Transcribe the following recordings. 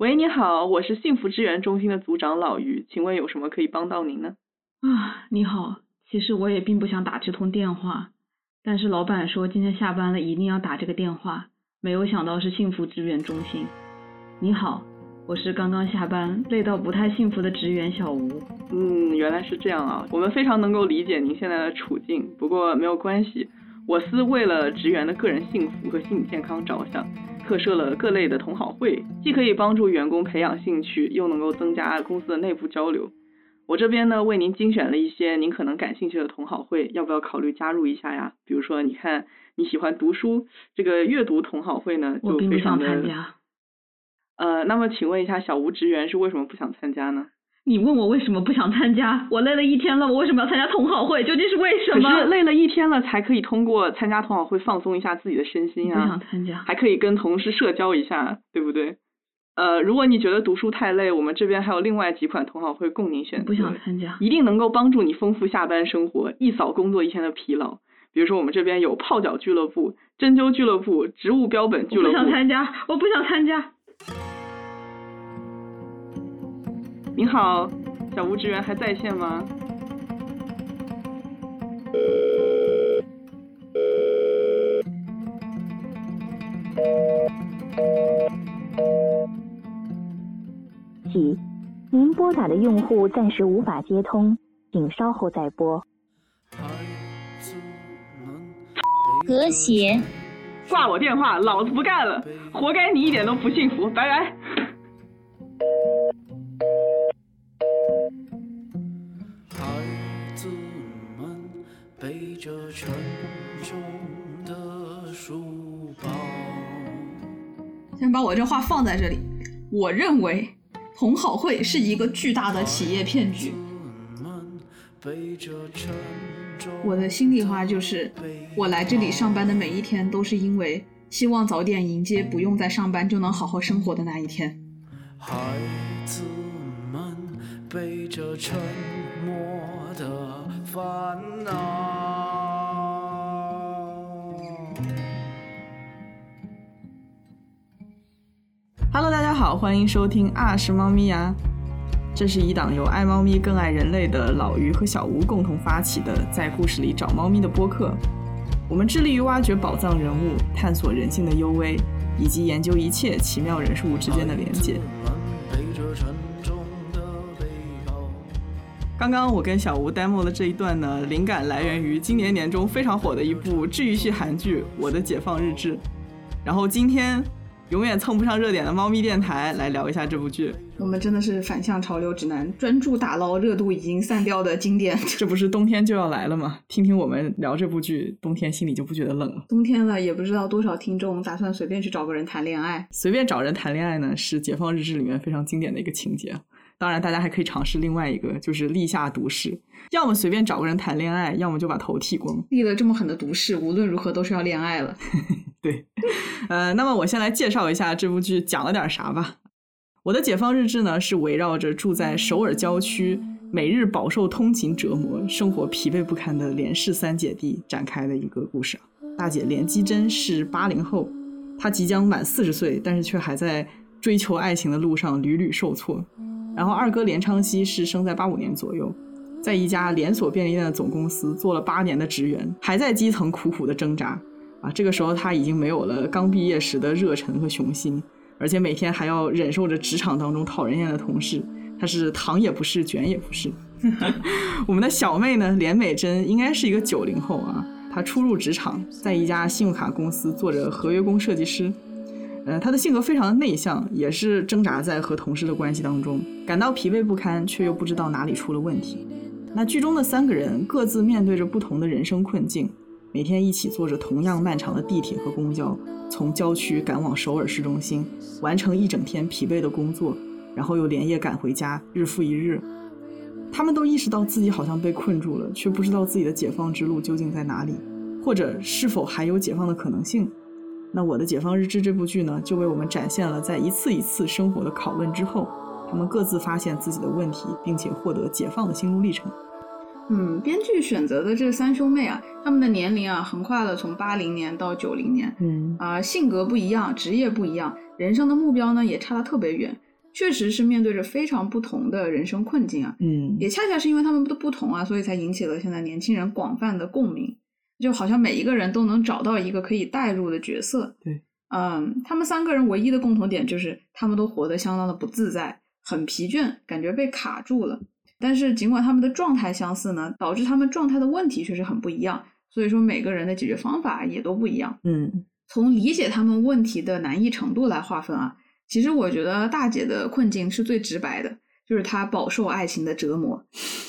喂，你好，我是幸福支援中心的组长老于，请问有什么可以帮到您呢？啊，你好，其实我也并不想打这通电话，但是老板说今天下班了一定要打这个电话，没有想到是幸福支援中心。你好，我是刚刚下班累到不太幸福的职员小吴。嗯，原来是这样啊，我们非常能够理解您现在的处境，不过没有关系，我司为了职员的个人幸福和心理健康着想。特设了各类的同好会，既可以帮助员工培养兴趣，又能够增加公司的内部交流。我这边呢，为您精选了一些您可能感兴趣的同好会，要不要考虑加入一下呀？比如说，你看你喜欢读书，这个阅读同好会呢，就非常的。呃，那么请问一下，小吴职员是为什么不想参加呢？你问我为什么不想参加？我累了一天了，我为什么要参加同好会？究竟是为什么？可是累了一天了，才可以通过参加同好会放松一下自己的身心啊！不想参加，还可以跟同事社交一下，对不对？呃，如果你觉得读书太累，我们这边还有另外几款同好会供您选择。不想参加，一定能够帮助你丰富下班生活，一扫工作一天的疲劳。比如说，我们这边有泡脚俱乐部、针灸俱乐部、植物标本俱乐部。不想参加，我不想参加。您好。小吴职员还在线吗？喜，您拨打的用户暂时无法接通，请稍后再拨。和谐，挂我电话，老子不干了！活该你一点都不幸福，拜拜。沉重的书包。先把我这话放在这里。我认为同好会是一个巨大的企业骗局。我的心里话就是，我来这里上班的每一天，都是因为希望早点迎接不用再上班就能好好生活的那一天。孩子们背着沉默的烦恼。Hello，大家好，欢迎收听啊是猫咪呀。这是一档由爱猫咪更爱人类的老于和小吴共同发起的，在故事里找猫咪的播客。我们致力于挖掘宝藏人物，探索人性的幽微，以及研究一切奇妙人事物之间的连接。刚刚我跟小吴 demo 的这一段呢，灵感来源于今年年中非常火的一部治愈系韩剧《我的解放日志》，然后今天。永远蹭不上热点的猫咪电台来聊一下这部剧。我们真的是反向潮流指南，专注打捞热度已经散掉的经典。这不是冬天就要来了吗？听听我们聊这部剧，冬天心里就不觉得冷了。冬天了，也不知道多少听众打算随便去找个人谈恋爱。随便找人谈恋爱呢，是《解放日志》里面非常经典的一个情节。当然，大家还可以尝试另外一个，就是立下毒誓，要么随便找个人谈恋爱，要么就把头剃光。立了这么狠的毒誓，无论如何都是要恋爱了。对，呃，那么我先来介绍一下这部剧讲了点啥吧。我的解放日志呢，是围绕着住在首尔郊区、每日饱受通勤折磨、生活疲惫不堪的连氏三姐弟展开的一个故事。大姐连基真是八零后，她即将满四十岁，但是却还在追求爱情的路上屡屡受挫。然后二哥连昌熙是生在八五年左右，在一家连锁便利店的总公司做了八年的职员，还在基层苦苦的挣扎。啊，这个时候他已经没有了刚毕业时的热忱和雄心，而且每天还要忍受着职场当中讨人厌的同事。他是躺也不是，卷也不是。我们的小妹呢，连美珍应该是一个九零后啊。她初入职场，在一家信用卡公司做着合约工设计师。呃，他的性格非常的内向，也是挣扎在和同事的关系当中，感到疲惫不堪，却又不知道哪里出了问题。那剧中的三个人各自面对着不同的人生困境。每天一起坐着同样漫长的地铁和公交，从郊区赶往首尔市中心，完成一整天疲惫的工作，然后又连夜赶回家，日复一日。他们都意识到自己好像被困住了，却不知道自己的解放之路究竟在哪里，或者是否还有解放的可能性。那《我的解放日志》这部剧呢，就为我们展现了在一次一次生活的拷问之后，他们各自发现自己的问题，并且获得解放的心路历程。嗯，编剧选择的这三兄妹啊，他们的年龄啊，横跨了从八零年到九零年。嗯，啊，性格不一样，职业不一样，人生的目标呢也差得特别远。确实是面对着非常不同的人生困境啊。嗯，也恰恰是因为他们的不同啊，所以才引起了现在年轻人广泛的共鸣。就好像每一个人都能找到一个可以代入的角色。对，嗯，他们三个人唯一的共同点就是他们都活得相当的不自在，很疲倦，感觉被卡住了。但是尽管他们的状态相似呢，导致他们状态的问题却是很不一样。所以说每个人的解决方法也都不一样。嗯，从理解他们问题的难易程度来划分啊，其实我觉得大姐的困境是最直白的。就是他饱受爱情的折磨，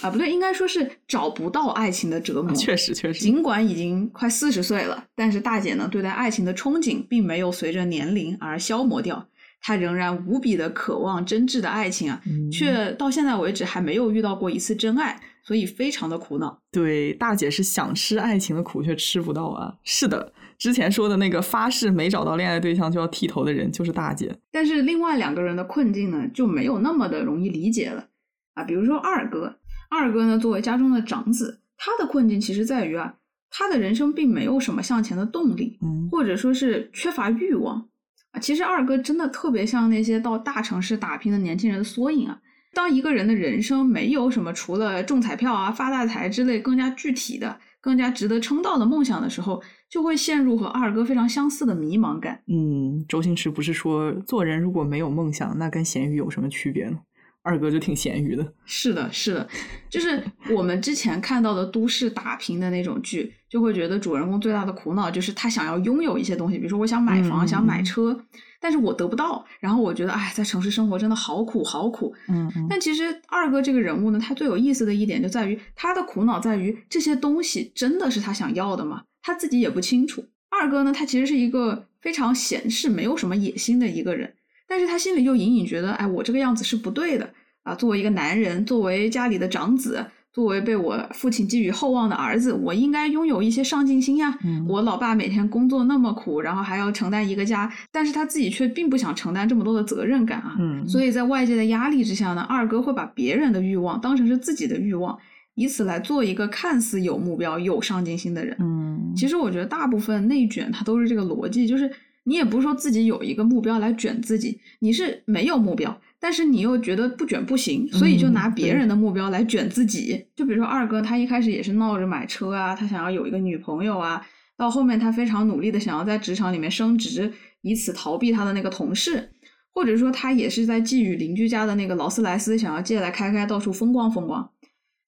啊，不对，应该说是找不到爱情的折磨。确实，确实。尽管已经快四十岁了，但是大姐呢，对待爱情的憧憬并没有随着年龄而消磨掉。她仍然无比的渴望真挚的爱情啊，却到现在为止还没有遇到过一次真爱，所以非常的苦恼。对，大姐是想吃爱情的苦，却吃不到啊。是的。之前说的那个发誓没找到恋爱对象就要剃头的人就是大姐，但是另外两个人的困境呢就没有那么的容易理解了啊。比如说二哥，二哥呢作为家中的长子，他的困境其实在于啊，他的人生并没有什么向前的动力，嗯或者说是缺乏欲望啊。其实二哥真的特别像那些到大城市打拼的年轻人的缩影啊。当一个人的人生没有什么除了中彩票啊、发大财之类更加具体的。更加值得称道的梦想的时候，就会陷入和二哥非常相似的迷茫感。嗯，周星驰不是说做人如果没有梦想，那跟咸鱼有什么区别呢？二哥就挺咸鱼的。是的，是的，就是我们之前看到的都市打拼的那种剧，就会觉得主人公最大的苦恼就是他想要拥有一些东西，比如说我想买房，想买车。但是我得不到，然后我觉得，哎，在城市生活真的好苦，好苦。嗯，但其实二哥这个人物呢，他最有意思的一点就在于他的苦恼在于这些东西真的是他想要的吗？他自己也不清楚。二哥呢，他其实是一个非常闲适、没有什么野心的一个人，但是他心里又隐隐觉得，哎，我这个样子是不对的啊。作为一个男人，作为家里的长子。作为被我父亲寄予厚望的儿子，我应该拥有一些上进心呀。我老爸每天工作那么苦，然后还要承担一个家，但是他自己却并不想承担这么多的责任感啊。所以在外界的压力之下呢，二哥会把别人的欲望当成是自己的欲望，以此来做一个看似有目标、有上进心的人。嗯，其实我觉得大部分内卷它都是这个逻辑，就是你也不是说自己有一个目标来卷自己，你是没有目标。但是你又觉得不卷不行，所以就拿别人的目标来卷自己。就比如说二哥，他一开始也是闹着买车啊，他想要有一个女朋友啊。到后面他非常努力的想要在职场里面升职，以此逃避他的那个同事，或者说他也是在觊觎邻居家的那个劳斯莱斯，想要借来开开，到处风光风光。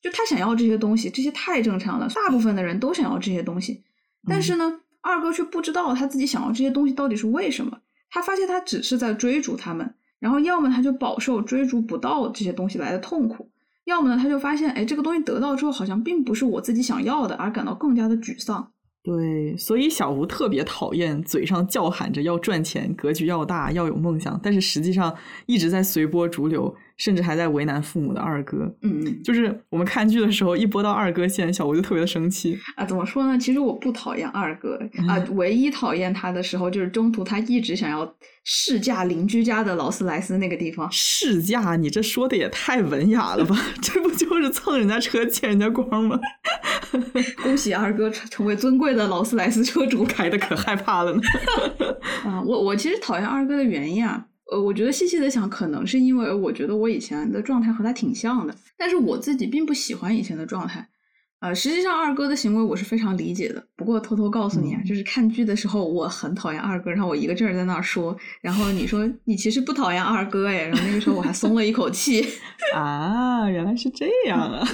就他想要这些东西，这些太正常了，大部分的人都想要这些东西。但是呢，二哥却不知道他自己想要这些东西到底是为什么。他发现他只是在追逐他们。然后要么他就饱受追逐不到这些东西来的痛苦，要么呢他就发现，哎，这个东西得到之后好像并不是我自己想要的，而感到更加的沮丧。对，所以小吴特别讨厌嘴上叫喊着要赚钱、格局要大、要有梦想，但是实际上一直在随波逐流。甚至还在为难父母的二哥，嗯，就是我们看剧的时候，一播到二哥线，小吴就特别的生气啊。怎么说呢？其实我不讨厌二哥啊，唯一讨厌他的时候，就是中途他一直想要试驾邻居家的劳斯莱斯那个地方。试驾？你这说的也太文雅了吧？这不就是蹭人家车借人家光吗？恭喜二哥成成为尊贵的劳斯莱斯车主，开的可害怕了呢。啊，我我其实讨厌二哥的原因啊。呃，我觉得细细的想，可能是因为我觉得我以前的状态和他挺像的，但是我自己并不喜欢以前的状态。呃，实际上二哥的行为我是非常理解的。不过偷偷告诉你啊，就是看剧的时候我很讨厌二哥，然后我一个劲儿在那儿说，然后你说你其实不讨厌二哥哎，然后那个时候我还松了一口气。啊，原来是这样啊。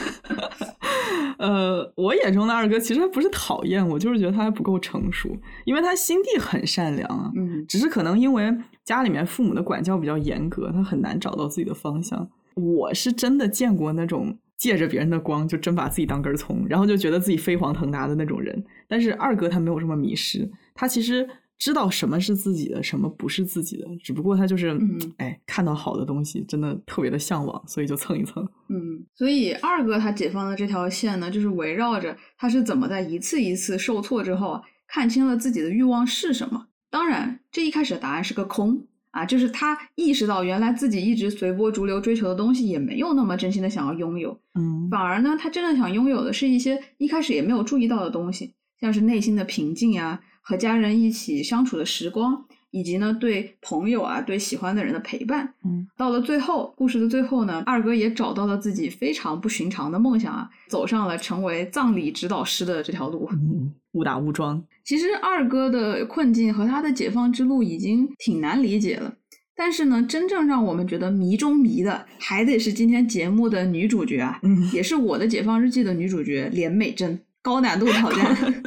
呃，我眼中的二哥其实他不是讨厌我，就是觉得他还不够成熟，因为他心地很善良啊。嗯，只是可能因为家里面父母的管教比较严格，他很难找到自己的方向。我是真的见过那种。借着别人的光，就真把自己当根葱，然后就觉得自己飞黄腾达的那种人。但是二哥他没有这么迷失，他其实知道什么是自己的，什么不是自己的。只不过他就是，嗯哎，看到好的东西，真的特别的向往，所以就蹭一蹭。嗯，所以二哥他解放的这条线呢，就是围绕着他是怎么在一次一次受挫之后，看清了自己的欲望是什么。当然，这一开始的答案是个空。啊，就是他意识到，原来自己一直随波逐流追求的东西，也没有那么真心的想要拥有。嗯，反而呢，他真正想拥有的是一些一开始也没有注意到的东西，像是内心的平静呀，和家人一起相处的时光，以及呢对朋友啊、对喜欢的人的陪伴。嗯，到了最后，故事的最后呢，二哥也找到了自己非常不寻常的梦想啊，走上了成为葬礼指导师的这条路。嗯，误打误撞。其实二哥的困境和他的解放之路已经挺难理解了。但是呢，真正让我们觉得迷中迷的，还得是今天节目的女主角啊，嗯也是我的解放日记的女主角连美珍。高难度挑战。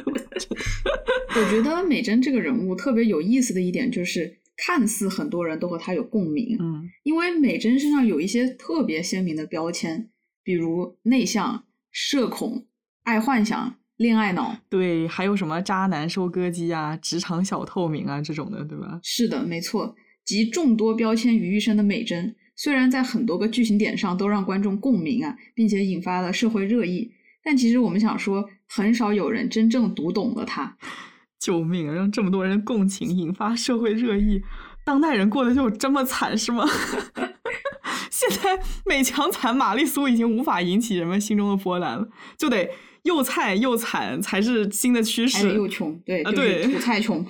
我觉得美珍这个人物特别有意思的一点就是，看似很多人都和她有共鸣，嗯因为美珍身上有一些特别鲜明的标签，比如内向、社恐、爱幻想、恋爱脑。对，还有什么渣男收割机啊、职场小透明啊这种的，对吧？是的，没错，集众多标签于一身的美珍，虽然在很多个剧情点上都让观众共鸣啊，并且引发了社会热议，但其实我们想说，很少有人真正读懂了她。救命！让这么多人共情，引发社会热议，当代人过得就这么惨是吗？现在美强惨玛丽苏已经无法引起人们心中的波澜了，就得又菜又惨才是新的趋势。又穷，对，就对土菜穷。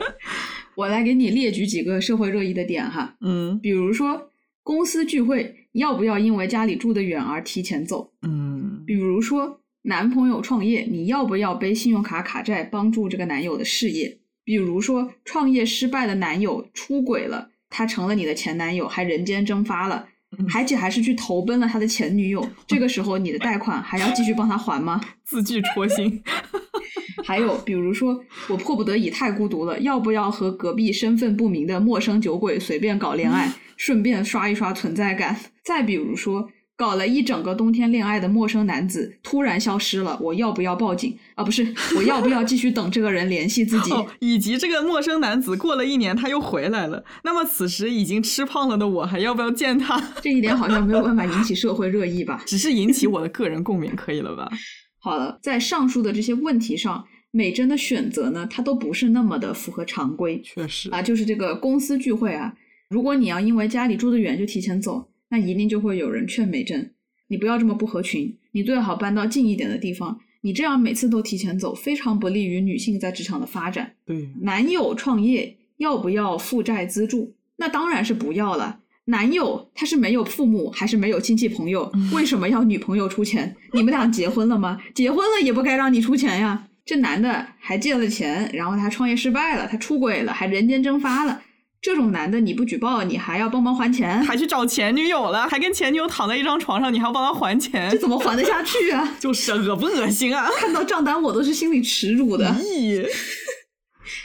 我来给你列举几个社会热议的点哈，嗯比如说公司聚会要不要因为家里住得远而提前走？嗯比如说男朋友创业，你要不要背信用卡卡债帮助这个男友的事业？比如说创业失败的男友出轨了，他成了你的前男友，还人间蒸发了。而且还是去投奔了他的前女友，这个时候你的贷款还要继续帮他还吗？字句戳心。还有，比如说我迫不得已太孤独了，要不要和隔壁身份不明的陌生酒鬼随便搞恋爱，顺便刷一刷存在感？再比如说，搞了一整个冬天恋爱的陌生男子突然消失了，我要不要报警？啊，不是，我要不要继续等这个人联系自己？哦，以及这个陌生男子过了一年他又回来了，那么此时已经吃胖了的我还要不要见他？这一点好像没有办法引起社会热议吧？只是引起我的个人共鸣，可以了吧？好了，在上述的这些问题上，美珍的选择呢，它都不是那么的符合常规。确实啊，就是这个公司聚会啊，如果你要因为家里住得远就提前走，那一定就会有人劝美珍，你不要这么不合群，你最好搬到近一点的地方。你这样每次都提前走，非常不利于女性在职场的发展。对，男友创业要不要负债资助？那当然是不要了。男友他是没有父母还是没有亲戚朋友？为什么要女朋友出钱？你们俩结婚了吗？结婚了也不该让你出钱呀。这男的还借了钱，然后他创业失败了，他出轨了，还人间蒸发了。这种男的你不举报，你还要帮忙还钱，还去找前女友了，还跟前女友躺在一张床上，你还要帮他还钱这，怎么还得下去啊？就是恶不恶心啊？看到账单我都是心里耻辱的。咦，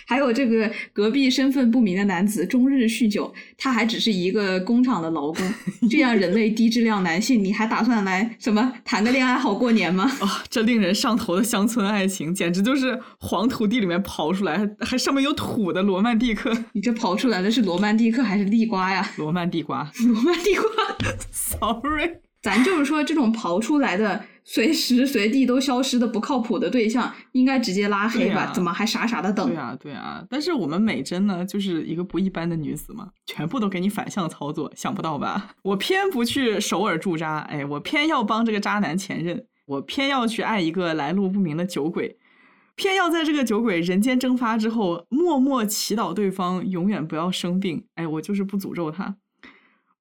还有这个隔壁身份不明的男子终日酗酒，他还只是一个工厂的劳工，这样人类低质量男性，你还打算来什么谈个恋爱好过年吗？啊、这令人上头的乡村爱情，简直就是黄土地里面刨出来，还还上面有土的罗曼蒂克，你这刨出来的是罗曼蒂克还是地瓜呀？罗曼地瓜罗曼地瓜，，sorry，咱就是说，这种刨出来的随时随地都消失的不靠谱的对象，应该直接拉黑吧？啊怎么还傻傻的等？对啊对啊，但是我们美珍呢，就是一个不一般的女子嘛，全部都给你反向操作，想不到吧？我偏不去首尔驻扎，哎，我偏要帮这个渣男前任，我偏要去爱一个来路不明的酒鬼。偏要在这个酒鬼人间蒸发之后，默默祈祷对方永远不要生病。哎，我就是不诅咒他。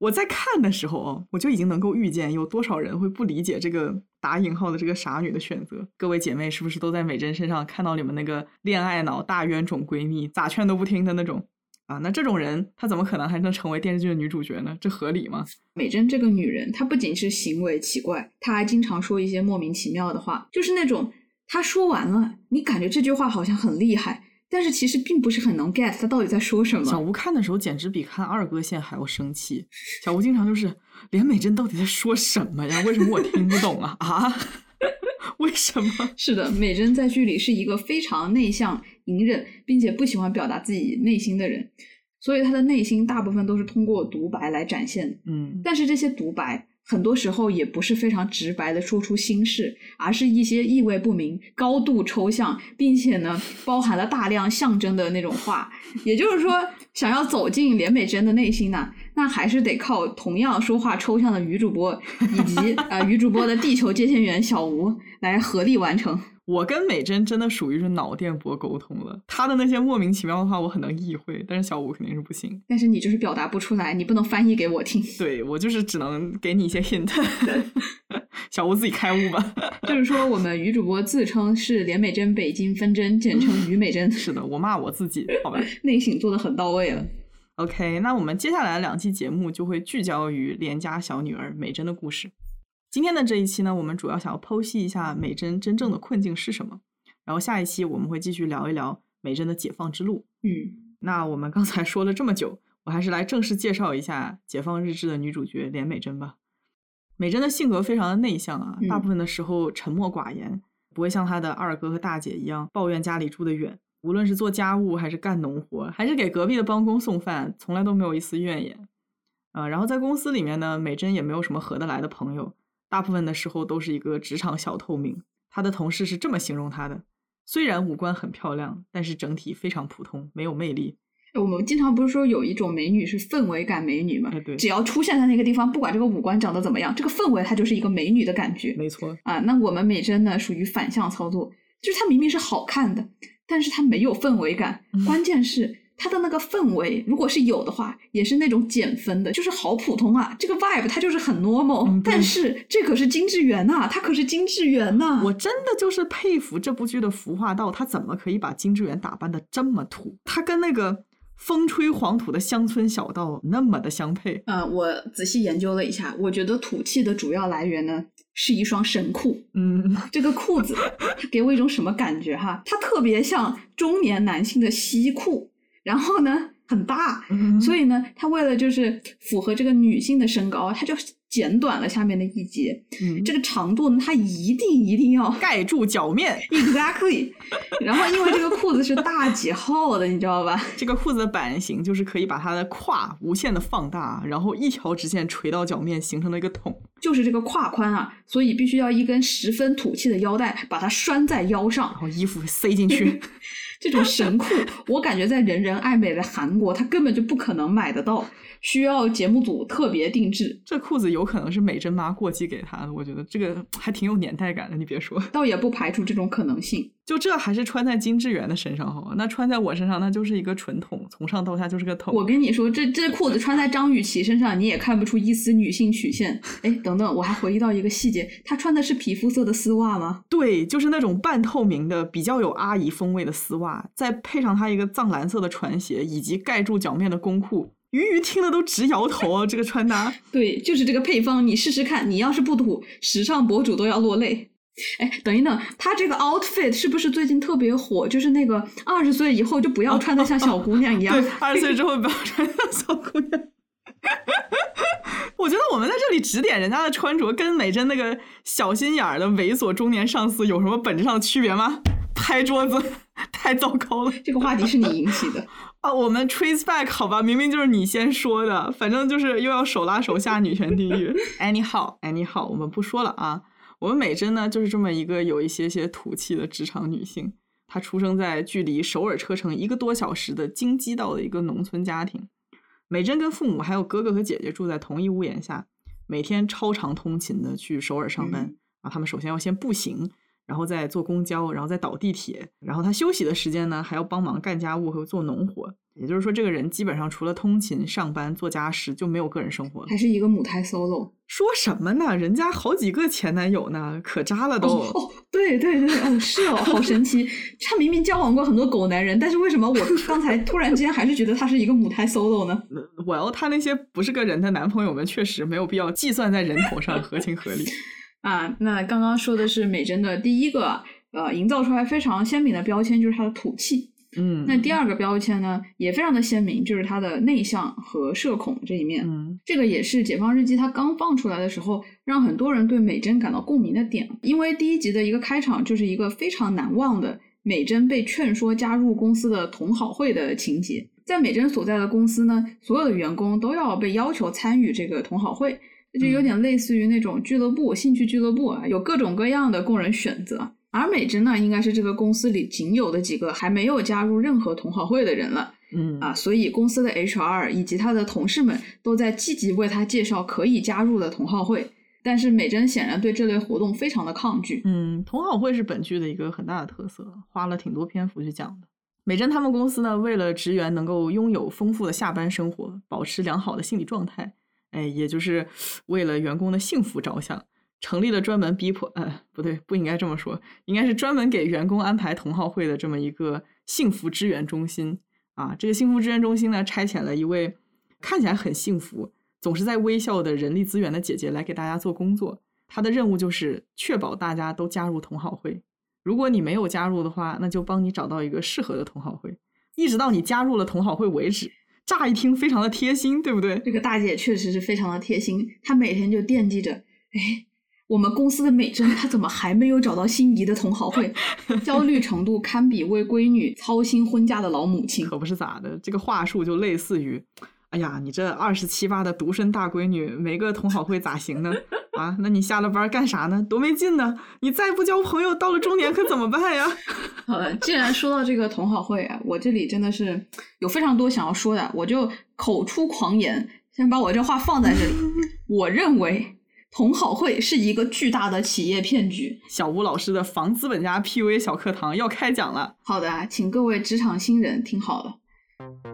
我在看的时候哦，我就已经能够预见有多少人会不理解这个打引号的这个傻女的选择。各位姐妹，是不是都在美珍身上看到你们那个恋爱脑大冤种闺蜜，咋劝都不听的那种啊？那这种人，她怎么可能还能成为电视剧的女主角呢？这合理吗？美珍这个女人，她不仅是行为奇怪，她还经常说一些莫名其妙的话，就是那种她说完了，你感觉这句话好像很厉害，但是其实并不是很能 get 他到底在说什么。小吴看的时候简直比看二哥线还要生气。小吴经常就是连美珍到底在说什么呀？为什么我听不懂啊？啊？为什么？是的，美珍在剧里是一个非常内向、隐忍，并且不喜欢表达自己内心的人，所以她的内心大部分都是通过独白来展现的。嗯，但是这些独白很多时候也不是非常直白的说出心事，而是一些意味不明、高度抽象，并且呢包含了大量象征的那种话。也就是说，想要走进连美珍的内心呢，那还是得靠同样说话抽象的女主播以及呃女主播的地球接线员小吴来合力完成。我跟美珍真的属于是脑电波沟通了，她的那些莫名其妙的话我很能意会，但是小五肯定是不行。但是你就是表达不出来，你不能翻译给我听。对我就是只能给你一些 hint，小吴自己开悟吧。就是说，我们于主播自称是连美珍北京分针，简称于美珍。是的，我骂我自己，好吧。内省做的很到位了。OK，那我们接下来两期节目就会聚焦于连家小女儿美珍的故事。今天的这一期呢，我们主要想要剖析一下美珍真正的困境是什么。然后下一期我们会继续聊一聊美珍的解放之路。嗯，那我们刚才说了这么久，我还是来正式介绍一下《解放日志》的女主角连美珍吧。美珍的性格非常的内向啊，大部分的时候沉默寡言，不会像她的二哥和大姐一样抱怨家里住得远。无论是做家务，还是干农活，还是给隔壁的帮工送饭，从来都没有一丝怨言。呃，然后在公司里面呢，美珍也没有什么合得来的朋友。大部分的时候都是一个职场小透明，他的同事是这么形容他的：虽然五官很漂亮，但是整体非常普通，没有魅力。我们经常不是说有一种美女是氛围感美女吗？对，只要出现在那个地方，不管这个五官长得怎么样，这个氛围它就是一个美女的感觉。没错啊，那我们美珍呢，属于反向操作，就是她明明是好看的，但是她没有氛围感，关键是。它的那个氛围，如果是有的话，也是那种减分的，就是好普通啊。这个 vibe 它就是很 normal，但是这可是金智媛呐，它可是金智媛呐。我真的就是佩服这部剧的服化道，他怎么可以把金智媛打扮的这么土？他跟那个风吹黄土的乡村小道那么的相配。呃，我仔细研究了一下，我觉得土气的主要来源呢是一双神裤。嗯，这个裤子它 给我一种什么感觉哈？它特别像中年男性的西裤。然后呢，很大，所以呢，他为了就是符合这个女性的身高，他就剪短了下面的一截。嗯，这个长度呢，它一定一定要盖住脚面。Exactly。然后，因为这个裤子是大几号的，你知道吧？这个裤子的版型就是可以把它的胯无限的放大，然后一条直线垂到脚面，形成了一个桶。就是这个胯宽啊，所以必须要一根十分土气的腰带把它拴在腰上，然后衣服塞进去。这种神裤，我感觉在人人爱美的韩国，它根本就不可能买得到，需要节目组特别定制。这裤子有可能是美珍妈过继给她的，我觉得这个还挺有年代感的。你别说，倒也不排除这种可能性。就这还是穿在金智媛的身上好吗？那穿在我身上，那就是一个纯筒，从上到下就是个筒。我跟你说，这这裤子穿在张雨绮身上，你也看不出一丝女性曲线。哎，等等，我还回忆到一个细节，她穿的是皮肤色的丝袜吗？对，就是那种半透明的，比较有阿姨风味的丝袜，再配上她一个藏蓝色的船鞋，以及盖住脚面的工裤。鱼鱼听了都直摇头啊！这个穿搭，对，就是这个配方，你试试看，你要是不土，时尚博主都要落泪。哎，等一等，他这个 outfit 是不是最近特别火？就是那个二十岁以后就不要穿的像小姑娘一样。对，二十岁之后不要穿像小姑娘。我觉得我们在这里指点人家的穿着，跟美珍那个小心眼儿的猥琐中年上司有什么本质上的区别吗？拍桌子，太糟糕了。这个话题是你引起的 啊？我们 trace back 好吧，明明就是你先说的，反正就是又要手拉手下女权地狱。Anyhow，Anyhow，我们不说了啊。我们美珍呢，就是这么一个有一些些土气的职场女性。她出生在距离首尔车程一个多小时的京畿道的一个农村家庭。美珍跟父母还有哥哥和姐姐住在同一屋檐下，每天超长通勤的去首尔上班。啊，他们首先要先步行，然后再坐公交，然后再倒地铁。然后她休息的时间呢，还要帮忙干家务和做农活。也就是说，这个人基本上除了通勤、上班、做家事，就没有个人生活了。还是一个母胎 solo。说什么呢？人家好几个前男友呢，可渣了都。哦，对对对，哦是哦，好神奇。他明明交往过很多狗男人，但是为什么我刚才突然之间还是觉得他是一个母胎 solo 呢？Well，他那些不是个人的男朋友们，确实没有必要计算在人头上，合情合理。啊，那刚刚说的是美珍的第一个呃，营造出来非常鲜明的标签，就是她的土气。嗯，那第二个标签呢，也非常的鲜明，就是他的内向和社恐这一面。嗯，这个也是《解放日记》它刚放出来的时候，让很多人对美珍感到共鸣的点。因为第一集的一个开场就是一个非常难忘的美珍被劝说加入公司的同好会的情节。在美珍所在的公司呢，所有的员工都要被要求参与这个同好会，就有点类似于那种俱乐部、兴趣俱乐部啊，有各种各样的供人选择。而美珍呢，应该是这个公司里仅有的几个还没有加入任何同好会的人了。嗯啊，所以公司的 HR 以及他的同事们都在积极为他介绍可以加入的同好会。但是美珍显然对这类活动非常的抗拒。嗯，同好会是本剧的一个很大的特色，花了挺多篇幅去讲的。美珍他们公司呢，为了职员能够拥有丰富的下班生活，保持良好的心理状态，哎，也就是为了员工的幸福着想，成立了专门逼迫……呃，不对，不应该这么说，应该是专门给员工安排同好会的这么一个幸福支援中心啊。这个幸福支援中心呢，差遣了一位看起来很幸福、总是在微笑的人力资源的姐姐来给大家做工作。她的任务就是确保大家都加入同好会。如果你没有加入的话，那就帮你找到一个适合的同好会，一直到你加入了同好会为止。乍一听非常的贴心，对不对？这个大姐确实是非常的贴心，她每天就惦记着，哎，我们公司的美珍她怎么还没有找到心仪的同好会？焦虑程度堪比为闺女操心婚嫁的老母亲。可不是咋的，这个话术就类似于。哎呀，你这二十七八的独生大闺女，没个同好会咋行呢？啊，那你下了班干啥呢？多没劲呢！你再不交朋友，到了中年可怎么办呀？好了，既然说到这个同好会啊，我这里真的是有非常多想要说的，我就口出狂言，先把我这话放在这里。我认为同好会是一个巨大的企业骗局。小吴老师的防资本家 PUA 小课堂要开讲了。好的，请各位职场新人听好了。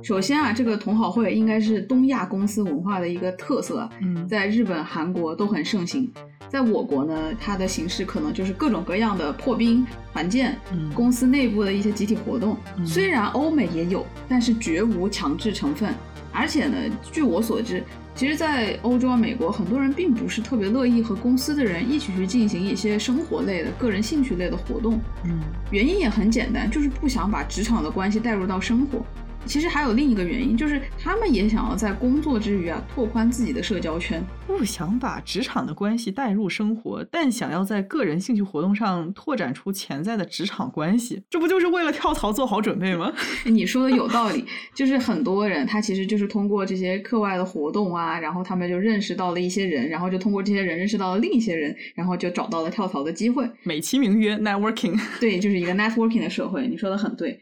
首先啊，这个同好会应该是东亚公司文化的一个特色，嗯，在日本、韩国都很盛行。在我国呢，它的形式可能就是各种各样的破冰、团建，嗯公司内部的一些集体活动。虽然欧美也有，但是绝无强制成分。而且呢，据我所知，其实，在欧洲、美国，很多人并不是特别乐意和公司的人一起去进行一些生活类的、个人兴趣类的活动。嗯，原因也很简单，就是不想把职场的关系带入到生活。其实还有另一个原因，就是他们也想要在工作之余啊，拓宽自己的社交圈。不想把职场的关系带入生活，但想要在个人兴趣活动上拓展出潜在的职场关系，这不就是为了跳槽做好准备吗？你说的有道理，就是很多人他其实就是通过这些课外的活动啊，然后他们就认识到了一些人，然后就通过这些人认识到了另一些人，然后就找到了跳槽的机会。美其名曰 networking，对，就是一个 networking 的社会。你说的很对。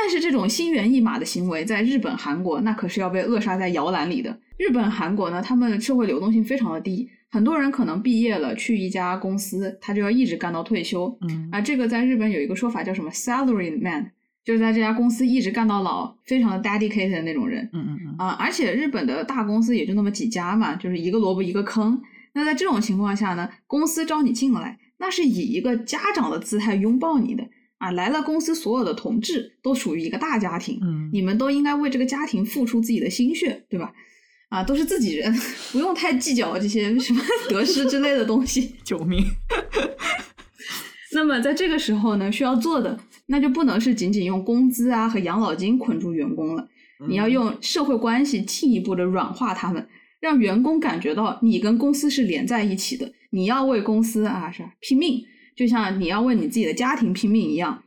但是这种心猿意马的行为，在日本、韩国那可是要被扼杀在摇篮里的。日本、韩国呢，他们社会流动性非常的低，很多人可能毕业了去一家公司，他就要一直干到退休。嗯啊，这个在日本有一个说法叫什么 “salary man”，就是在这家公司一直干到老，非常的 dedicated 的那种人。嗯嗯嗯。啊，而且日本的大公司也就那么几家嘛，就是一个萝卜一个坑。那在这种情况下呢，公司招你进来，那是以一个家长的姿态拥抱你的。啊，来了公司所有的同志都属于一个大家庭，嗯，你们都应该为这个家庭付出自己的心血，对吧？啊，都是自己人，不用太计较这些什么得失之类的东西。救命！那么在这个时候呢，需要做的那就不能是仅仅用工资啊和养老金捆住员工了，你要用社会关系进一步的软化他们，让员工感觉到你跟公司是连在一起的，你要为公司啊是拼命。就像你要为你自己的家庭拼命一样，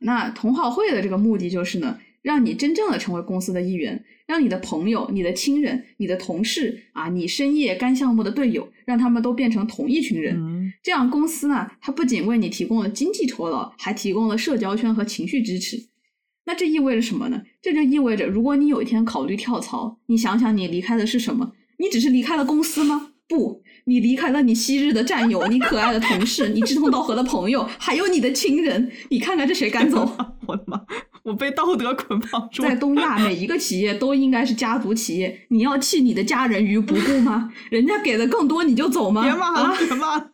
那同好会的这个目的就是呢，让你真正的成为公司的一员，让你的朋友、你的亲人、你的同事啊，你深夜干项目的队友，让他们都变成同一群人。这样公司呢，它不仅为你提供了经济酬劳，还提供了社交圈和情绪支持。那这意味着什么呢？这就意味着，如果你有一天考虑跳槽，你想想你离开的是什么？你只是离开了公司吗？不。你离开了你昔日的战友，你可爱的同事，你志同道合的朋友，还有你的亲人，你看看这谁敢走？我的妈！我被道德捆绑住。在东亚，每一个企业都应该是家族企业，你要弃你的家人于不顾吗？人家给的更多你就走吗？别骂了，别骂！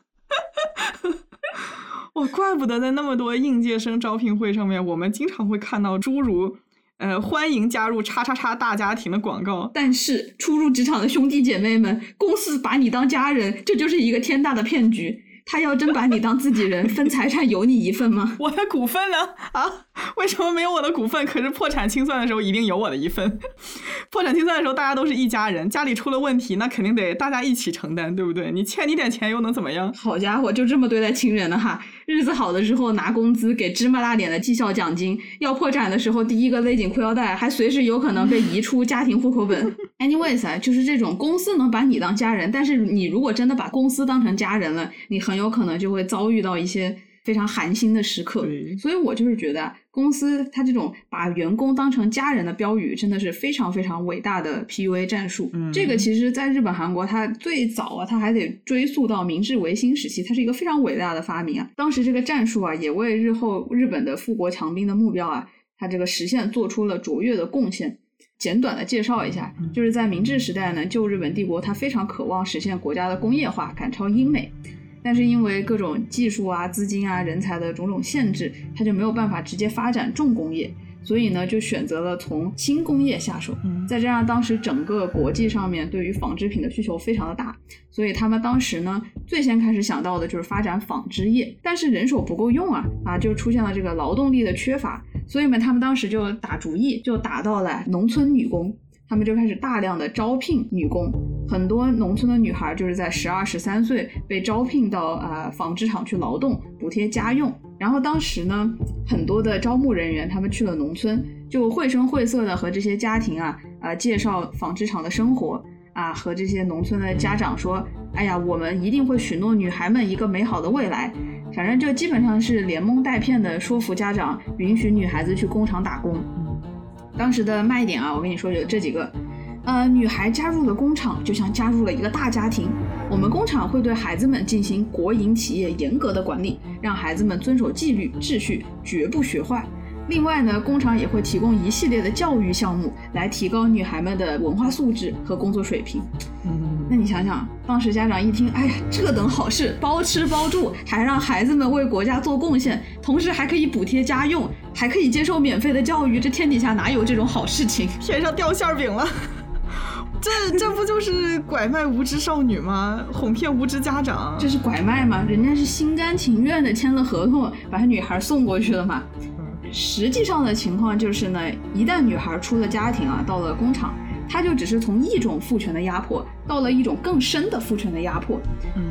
我，怪不得在那么多应届生招聘会上面，我们经常会看到诸如。呃，欢迎加入叉叉叉大家庭的广告。但是初入职场的兄弟姐妹们，公司把你当家人，这就是一个天大的骗局。他要真把你当自己人，分财产有你一份吗？我的股份呢？啊，为什么没有我的股份？可是破产清算的时候一定有我的一份。破产清算的时候大家都是一家人，家里出了问题，那肯定得大家一起承担，对不对？你欠你点钱又能怎么样？好家伙，就这么对待亲人的哈！日子好的时候拿工资给芝麻大点的绩效奖金，要破产的时候第一个勒紧裤腰带，还随时有可能被移出家庭户口本。Anyways，就是这种公司能把你当家人，但是你如果真的把公司当成家人了，你很有可能就会遭遇到一些非常寒心的时刻。所以我就是觉得公司它这种把员工当成家人的标语，真的是非常非常伟大的 PUA 战术。这个其实在日本、韩国，它最早啊，它还得追溯到明治维新时期，它是一个非常伟大的发明啊。当时这个战术啊，也为日后日本的富国强兵的目标啊，它这个实现做出了卓越的贡献。简短的介绍一下，就是在明治时代呢，旧日本帝国它非常渴望实现国家的工业化，赶超英美，但是因为各种技术啊、资金啊、人才的种种限制，它就没有办法直接发展重工业，所以呢，就选择了从轻工业下手。再加上当时整个国际上面对于纺织品的需求非常的大，所以他们当时呢，最先开始想到的就是发展纺织业，但是人手不够用啊，啊，就出现了这个劳动力的缺乏。所以呢，他们当时就打主意，就打到了农村女工，他们就开始大量的招聘女工。很多农村的女孩就是在十二、十三岁被招聘到啊纺织厂去劳动，补贴家用。然后当时呢，很多的招募人员他们去了农村，就绘声绘色的和这些家庭啊啊介绍纺织厂的生活啊，和这些农村的家长说：“哎呀，我们一定会许诺女孩们一个美好的未来。”反正就基本上是连蒙带骗的说服家长，允许女孩子去工厂打工。当时的卖点啊，我跟你说有这几个，呃，女孩加入了工厂，就像加入了一个大家庭。我们工厂会对孩子们进行国营企业严格的管理，让孩子们遵守纪律秩序，绝不学坏。另外呢，工厂也会提供一系列的教育项目，来提高女孩们的文化素质和工作水平。嗯，那你想想，当时家长一听，哎呀，这等好事，包吃包住，还让孩子们为国家做贡献，同时还可以补贴家用，还可以接受免费的教育，这天底下哪有这种好事情？天上掉馅饼了，这这不就是拐卖无知少女吗？哄骗无知家长？这是拐卖吗？人家是心甘情愿的签了合同，把女孩送过去了嘛。实际上的情况就是呢，一旦女孩出了家庭啊，到了工厂，她就只是从一种父权的压迫，到了一种更深的父权的压迫。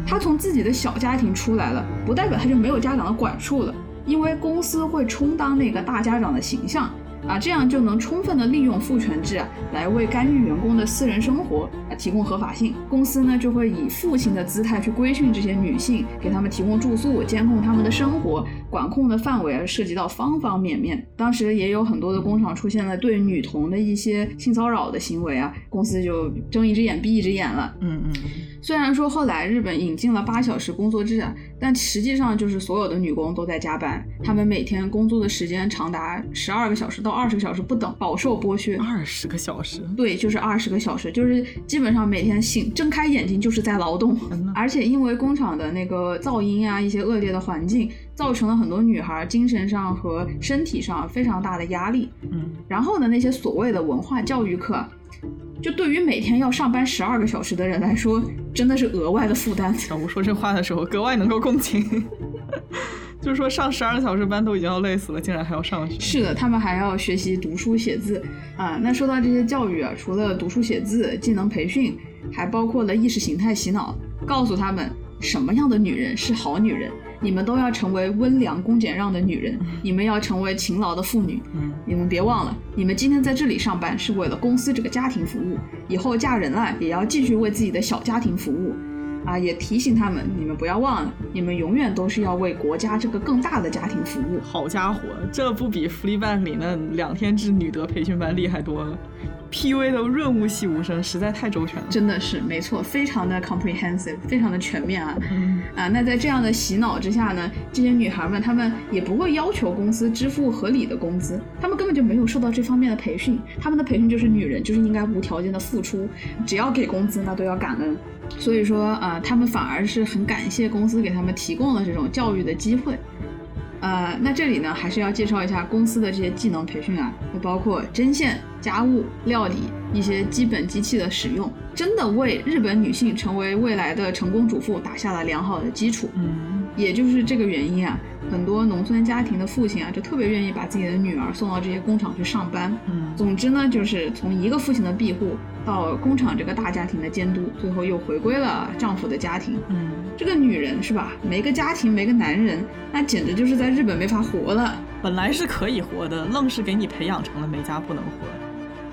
她从自己的小家庭出来了，不代表她就没有家长的管束了，因为公司会充当那个大家长的形象。啊，这样就能充分的利用父权制啊，来为干预员工的私人生活啊提供合法性。公司呢就会以父亲的姿态去规训这些女性，给他们提供住宿，监控他们的生活，管控的范围啊涉及到方方面面。当时也有很多的工厂出现了对女童的一些性骚扰的行为啊，公司就睁一只眼闭一只眼了。嗯嗯。虽然说后来日本引进了八小时工作制啊，但实际上就是所有的女工都在加班，她们每天工作的时间长达十二个小时到。二十个小时不等，饱受剥削。二十个小时，对，就是二十个小时，就是基本上每天醒睁开眼睛就是在劳动。而且因为工厂的那个噪音啊，一些恶劣的环境，造成了很多女孩精神上和身体上非常大的压力。嗯，然后呢，那些所谓的文化教育课，就对于每天要上班十二个小时的人来说，真的是额外的负担。我说这话的时候，格外能够共情。就是说，上十二个小时班都已经要累死了，竟然还要上学。是的，他们还要学习读书写字啊。那说到这些教育啊，除了读书写字、技能培训，还包括了意识形态洗脑，告诉他们什么样的女人是好女人。你们都要成为温良恭俭让的女人，你们要成为勤劳的妇女。你们别忘了，你们今天在这里上班是为了公司这个家庭服务，以后嫁人了也要继续为自己的小家庭服务。啊，也提醒他们，你们不要忘了，你们永远都是要为国家这个更大的家庭服务。好家伙，这不比福利办里那两天制女德培训班厉害多了。P.U.A 的润物细无声，实在太周全了。真的是没错，非常的 comprehensive，非常的全面啊。啊，那在这样的洗脑之下呢，这些女孩们她们也不会要求公司支付合理的工资，她们根本就没有受到这方面的培训。她们的培训就是女人就是应该无条件的付出，只要给工资那都要感恩。所以说啊，她们反而是很感谢公司给她们提供了这种教育的机会。呃，那这里呢，还是要介绍一下公司的这些技能培训啊，就包括针线、家务、料理一些基本机器的使用，真的为日本女性成为未来的成功主妇打下了良好的基础。嗯，也就是这个原因啊，很多农村家庭的父亲啊，就特别愿意把自己的女儿送到这些工厂去上班。嗯，总之呢，就是从一个父亲的庇护。到工厂这个大家庭的监督，最后又回归了丈夫的家庭。嗯，这个女人是吧？没个家庭，没个男人，那简直就是在日本没法活了。本来是可以活的，愣是给你培养成了没家不能活。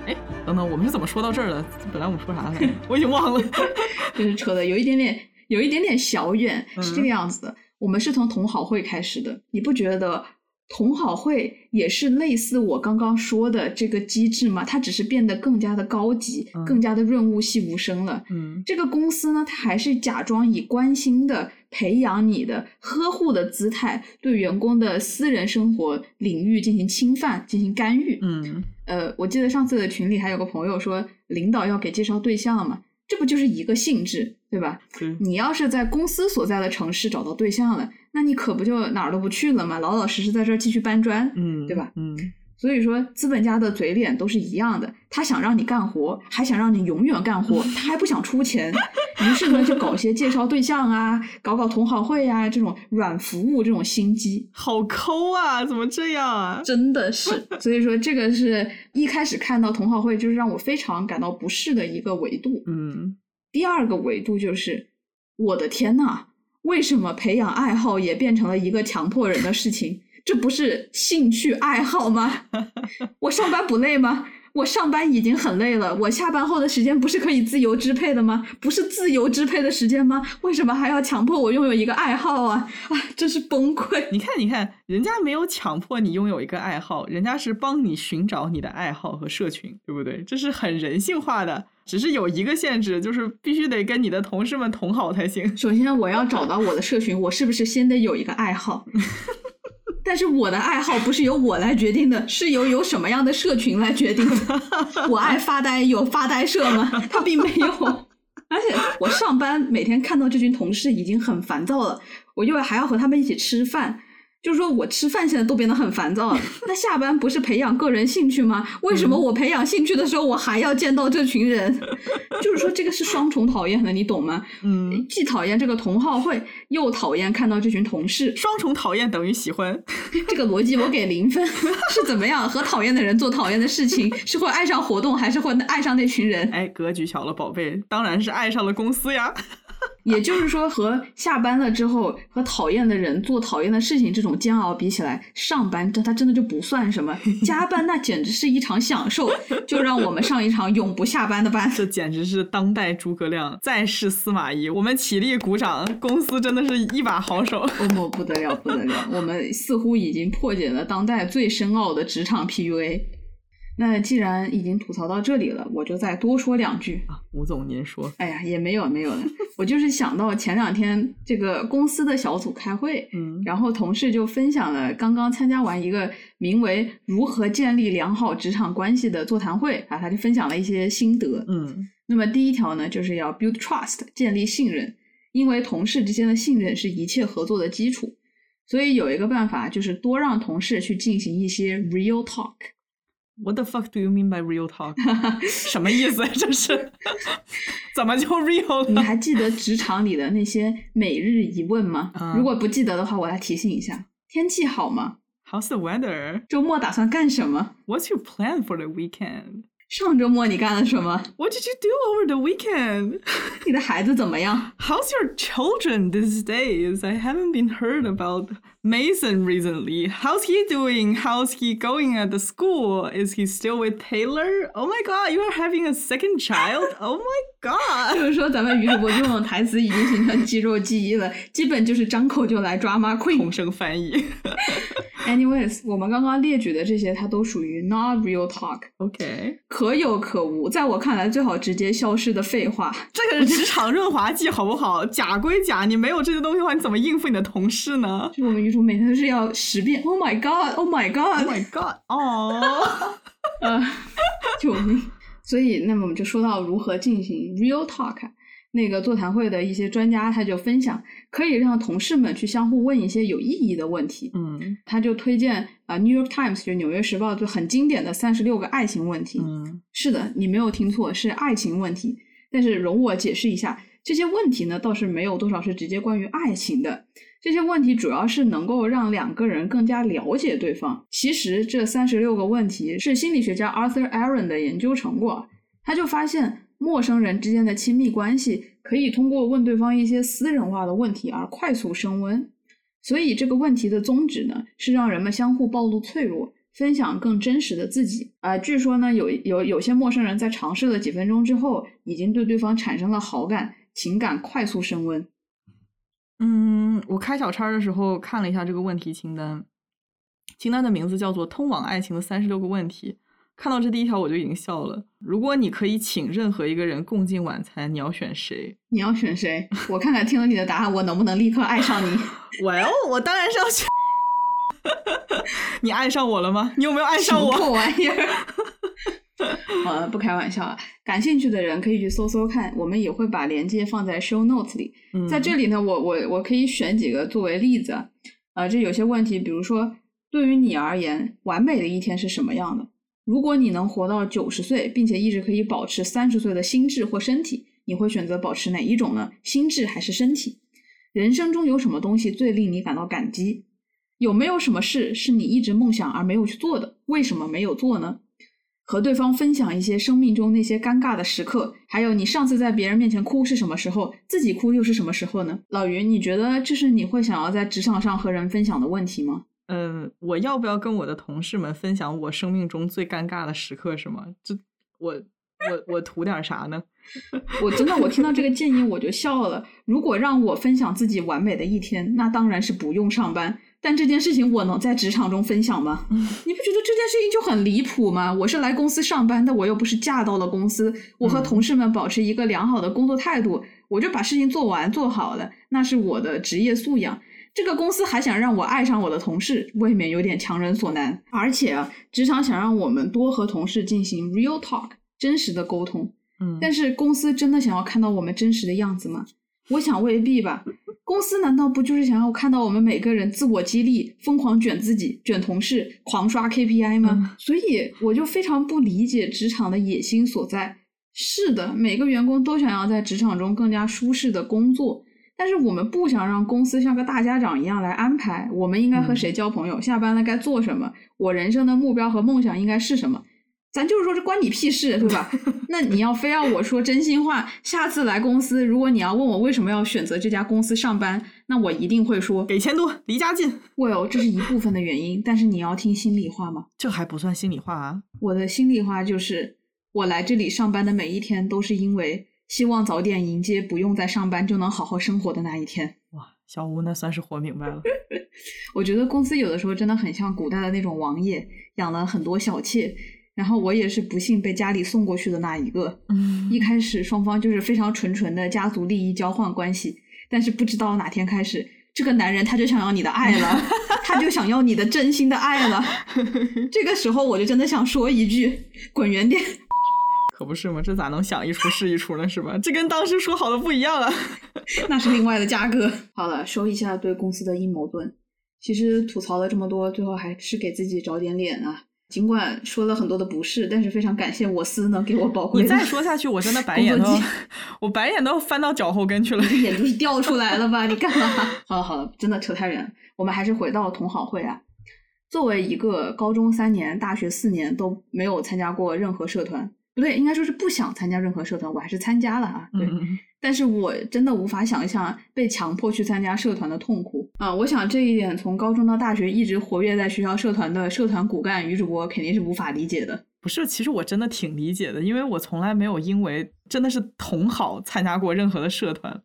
哎，等等，我们是怎么说到这儿的？本来我们说啥来着？我已经忘了。就是扯的有一点点，有一点点小远。是这个样子的。我们是从同好会开始的，你不觉得？同好会也是类似我刚刚说的这个机制嘛，它只是变得更加的高级，更加的润物细无声了。嗯，这个公司呢，它还是假装以关心的、培养你的、呵护的姿态，对员工的私人生活领域进行侵犯、进行干预。嗯，呃，我记得上次的群里还有个朋友说，领导要给介绍对象嘛，这不就是一个性质，对吧？你要是在公司所在的城市找到对象了。那你可不就哪儿都不去了吗？老老实实在这儿继续搬砖，嗯，对吧？嗯，所以说资本家的嘴脸都是一样的，他想让你干活，还想让你永远干活，他还不想出钱，于是呢就搞些介绍对象啊，搞搞同好会啊，这种软服务这种心机，好抠啊！怎么这样啊？真的是，所以说这个是一开始看到同好会，就是让我非常感到不适的一个维度。嗯，第二个维度就是，我的天呐！为什么培养爱好也变成了一个强迫人的事情？这不是兴趣爱好吗？我上班不累吗？我上班已经很累了，我下班后的时间不是可以自由支配的吗？不是自由支配的时间吗？为什么还要强迫我拥有一个爱好啊？啊，真是崩溃！你看，你看，人家没有强迫你拥有一个爱好，人家是帮你寻找你的爱好和社群，对不对？这是很人性化的。只是有一个限制，就是必须得跟你的同事们同好才行。首先，我要找到我的社群，我是不是先得有一个爱好？但是我的爱好不是由我来决定的，是由有什么样的社群来决定的。我爱发呆，有发呆社吗？他并没有。而且我上班每天看到这群同事已经很烦躁了，我又还要和他们一起吃饭。就是说我吃饭现在都变得很烦躁，那下班不是培养个人兴趣吗？为什么我培养兴趣的时候我还要见到这群人？就是说这个是双重讨厌的，你懂吗？嗯，既讨厌这个同好会，又讨厌看到这群同事，双重讨厌等于喜欢。这个逻辑我给零分，是怎么样？和讨厌的人做讨厌的事情，是会爱上活动，还是会爱上那群人？哎，格局小了，宝贝，当然是爱上了公司呀。也就是说，和下班了之后和讨厌的人做讨厌的事情这种煎熬比起来，上班这它真的就不算什么。加班那简直是一场享受，就让我们上一场永不下班的班。这简直是当代诸葛亮，再世司马懿。我们起立鼓掌，公司真的是一把好手。哦，不得了，不得了，我们似乎已经破解了当代最深奥的职场 PUA。那既然已经吐槽到这里了，我就再多说两句啊。吴总，您说。哎呀，也没有没有了，我就是想到前两天这个公司的小组开会，嗯，然后同事就分享了刚刚参加完一个名为“如何建立良好职场关系”的座谈会啊，他就分享了一些心得，嗯。那么第一条呢，就是要 build trust，建立信任，因为同事之间的信任是一切合作的基础，所以有一个办法就是多让同事去进行一些 real talk。What the fuck do you mean by real talk？什么意思？这是怎么就 real 了？你还记得职场里的那些每日一问吗？如果不记得的话，我来提醒一下：天气好吗？How's the weather？周末打算干什么？What's your plan for the weekend？上周末你干了什么？What did you do over the weekend？你的孩子怎么样？How's your children these days? I haven't been heard about Mason recently. How's he doing? How's he going at the school? Is he still with Taylor? Oh my god, you are having a second child? Oh my god！就是说咱们于主播这种台词已经形成肌肉记忆了，基本就是张口就来抓马 queen。同声翻译。Anyways，我们刚刚列举的这些，它都属于 not real talk。OK， 可有可无，在我看来最好直接消失的废话。这个是职场润滑剂，好不好？假归假，你没有这些东西的话，你怎么应付你的同事呢？就我们女主每天都是要十遍，Oh my God，Oh my God，Oh my God，哦，呃，救命！所以，那么我们就说到如何进行 real talk。那个座谈会的一些专家他就分享，可以让同事们去相互问一些有意义的问题。嗯，他就推荐啊，《New York Times》就《纽约时报》就很经典的三十六个爱情问题。嗯，是的，你没有听错，是爱情问题。但是容我解释一下，这些问题呢倒是没有多少是直接关于爱情的。这些问题主要是能够让两个人更加了解对方。其实这三十六个问题是心理学家 Arthur Aaron 的研究成果，他就发现。陌生人之间的亲密关系可以通过问对方一些私人化的问题而快速升温，所以这个问题的宗旨呢是让人们相互暴露脆弱，分享更真实的自己。啊，据说呢有有有些陌生人在尝试了几分钟之后，已经对对方产生了好感，情感快速升温。嗯，我开小差的时候看了一下这个问题清单，清单的名字叫做《通往爱情的三十六个问题》。看到这第一条我就已经笑了。如果你可以请任何一个人共进晚餐，你要选谁？你要选谁？我看看听了你的答案，我能不能立刻爱上你？Well，我当然是要选。你爱上我了吗？你有没有爱上我？破玩意儿！好了，不开玩笑了。感兴趣的人可以去搜搜看，我们也会把链接放在 show notes 里。在这里呢，我我我可以选几个作为例子。啊，这有些问题，比如说，对于你而言，完美的一天是什么样的？如果你能活到九十岁，并且一直可以保持三十岁的心智或身体，你会选择保持哪一种呢？心智还是身体？人生中有什么东西最令你感到感激？有没有什么事是你一直梦想而没有去做的？为什么没有做呢？和对方分享一些生命中那些尴尬的时刻，还有你上次在别人面前哭是什么时候？自己哭又是什么时候呢？老于，你觉得这是你会想要在职场上和人分享的问题吗？嗯，我要不要跟我的同事们分享我生命中最尴尬的时刻？是吗？这我我我图点啥呢？我真的，我听到这个建议我就笑了。如果让我分享自己完美的一天，那当然是不用上班。但这件事情我能在职场中分享吗？你不觉得这件事情就很离谱吗？我是来公司上班的，我又不是嫁到了公司。我和同事们保持一个良好的工作态度，我就把事情做完做好了，那是我的职业素养。这个公司还想让我爱上我的同事，未免有点强人所难。而且啊，职场想让我们多和同事进行 real talk，真实的沟通。嗯，但是公司真的想要看到我们真实的样子吗？我想未必吧。公司难道不就是想要看到我们每个人自我激励、疯狂卷自己、卷同事、狂刷 KPI 吗？所以我就非常不理解职场的野心所在。是的，每个员工都想要在职场中更加舒适的工作。但是我们不想让公司像个大家长一样来安排，我们应该和谁交朋友，下班了该做什么，我人生的目标和梦想应该是什么？咱就是说，这关你屁事，对吧？那你要非要我说真心话，下次来公司，如果你要问我为什么要选择这家公司上班，那我一定会说给钱多，离家近。Well，这是一部分的原因，但是你要听心里话吗？这还不算心里话啊！我的心里话就是，我来这里上班的每一天都是因为。希望早点迎接不用再上班就能好好生活的那一天。哇，小吴那算是活明白了。我觉得公司有的时候真的很像古代的那种王爷，养了很多小妾。然后我也是不幸被家里送过去的那一个。嗯，一开始双方就是非常纯纯的家族利益交换关系，但是不知道哪天开始，这个男人他就想要你的爱了，他就想要你的真心的爱了。这个时候我就真的想说一句：滚远点。可不是吗？这咋能想一出是一出呢？是吧？这跟当时说好的不一样啊！那是另外的价格。好了，说一下对公司的阴谋论。其实吐槽了这么多，最后还是给自己找点脸啊。尽管说了很多的不是，但是非常感谢我司能给我宝贵。你再说下去，我真的白眼都，我白眼都翻到脚后跟去了。眼珠是掉出来了吧？你干嘛？好了好了，真的扯太远了。我们还是回到同好会啊。作为一个高中三年、大学四年都没有参加过任何社团。不对，应该说是不想参加任何社团，我还是参加了啊。对，但是我真的无法想象被强迫去参加社团的痛苦啊！我想这一点，从高中到大学一直活跃在学校社团的社团骨干女主播肯定是无法理解的。不是，其实我真的挺理解的，因为我从来没有因为真的是同好参加过任何的社团，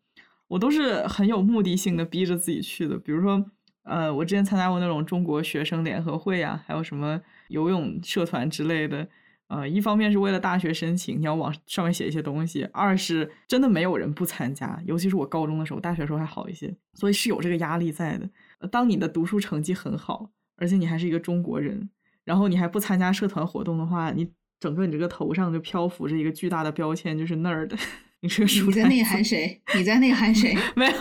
我都是很有目的性的逼着自己去的。比如说，呃，我之前参加过那种中国学生联合会啊，还有什么游泳社团之类的。呃，一方面是为了大学申请，你要往上面写一些东西；二是真的没有人不参加，尤其是我高中的时候，大学时候还好一些，所以是有这个压力在的。当你的读书成绩很好，而且你还是一个中国人，然后你还不参加社团活动的话，你整个你这个头上就漂浮着一个巨大的标签，就是 nerd。你是个书你在内涵谁？你在内涵谁？没有。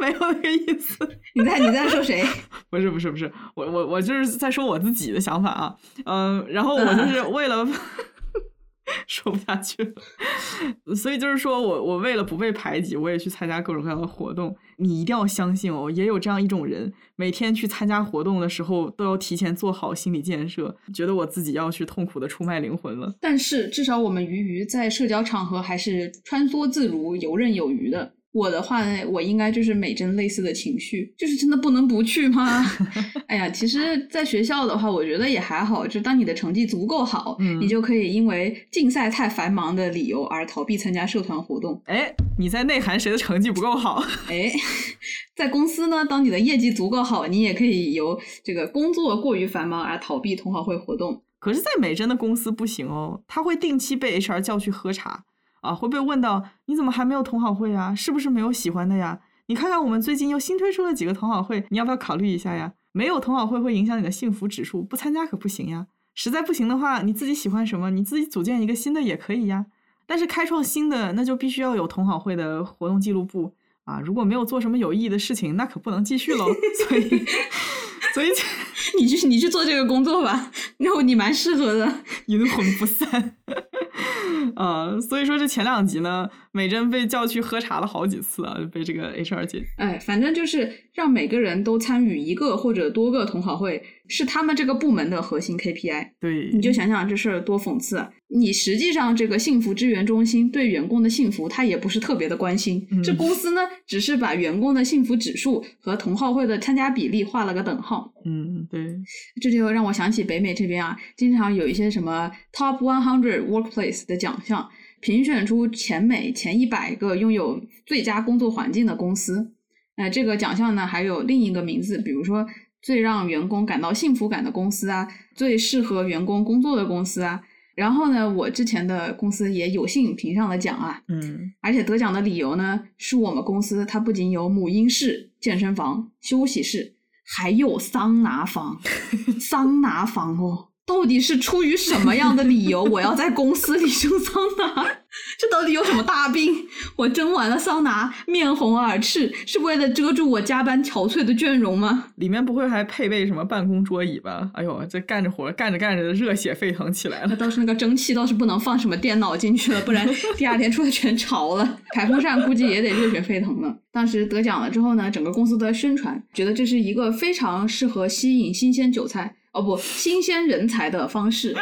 没有那个意思，你在你在说谁？不是不是不是，我我我就是在说我自己的想法啊，嗯，然后我就是为了 说不下去了，所以就是说我我为了不被排挤，我也去参加各种各样的活动。你一定要相信哦，也有这样一种人，每天去参加活动的时候都要提前做好心理建设，觉得我自己要去痛苦的出卖灵魂了。但是至少我们鱼鱼在社交场合还是穿梭自如、游刃有余的。我的话呢，我应该就是美珍类似的情绪，就是真的不能不去吗？哎呀，其实，在学校的话，我觉得也还好，就当你的成绩足够好，你就可以因为竞赛太繁忙的理由而逃避参加社团活动。哎，你在内涵谁的成绩不够好？哎，在公司呢，当你的业绩足够好，你也可以由这个工作过于繁忙而逃避同好会活动。可是，在美珍的公司不行哦，他会定期被 HR 叫去喝茶。啊，会被问到你怎么还没有同好会啊？是不是没有喜欢的呀？你看看我们最近又新推出了几个同好会，你要不要考虑一下呀？没有同好会会影响你的幸福指数，不参加可不行呀。实在不行的话，你自己喜欢什么，你自己组建一个新的也可以呀。但是开创新的，那就必须要有同好会的活动记录簿啊。如果没有做什么有意义的事情，那可不能继续喽。所以，所以你去你去做这个工作吧，那你蛮适合的，阴魂不散。嗯，所以说这前两集呢，美珍被叫去喝茶了好几次啊，被这个 HR 姐。哎，反正就是让每个人都参与一个或者多个同好会，是他们这个部门的核心 KPI。对，你就想想这事儿多讽刺。你实际上这个幸福支援中心对员工的幸福，他也不是特别的关心。这公司呢，只是把员工的幸福指数和同好会的参加比例画了个等号。嗯，对。这就让我想起北美这边啊，经常有一些什么 Top One Hundred Workplace 的奖项，评选出前美前一百个拥有最佳工作环境的公司。那这个奖项呢，还有另一个名字，比如说最让员工感到幸福感的公司啊，最适合员工工作的公司啊。然后呢，我之前的公司也有幸评上了奖啊，嗯，而且得奖的理由呢，是我们公司它不仅有母婴室、健身房、休息室，还有桑拿房，桑拿房哦。到底是出于什么样的理由，我要在公司里 修桑拿？这到底有什么大病？我蒸完了桑拿，面红耳赤，是为了遮住我加班憔悴的倦容吗？里面不会还配备什么办公桌椅吧？哎呦，这干着活，干着干着热血沸腾起来了。倒是那个蒸汽倒是不能放什么电脑进去了，不然 第二天出来全潮了。排风扇估计也得热血沸腾了。当时得奖了之后呢，整个公司都在宣传，觉得这是一个非常适合吸引新鲜韭菜。哦不，新鲜人才的方式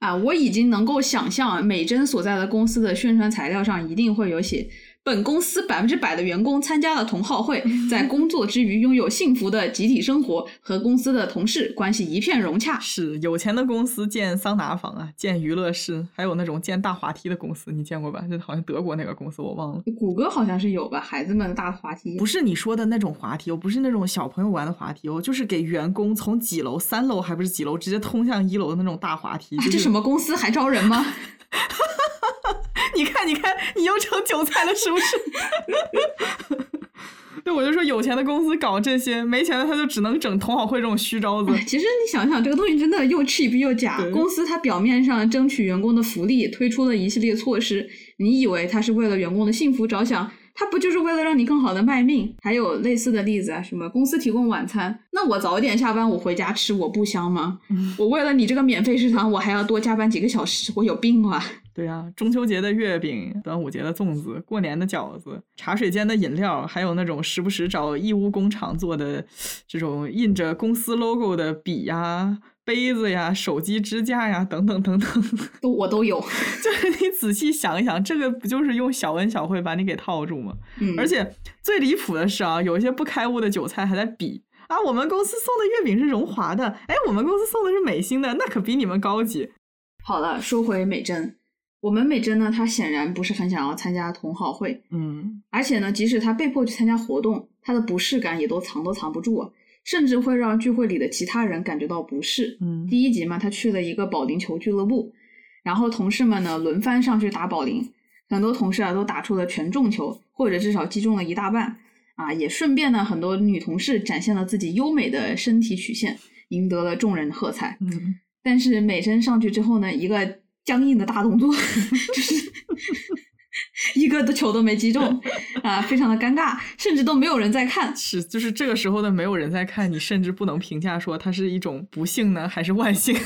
啊，我已经能够想象美珍所在的公司的宣传材料上一定会有写。本公司百分之百的员工参加了同好会，在工作之余拥有幸福的集体生活，和公司的同事关系一片融洽。是有钱的公司建桑拿房啊，建娱乐室，还有那种建大滑梯的公司，你见过吧？就好像德国那个公司，我忘了。谷歌好像是有吧？孩子们的大滑梯，不是你说的那种滑梯哦，不是那种小朋友玩的滑梯哦，就是给员工从几楼、三楼还不是几楼直接通向一楼的那种大滑梯。这什么公司还招人吗？你看，你看，你又成韭菜了，是不是？对，我就说有钱的公司搞这些，没钱的他就只能整同好会这种虚招子。其实你想想，这个东西真的又 cheap 又假。公司它表面上争取员工的福利，推出了一系列措施，你以为他是为了员工的幸福着想？他不就是为了让你更好的卖命？还有类似的例子啊，什么公司提供晚餐，那我早点下班，我回家吃，我不香吗？我为了你这个免费食堂，我还要多加班几个小时，我有病啊！对啊，中秋节的月饼，端午节的粽子，过年的饺子，茶水间的饮料，还有那种时不时找义乌工厂做的这种印着公司 logo 的笔呀。杯子呀，手机支架呀，等等等等，都我都有。就是你仔细想一想，这个不就是用小恩小惠把你给套住吗？嗯。而且最离谱的是啊，有一些不开悟的韭菜还在比啊，我们公司送的月饼是荣华的，哎，我们公司送的是美心的，那可比你们高级。好了，说回美珍，我们美珍呢，她显然不是很想要参加同好会，嗯。而且呢，即使她被迫去参加活动，她的不适感也都藏都藏不住啊。甚至会让聚会里的其他人感觉到不适。嗯，第一集嘛，他去了一个保龄球俱乐部，然后同事们呢轮番上去打保龄，很多同事啊都打出了全中球，或者至少击中了一大半。啊，也顺便呢，很多女同事展现了自己优美的身体曲线，赢得了众人喝彩。嗯，但是美珍上去之后呢，一个僵硬的大动作，就是。一个的球都没击中啊，非常的尴尬，甚至都没有人在看。是，就是这个时候的没有人在看，你甚至不能评价说它是一种不幸呢，还是万幸。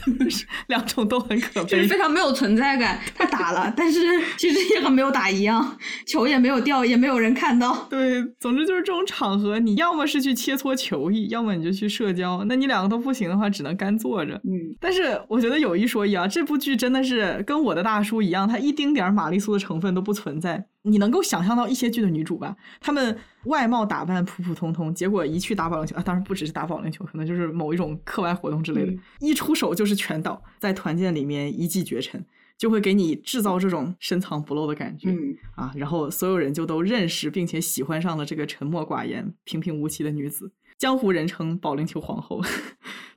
两种都很可悲，就是非常没有存在感。他打了，但是其实也和没有打一样，球也没有掉，也没有人看到。对，总之就是这种场合，你要么是去切磋球艺，要么你就去社交。那你两个都不行的话，只能干坐着。嗯，但是我觉得有一说一啊，这部剧真的是跟我的大叔一样，他一丁点儿玛丽苏的成分都不存在。你能够想象到一些剧的女主吧？她们外貌打扮普普通通，结果一去打保龄球啊，当然不只是打保龄球，可能就是某一种课外活动之类的，一出手就是全倒，在团建里面一骑绝尘，就会给你制造这种深藏不露的感觉啊。然后所有人就都认识并且喜欢上了这个沉默寡言、平平无奇的女子，江湖人称保龄球皇后。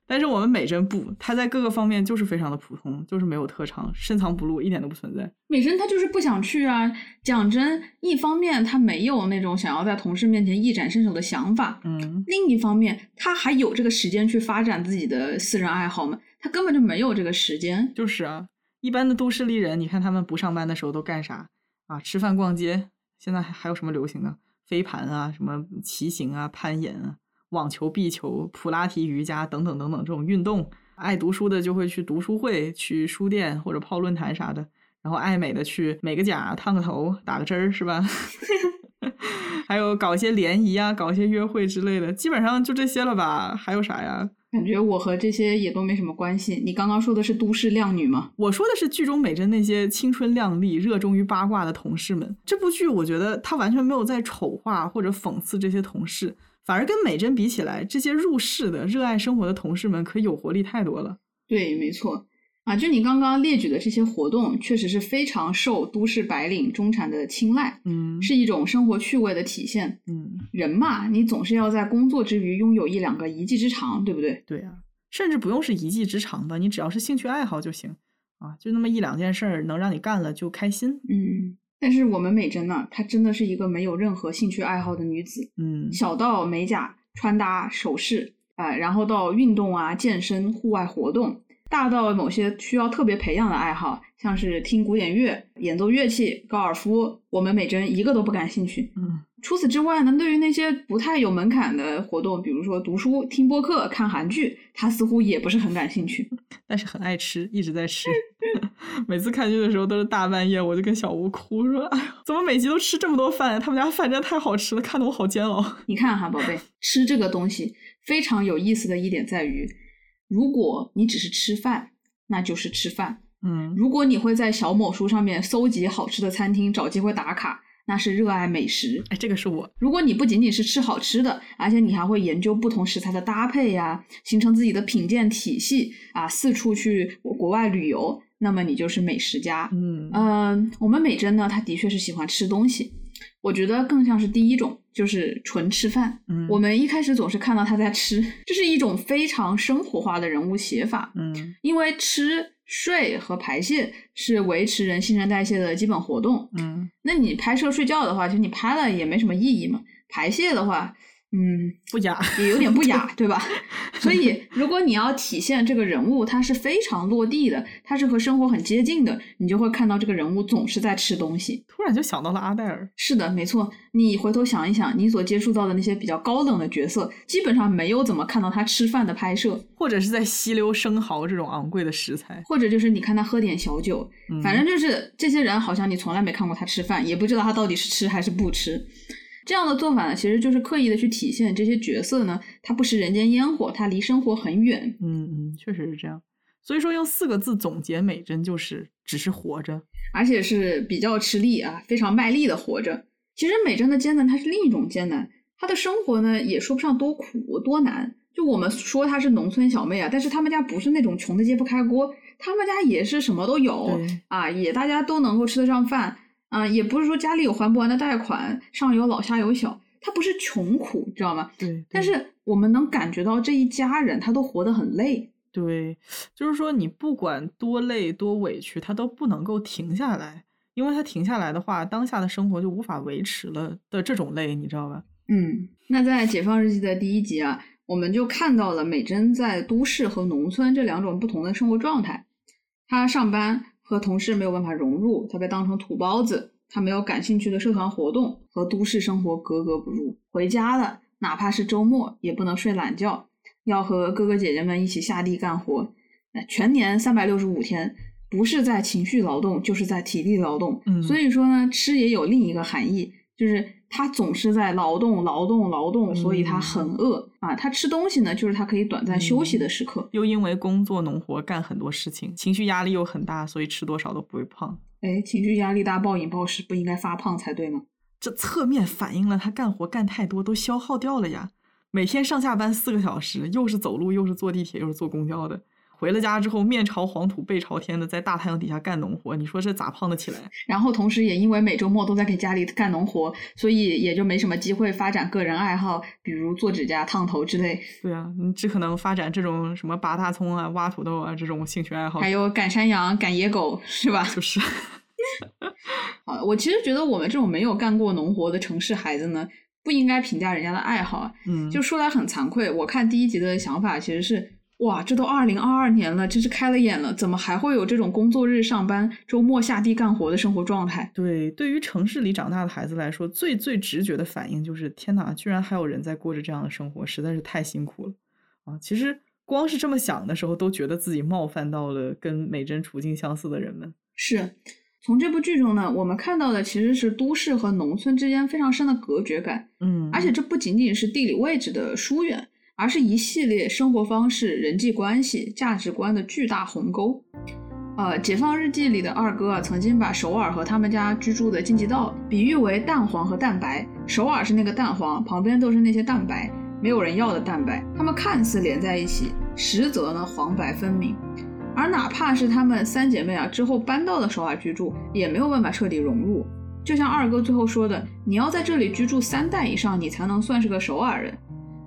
但是我们美珍不，她在各个方面就是非常的普通，就是没有特长，深藏不露，一点都不存在。美珍她就是不想去啊。讲真，一方面她没有那种想要在同事面前一展身手的想法，嗯，另一方面她还有这个时间去发展自己的私人爱好吗？她根本就没有这个时间。就是啊，一般的都市丽人，你看他们不上班的时候都干啥啊？吃饭、逛街。现在还还有什么流行的？飞盘啊，什么骑行啊，攀岩啊。网球、壁球、普拉提、瑜伽等等等等这种运动，爱读书的就会去读书会、去书店或者泡论坛啥的，然后爱美的去美个甲、烫个头、打个针儿，是吧？还有搞一些联谊啊，搞一些约会之类的，基本上就这些了吧？还有啥呀？感觉我和这些也都没什么关系。你刚刚说的是都市靓女吗？我说的是剧中美珍那些青春靓丽、热衷于八卦的同事们。这部剧我觉得他完全没有在丑化或者讽刺这些同事。反而跟美珍比起来，这些入世的、热爱生活的同事们可有活力太多了。对，没错啊，就你刚刚列举的这些活动，确实是非常受都市白领中产的青睐。嗯，是一种生活趣味的体现。嗯，人嘛，你总是要在工作之余拥有一两个一技之长，对不对？对啊，甚至不用是一技之长吧，你只要是兴趣爱好就行啊，就那么一两件事儿能让你干了就开心。嗯。但是我们美珍呢，她真的是一个没有任何兴趣爱好的女子。嗯，小到美甲、穿搭、首饰啊，然后到运动啊、健身、户外活动，大到某些需要特别培养的爱好，像是听古典乐、演奏乐器、高尔夫，我们美珍一个都不感兴趣。嗯。除此之外呢，对于那些不太有门槛的活动，比如说读书、听播客、看韩剧，他似乎也不是很感兴趣。但是很爱吃，一直在吃。每次看剧的时候都是大半夜，我就跟小吴哭说：“哎呀，怎么每集都吃这么多饭？他们家饭真的太好吃了，看得我好煎熬。”你看哈，宝贝，吃这个东西非常有意思的一点在于，如果你只是吃饭，那就是吃饭。嗯，如果你会在小某书上面搜集好吃的餐厅，找机会打卡。那是热爱美食，哎，这个是我。如果你不仅仅是吃好吃的，而且你还会研究不同食材的搭配呀，形成自己的品鉴体系啊，四处去国外旅游，那么你就是美食家。嗯嗯，我们美珍呢，她的确是喜欢吃东西，我觉得更像是第一种，就是纯吃饭。嗯，我们一开始总是看到她在吃，这是一种非常生活化的人物写法。嗯，因为吃。睡和排泄是维持人新陈代谢的基本活动。嗯，那你拍摄睡觉的话，其实你拍了也没什么意义嘛。排泄的话。嗯，不雅，也有点不雅，对吧？所以，如果你要体现这个人物，他是非常落地的，他是和生活很接近的，你就会看到这个人物总是在吃东西。突然就想到了阿黛尔。是的，没错。你回头想一想，你所接触到的那些比较高冷的角色，基本上没有怎么看到他吃饭的拍摄，或者是在吸溜生蚝这种昂贵的食材，或者就是你看他喝点小酒，反正就是这些人好像你从来没看过他吃饭，也不知道他到底是吃还是不吃。这样的做法呢，其实就是刻意的去体现这些角色呢，他不食人间烟火，他离生活很远。嗯嗯，确实是这样。所以说，用四个字总结美珍，就是只是活着，而且是比较吃力啊，非常卖力的活着。其实美珍的艰难，它是另一种艰难。她的生活呢，也说不上多苦多难。就我们说她是农村小妹啊，但是他们家不是那种穷的揭不开锅，他们家也是什么都有啊，也大家都能够吃得上饭。啊，也不是说家里有还不完的贷款，上有老下有小，他不是穷苦，知道吗？对。但是我们能感觉到这一家人他都活得很累。对，就是说你不管多累多委屈，他都不能够停下来，因为他停下来的话，当下的生活就无法维持了的这种累，你知道吧？嗯，那在《解放日记》的第一集啊，我们就看到了美珍在都市和农村这两种不同的生活状态，她上班。和同事没有办法融入，他被当成土包子，他没有感兴趣的社团活动，和都市生活格格不入。回家了，哪怕是周末也不能睡懒觉，要和哥哥姐姐们一起下地干活。全年三百六十五天，不是在情绪劳动，就是在体力劳动。嗯，所以说呢，吃也有另一个含义，就是他总是在劳动、劳动、劳动，所以他很饿啊。他吃东西呢，就是他可以短暂休息的时刻。又因为工作农活干很多事情，情绪压力又很大，所以吃多少都不会胖。哎，情绪压力大、暴饮暴食，不应该发胖才对吗？这侧面反映了他干活干太多都消耗掉了呀。每天上下班四个小时，又是走路，又是坐地铁，又是坐公交的。回了家之后，面朝黄土背朝天的在大太阳底下干农活，你说这咋胖得起来？然后同时也因为每周末都在给家里干农活，所以也就没什么机会发展个人爱好，比如做指甲、烫头之类。对啊，你只可能发展这种什么拔大葱啊、挖土豆啊这种兴趣爱好。还有赶山羊、赶野狗，是吧？就是。好，我其实觉得我们这种没有干过农活的城市孩子呢，不应该评价人家的爱好。嗯，就说来很惭愧，我看第一集的想法其实是。哇，这都二零二二年了，真是开了眼了！怎么还会有这种工作日上班、周末下地干活的生活状态？对，对于城市里长大的孩子来说，最最直觉的反应就是：天哪，居然还有人在过着这样的生活，实在是太辛苦了啊！其实光是这么想的时候，都觉得自己冒犯到了跟美珍处境相似的人们。是从这部剧中呢，我们看到的其实是都市和农村之间非常深的隔绝感。嗯，而且这不仅仅是地理位置的疏远。而是一系列生活方式、人际关系、价值观的巨大鸿沟。呃，《解放日记》里的二哥啊，曾经把首尔和他们家居住的京畿道比喻为蛋黄和蛋白。首尔是那个蛋黄，旁边都是那些蛋白，没有人要的蛋白。他们看似连在一起，实则呢黄白分明。而哪怕是他们三姐妹啊，之后搬到了首尔居住，也没有办法彻底融入。就像二哥最后说的：“你要在这里居住三代以上，你才能算是个首尔人。”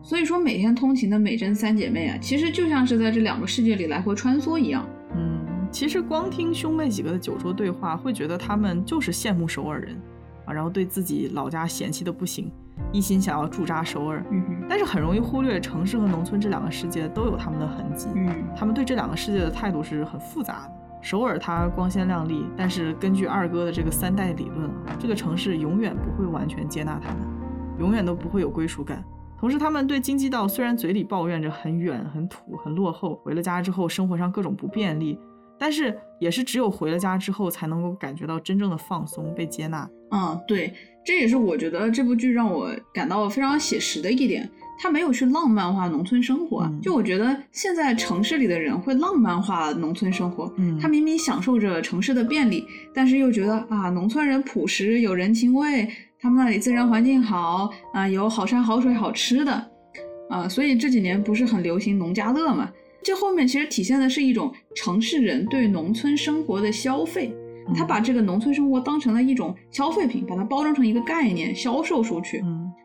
所以说，每天通勤的美珍三姐妹啊，其实就像是在这两个世界里来回穿梭一样。嗯，其实光听兄妹几个的酒桌对话，会觉得他们就是羡慕首尔人啊，然后对自己老家嫌弃的不行，一心想要驻扎首尔。嗯但是很容易忽略城市和农村这两个世界都有他们的痕迹。嗯。他们对这两个世界的态度是很复杂的。首尔它光鲜亮丽，但是根据二哥的这个三代理论啊，这个城市永远不会完全接纳他们，永远都不会有归属感。同时，他们对京畿道虽然嘴里抱怨着很远、很土、很落后，回了家之后生活上各种不便利，但是也是只有回了家之后才能够感觉到真正的放松、被接纳。嗯，对，这也是我觉得这部剧让我感到非常写实的一点，他没有去浪漫化农村生活。就我觉得现在城市里的人会浪漫化农村生活，嗯，他明明享受着城市的便利，但是又觉得啊，农村人朴实有人情味。他们那里自然环境好啊，有好山好水好吃的啊，所以这几年不是很流行农家乐嘛？这后面其实体现的是一种城市人对农村生活的消费。他把这个农村生活当成了一种消费品，把它包装成一个概念销售出去，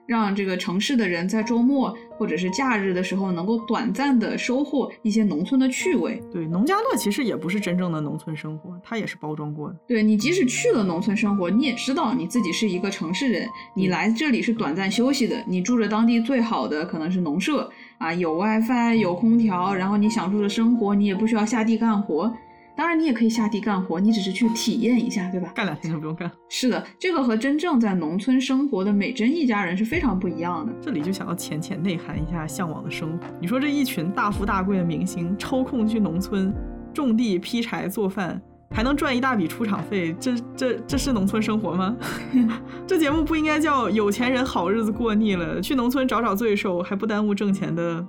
让这个城市的人在周末或者是假日的时候能够短暂的收获一些农村的趣味。对，农家乐其实也不是真正的农村生活，它也是包装过的。对你即使去了农村生活，你也知道你自己是一个城市人，你来这里是短暂休息的，你住着当地最好的可能是农舍啊，有 WiFi 有空调，然后你享受着生活，你也不需要下地干活。当然，你也可以下地干活，你只是去体验一下，对吧？干两天就不用干。是的，这个和真正在农村生活的美珍一家人是非常不一样的。这里就想要浅浅内涵一下向往的生活。你说这一群大富大贵的明星抽空去农村种地、劈柴、做饭，还能赚一大笔出场费，这这这是农村生活吗？这节目不应该叫有钱人好日子过腻了，去农村找找罪受，还不耽误挣钱的。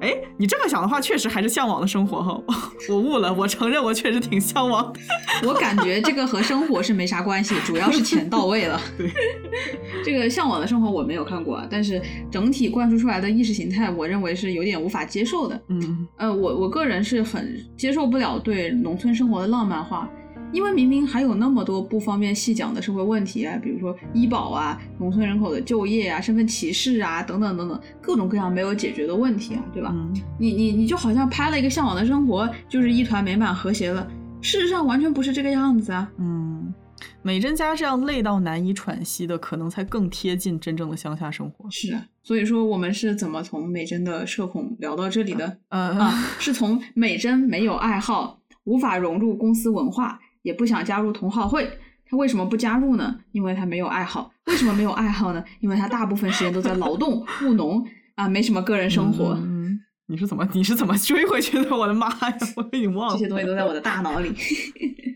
哎，你这么想的话，确实还是向往的生活哈。我悟了，我承认我确实挺向往。我感觉这个和生活是没啥关系，主要是钱到位了。对，这个向往的生活我没有看过，但是整体灌输出来的意识形态，我认为是有点无法接受的。嗯，呃，我我个人是很接受不了对农村生活的浪漫化。因为明明还有那么多不方便细讲的社会问题啊，比如说医保啊、农村人口的就业啊、身份歧视啊等等等等，各种各样没有解决的问题啊，对吧？你你你就好像拍了一个向往的生活，就是一团美满和谐了。事实上完全不是这个样子啊。嗯，美珍家这样累到难以喘息的，可能才更贴近真正的乡下生活。是啊，所以说我们是怎么从美珍的社恐聊到这里的？呃啊，是从美珍没有爱好，无法融入公司文化。也不想加入同好会，他为什么不加入呢？因为他没有爱好。为什么没有爱好呢？因为他大部分时间都在劳动务农啊，没什么个人生活。嗯，你是怎么你是怎么追回去的？我的妈呀，我已经忘了。这些东西都在我的大脑里。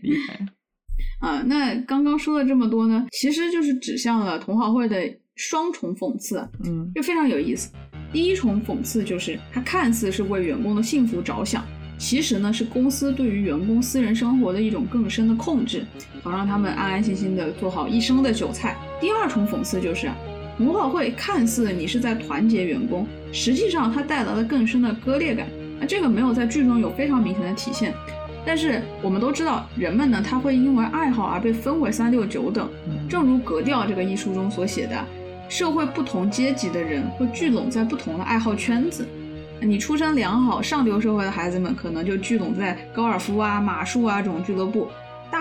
厉害。啊，那刚刚说了这么多呢，其实就是指向了同好会的双重讽刺，嗯，就非常有意思。第一重讽刺就是他看似是为员工的幸福着想，其实呢是公司对于员工私人生活的一种更深的控制，好让他们安安心心的做好一生的韭菜。第二重讽刺就是同好会看似你是在团结员工，实际上它带来了更深的割裂感。那这个没有在剧中有非常明显的体现。但是我们都知道，人们呢，他会因为爱好而被分为三六九等。正如《格调》这个一书中所写的，社会不同阶级的人会聚拢在不同的爱好圈子。你出身良好、上流社会的孩子们，可能就聚拢在高尔夫啊、马术啊这种俱乐部；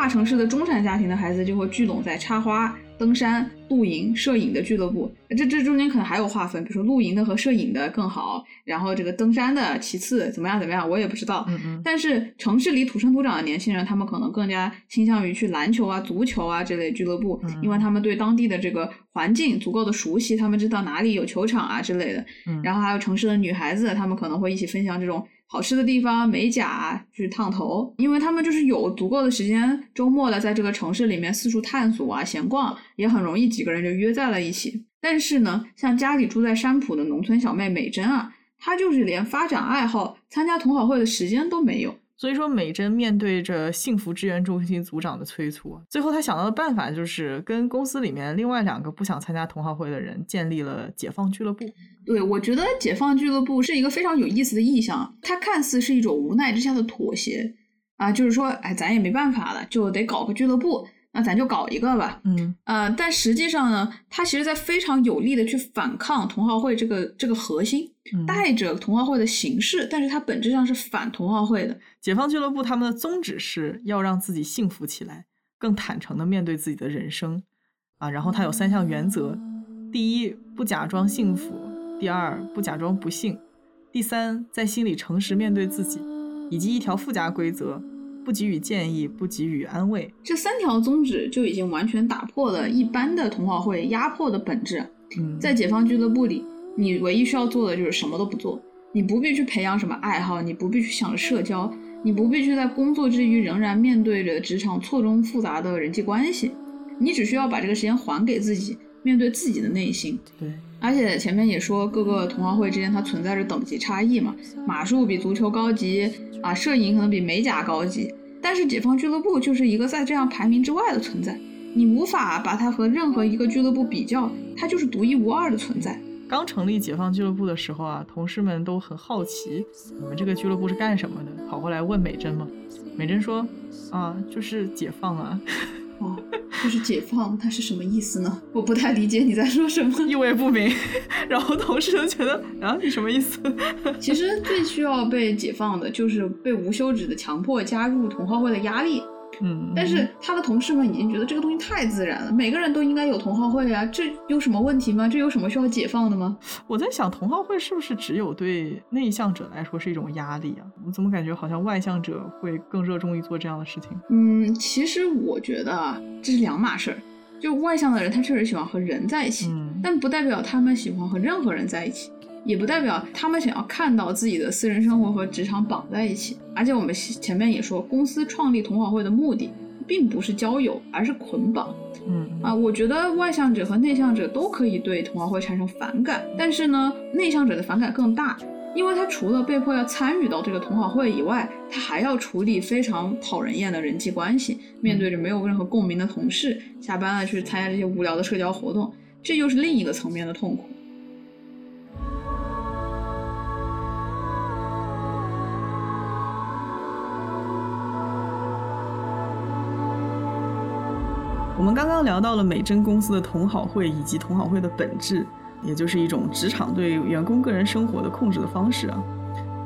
大城市的中产家庭的孩子就会聚拢在插花。登山、露营、摄影的俱乐部，这这中间可能还有划分，比如说露营的和摄影的更好，然后这个登山的其次，怎么样怎么样，我也不知道。嗯嗯。但是城市里土生土长的年轻人，他们可能更加倾向于去篮球啊、足球啊这类俱乐部，因为他们对当地的这个环境足够的熟悉，他们知道哪里有球场啊之类的。嗯。然后还有城市的女孩子，她们可能会一起分享这种。好吃的地方，美甲去烫头，因为他们就是有足够的时间，周末了在这个城市里面四处探索啊，闲逛，也很容易几个人就约在了一起。但是呢，像家里住在山浦的农村小妹美珍啊，她就是连发展爱好、参加同好会的时间都没有。所以说，美珍面对着幸福支援中心组长的催促，最后她想到的办法就是跟公司里面另外两个不想参加同好会的人建立了解放俱乐部。对，我觉得解放俱乐部是一个非常有意思的意象，它看似是一种无奈之下的妥协啊，就是说，哎，咱也没办法了，就得搞个俱乐部。那咱就搞一个吧，嗯，呃，但实际上呢，它其实在非常有力的去反抗同好会这个这个核心，带着同好会的形式，但是它本质上是反同好会的。解放俱乐部他们的宗旨是要让自己幸福起来，更坦诚的面对自己的人生，啊，然后它有三项原则：第一，不假装幸福；第二，不假装不幸；第三，在心里诚实面对自己，以及一条附加规则。不给予建议，不给予安慰，这三条宗旨就已经完全打破了一般的同好会压迫的本质。在解放俱乐部里，你唯一需要做的就是什么都不做，你不必去培养什么爱好，你不必去想着社交，你不必去在工作之余仍然面对着职场错综复杂的人际关系，你只需要把这个时间还给自己，面对自己的内心。对，而且前面也说，各个同好会之间它存在着等级差异嘛，马术比足球高级啊，摄影可能比美甲高级。但是解放俱乐部就是一个在这样排名之外的存在，你无法把它和任何一个俱乐部比较，它就是独一无二的存在。刚成立解放俱乐部的时候啊，同事们都很好奇，你们这个俱乐部是干什么的？跑过来问美珍嘛。美珍说：“啊，就是解放啊。” 哦，就是解放，它是什么意思呢？我不太理解你在说什么，意味不明。然后同事就觉得啊，你什么意思？其实最需要被解放的就是被无休止的强迫加入同好会的压力。嗯，但是他的同事们已经觉得这个东西太自然了，每个人都应该有同好会啊，这有什么问题吗？这有什么需要解放的吗？我在想，同好会是不是只有对内向者来说是一种压力啊？我怎么感觉好像外向者会更热衷于做这样的事情？嗯，其实我觉得啊，这是两码事儿。就外向的人，他确实喜欢和人在一起，但不代表他们喜欢和任何人在一起。也不代表他们想要看到自己的私人生活和职场绑在一起。而且我们前面也说，公司创立同好会的目的并不是交友，而是捆绑。嗯啊，我觉得外向者和内向者都可以对同好会产生反感，但是呢，内向者的反感更大，因为他除了被迫要参与到这个同好会以外，他还要处理非常讨人厌的人际关系，面对着没有任何共鸣的同事，下班了去参加这些无聊的社交活动，这又是另一个层面的痛苦。我们刚刚聊到了美珍公司的同好会以及同好会的本质，也就是一种职场对员工个人生活的控制的方式啊。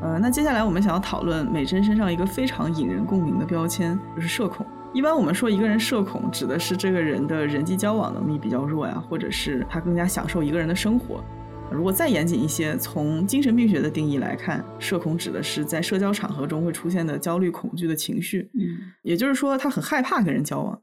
呃，那接下来我们想要讨论美珍身上一个非常引人共鸣的标签，就是社恐。一般我们说一个人社恐，指的是这个人的人际交往能力比较弱呀，或者是他更加享受一个人的生活。如果再严谨一些，从精神病学的定义来看，社恐指的是在社交场合中会出现的焦虑、恐惧的情绪。嗯，也就是说，他很害怕跟人交往。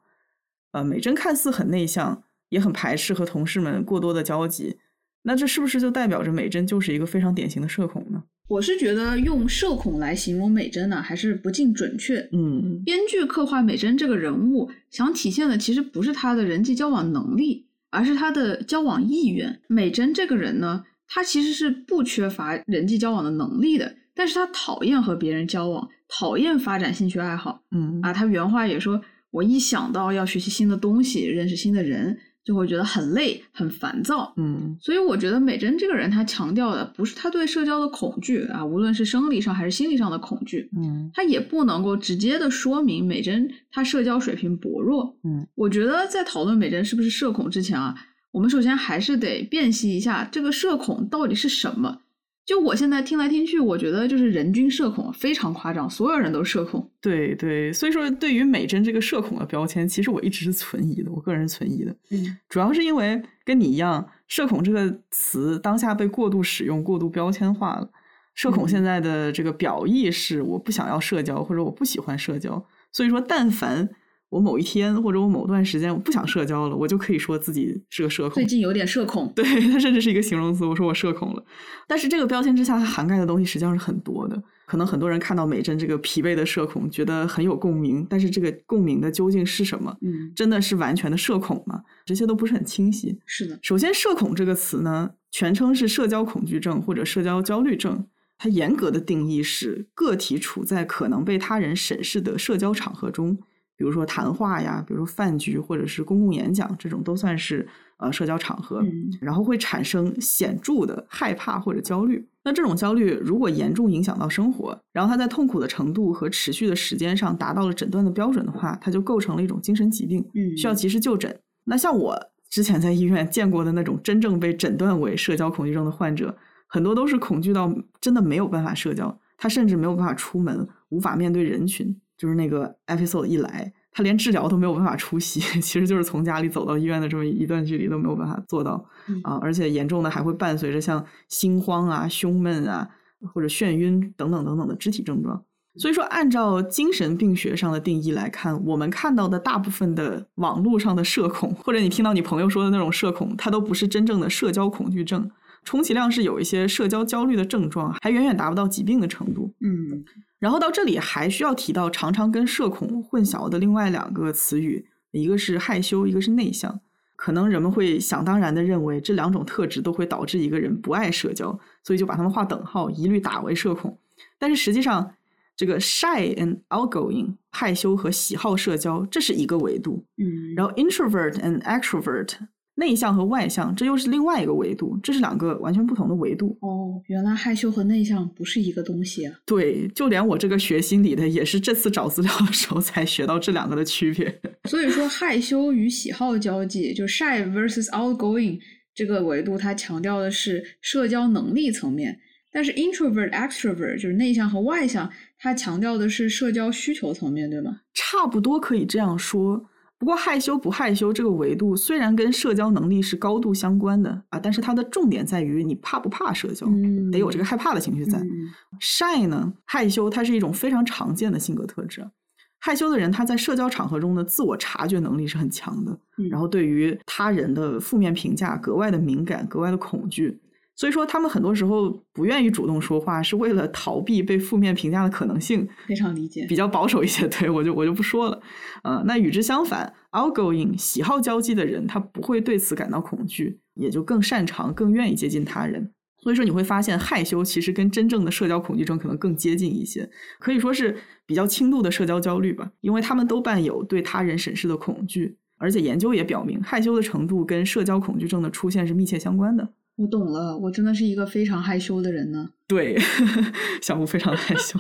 呃，美珍看似很内向，也很排斥和同事们过多的交集，那这是不是就代表着美珍就是一个非常典型的社恐呢？我是觉得用社恐来形容美珍呢，还是不尽准确。嗯，编剧刻画美珍这个人物，想体现的其实不是她的人际交往能力，而是她的交往意愿。美珍这个人呢，她其实是不缺乏人际交往的能力的，但是她讨厌和别人交往，讨厌发展兴趣爱好。嗯啊，她原话也说：“我一想到要学习新的东西，认识新的人。”就会觉得很累、很烦躁，嗯，所以我觉得美珍这个人，她强调的不是她对社交的恐惧啊，无论是生理上还是心理上的恐惧，嗯，她也不能够直接的说明美珍她社交水平薄弱，嗯，我觉得在讨论美珍是不是社恐之前啊，我们首先还是得辨析一下这个社恐到底是什么。就我现在听来听去，我觉得就是人均社恐非常夸张，所有人都社恐。对对，所以说对于美珍这个社恐的标签，其实我一直是存疑的，我个人是存疑的。嗯，主要是因为跟你一样，社恐这个词当下被过度使用、过度标签化了。社恐现在的这个表意是我不想要社交，或者我不喜欢社交。所以说，但凡我某一天或者我某段时间我不想社交了，我就可以说自己是个社恐。最近有点社恐，对，它甚至是一个形容词。我说我社恐了，但是这个标签之下，它涵盖的东西实际上是很多的。可能很多人看到美珍这个疲惫的社恐，觉得很有共鸣，但是这个共鸣的究竟是什么？嗯，真的是完全的社恐吗？这些都不是很清晰。是的，首先，社恐这个词呢，全称是社交恐惧症或者社交焦虑症。它严格的定义是个体处在可能被他人审视的社交场合中。比如说谈话呀，比如说饭局或者是公共演讲，这种都算是呃社交场合，嗯、然后会产生显著的害怕或者焦虑。那这种焦虑如果严重影响到生活，然后他在痛苦的程度和持续的时间上达到了诊断的标准的话，它就构成了一种精神疾病，嗯，需要及时就诊。那像我之前在医院见过的那种真正被诊断为社交恐惧症的患者，很多都是恐惧到真的没有办法社交，他甚至没有办法出门，无法面对人群。就是那个 episode 一来，他连治疗都没有办法出席，其实就是从家里走到医院的这么一段距离都没有办法做到啊！而且严重的还会伴随着像心慌啊、胸闷啊或者眩晕等等等等的肢体症状。所以说，按照精神病学上的定义来看，我们看到的大部分的网络上的社恐，或者你听到你朋友说的那种社恐，它都不是真正的社交恐惧症，充其量是有一些社交焦虑的症状，还远远达不到疾病的程度。嗯。然后到这里还需要提到常常跟社恐混淆的另外两个词语，一个是害羞，一个是内向。可能人们会想当然的认为这两种特质都会导致一个人不爱社交，所以就把他们划等号，一律打为社恐。但是实际上，这个 shy and outgoing 害羞和喜好社交这是一个维度，嗯，然后 introvert and extrovert。内向和外向，这又是另外一个维度，这是两个完全不同的维度。哦，原来害羞和内向不是一个东西啊！对，就连我这个学心理的，也是这次找资料的时候才学到这两个的区别。所以说，害羞与喜好交际，就 shy versus outgoing 这个维度，它强调的是社交能力层面；但是 introvert extrovert 就是内向和外向，它强调的是社交需求层面，对吗？差不多可以这样说。不过害羞不害羞这个维度虽然跟社交能力是高度相关的啊，但是它的重点在于你怕不怕社交，嗯、得有这个害怕的情绪在。嗯、shy 呢，害羞它是一种非常常见的性格特质。害羞的人他在社交场合中的自我察觉能力是很强的，嗯、然后对于他人的负面评价格外的敏感，格外的恐惧。所以说，他们很多时候不愿意主动说话，是为了逃避被负面评价的可能性。非常理解，比较保守一些，对我就我就不说了。呃，那与之相反，outgoing 喜好交际的人，他不会对此感到恐惧，也就更擅长、更愿意接近他人。所以说，你会发现害羞其实跟真正的社交恐惧症可能更接近一些，可以说是比较轻度的社交焦虑吧，因为他们都伴有对他人审视的恐惧，而且研究也表明，害羞的程度跟社交恐惧症的出现是密切相关的。我懂了，我真的是一个非常害羞的人呢。对，小吴非常害羞。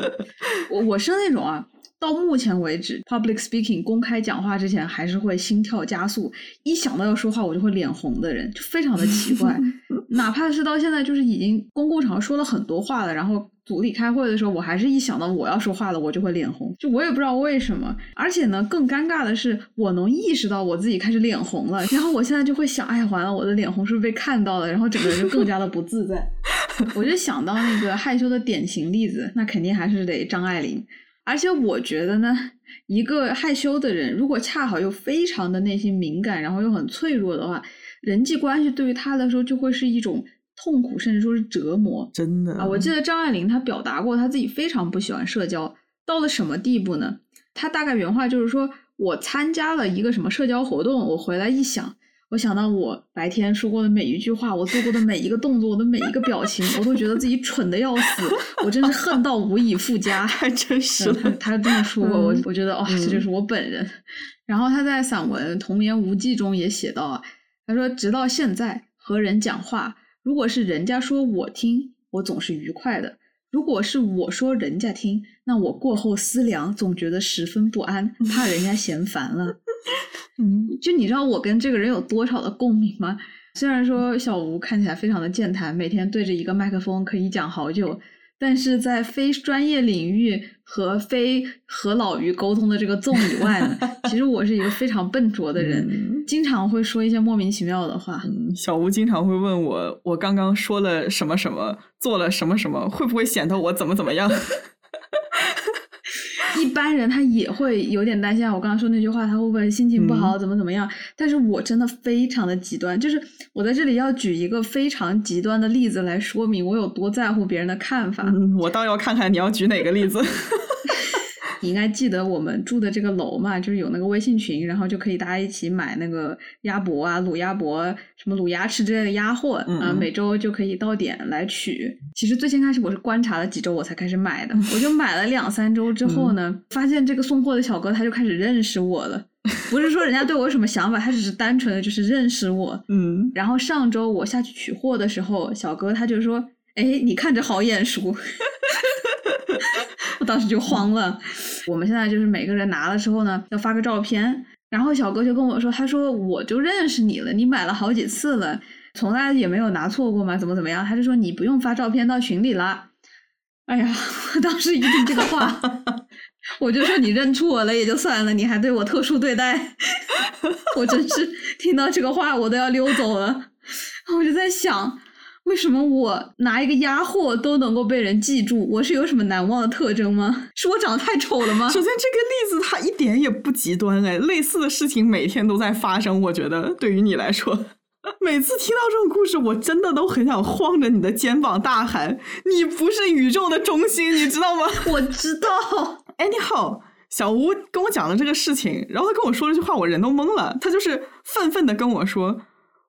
我我是那种啊，到目前为止，public speaking 公开讲话之前还是会心跳加速，一想到要说话我就会脸红的人，就非常的奇怪。哪怕是到现在，就是已经公共场合说了很多话了，然后组里开会的时候，我还是一想到我要说话了，我就会脸红。就我也不知道为什么。而且呢，更尴尬的是，我能意识到我自己开始脸红了，然后我现在就会想，哎呀，完了，我的脸红是不是被看到了？然后整个人就更加的不自在。我就想到那个害羞的典型例子，那肯定还是得张爱玲。而且我觉得呢，一个害羞的人，如果恰好又非常的内心敏感，然后又很脆弱的话，人际关系对于他来说就会是一种痛苦，甚至说是折磨。真的啊！我记得张爱玲她表达过，她自己非常不喜欢社交，到了什么地步呢？她大概原话就是说：“我参加了一个什么社交活动，我回来一想，我想到我白天说过的每一句话，我做过的每一个动作，我的每一个表情，我都觉得自己蠢的要死，我真是恨到无以复加。”还真实了，她这么说过，我我觉得哦，这就是我本人。然后她在散文《童言无忌》中也写到啊，他说：“直到现在和人讲话。”如果是人家说我听，我总是愉快的；如果是我说人家听，那我过后思量，总觉得十分不安，怕人家嫌烦了。嗯，就你知道我跟这个人有多少的共鸣吗？虽然说小吴看起来非常的健谈，每天对着一个麦克风可以讲好久。但是在非专业领域和非和老于沟通的这个纵以外呢，其实我是一个非常笨拙的人，经常会说一些莫名其妙的话。小吴经常会问我，我刚刚说了什么什么，做了什么什么，会不会显得我怎么怎么样？一般人他也会有点担心啊，我刚刚说那句话，他会不会心情不好，怎么怎么样？但是我真的非常的极端，就是我在这里要举一个非常极端的例子来说明我有多在乎别人的看法。我倒要看看你要举哪个例子。你应该记得我们住的这个楼嘛，就是有那个微信群，然后就可以大家一起买那个鸭脖啊、卤鸭脖、什么卤鸭翅之类的鸭货啊，每周就可以到点来取。其实最先开始我是观察了几周我才开始买的，我就买了两三周之后呢，发现这个送货的小哥他就开始认识我了，不是说人家对我有什么想法，他只是单纯的就是认识我。嗯，然后上周我下去取货的时候，小哥他就说：“哎，你看着好眼熟。” 当时就慌了。我们现在就是每个人拿了之后呢，要发个照片。然后小哥就跟我说：“他说我就认识你了，你买了好几次了，从来也没有拿错过嘛，怎么怎么样？”他就说：“你不用发照片到群里了。”哎呀，我当时一听这个话，我就说：“你认出我了也就算了，你还对我特殊对待。”我真是听到这个话我都要溜走了。我就在想。为什么我拿一个压货都能够被人记住？我是有什么难忘的特征吗？是我长得太丑了吗？首先，这个例子它一点也不极端哎，类似的事情每天都在发生。我觉得对于你来说，每次听到这种故事，我真的都很想晃着你的肩膀大喊：“你不是宇宙的中心，你知道吗？”我知道。哎，你好，小吴跟我讲了这个事情，然后他跟我说了句话，我人都懵了。他就是愤愤的跟我说。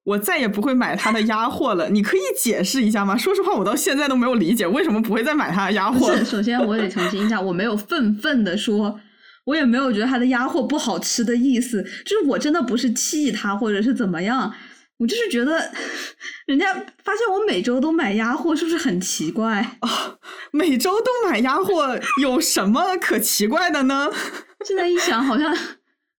我再也不会买他的鸭货了，你可以解释一下吗？说实话，我到现在都没有理解为什么不会再买他的鸭货。首先，我得澄清一下，我没有愤愤的说，我也没有觉得他的鸭货不好吃的意思，就是我真的不是气他或者是怎么样，我就是觉得人家发现我每周都买鸭货，是不是很奇怪啊？每周都买鸭货有什么可奇怪的呢？现在一想，好像。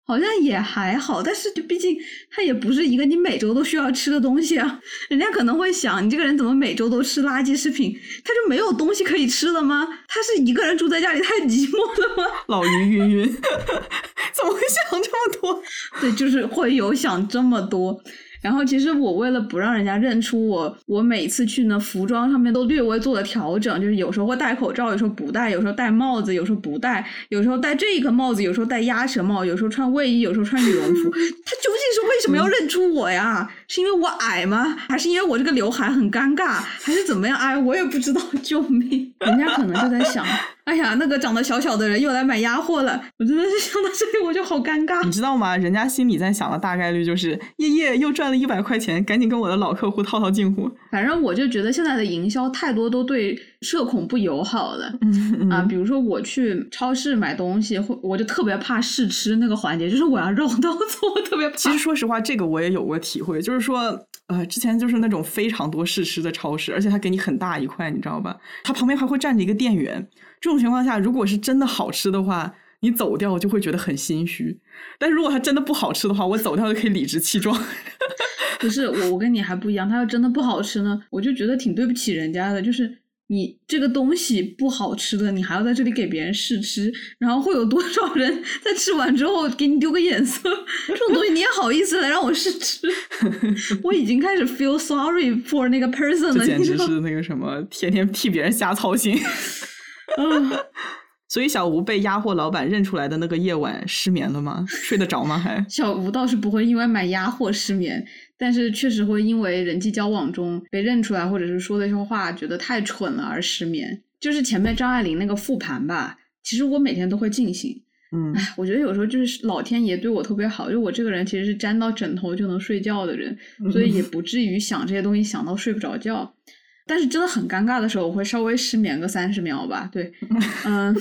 好像也还好，但是就毕竟它也不是一个你每周都需要吃的东西啊。人家可能会想，你这个人怎么每周都吃垃圾食品？他就没有东西可以吃了吗？他是一个人住在家里太寂寞了吗？老云云云，怎么会想这么多？对，就是会有想这么多。然后其实我为了不让人家认出我，我每次去呢，服装上面都略微做了调整，就是有时候会戴口罩，有时候不戴，有时候戴帽子，有时候不戴，有时候戴这个帽子，有时候戴鸭舌帽，有时候穿卫衣，有时候穿羽绒服。他究竟是为什么要认出我呀？是因为我矮吗？还是因为我这个刘海很尴尬？还是怎么样？哎，我也不知道，救命！人家可能就在想。哎呀，那个长得小小的人又来买鸭货了，我真的是想到这里我就好尴尬。你知道吗？人家心里在想的大概率就是叶叶又赚了一百块钱，赶紧跟我的老客户套套近乎。反正我就觉得现在的营销太多都对社恐不友好了啊。比如说我去超市买东西，或我就特别怕试吃那个环节，就是我要绕道走，我特别怕。其实说实话，这个我也有过体会，就是说，呃，之前就是那种非常多试吃的超市，而且他给你很大一块，你知道吧？它旁边还会站着一个店员。这种情况下，如果是真的好吃的话，你走掉就会觉得很心虚；但是如果它真的不好吃的话，我走掉就可以理直气壮。不是我，我跟你还不一样。它要真的不好吃呢，我就觉得挺对不起人家的。就是你这个东西不好吃的，你还要在这里给别人试吃，然后会有多少人 在吃完之后给你丢个眼色？这种东西你也好意思来让我试吃？我已经开始 feel sorry for 那个 person 了。简直是那个什么，天天替别人瞎操心。嗯，所以小吴被压货老板认出来的那个夜晚失眠了吗？睡得着吗？还小吴倒是不会因为买鸭货失眠，但是确实会因为人际交往中被认出来，或者是说的一些话觉得太蠢了而失眠。就是前面张爱玲那个复盘吧，其实我每天都会进行。嗯，哎，我觉得有时候就是老天爷对我特别好，就我这个人其实是沾到枕头就能睡觉的人，所以 也不至于想这些东西想到睡不着觉。但是真的很尴尬的时候，我会稍微失眠个三十秒吧。对，嗯，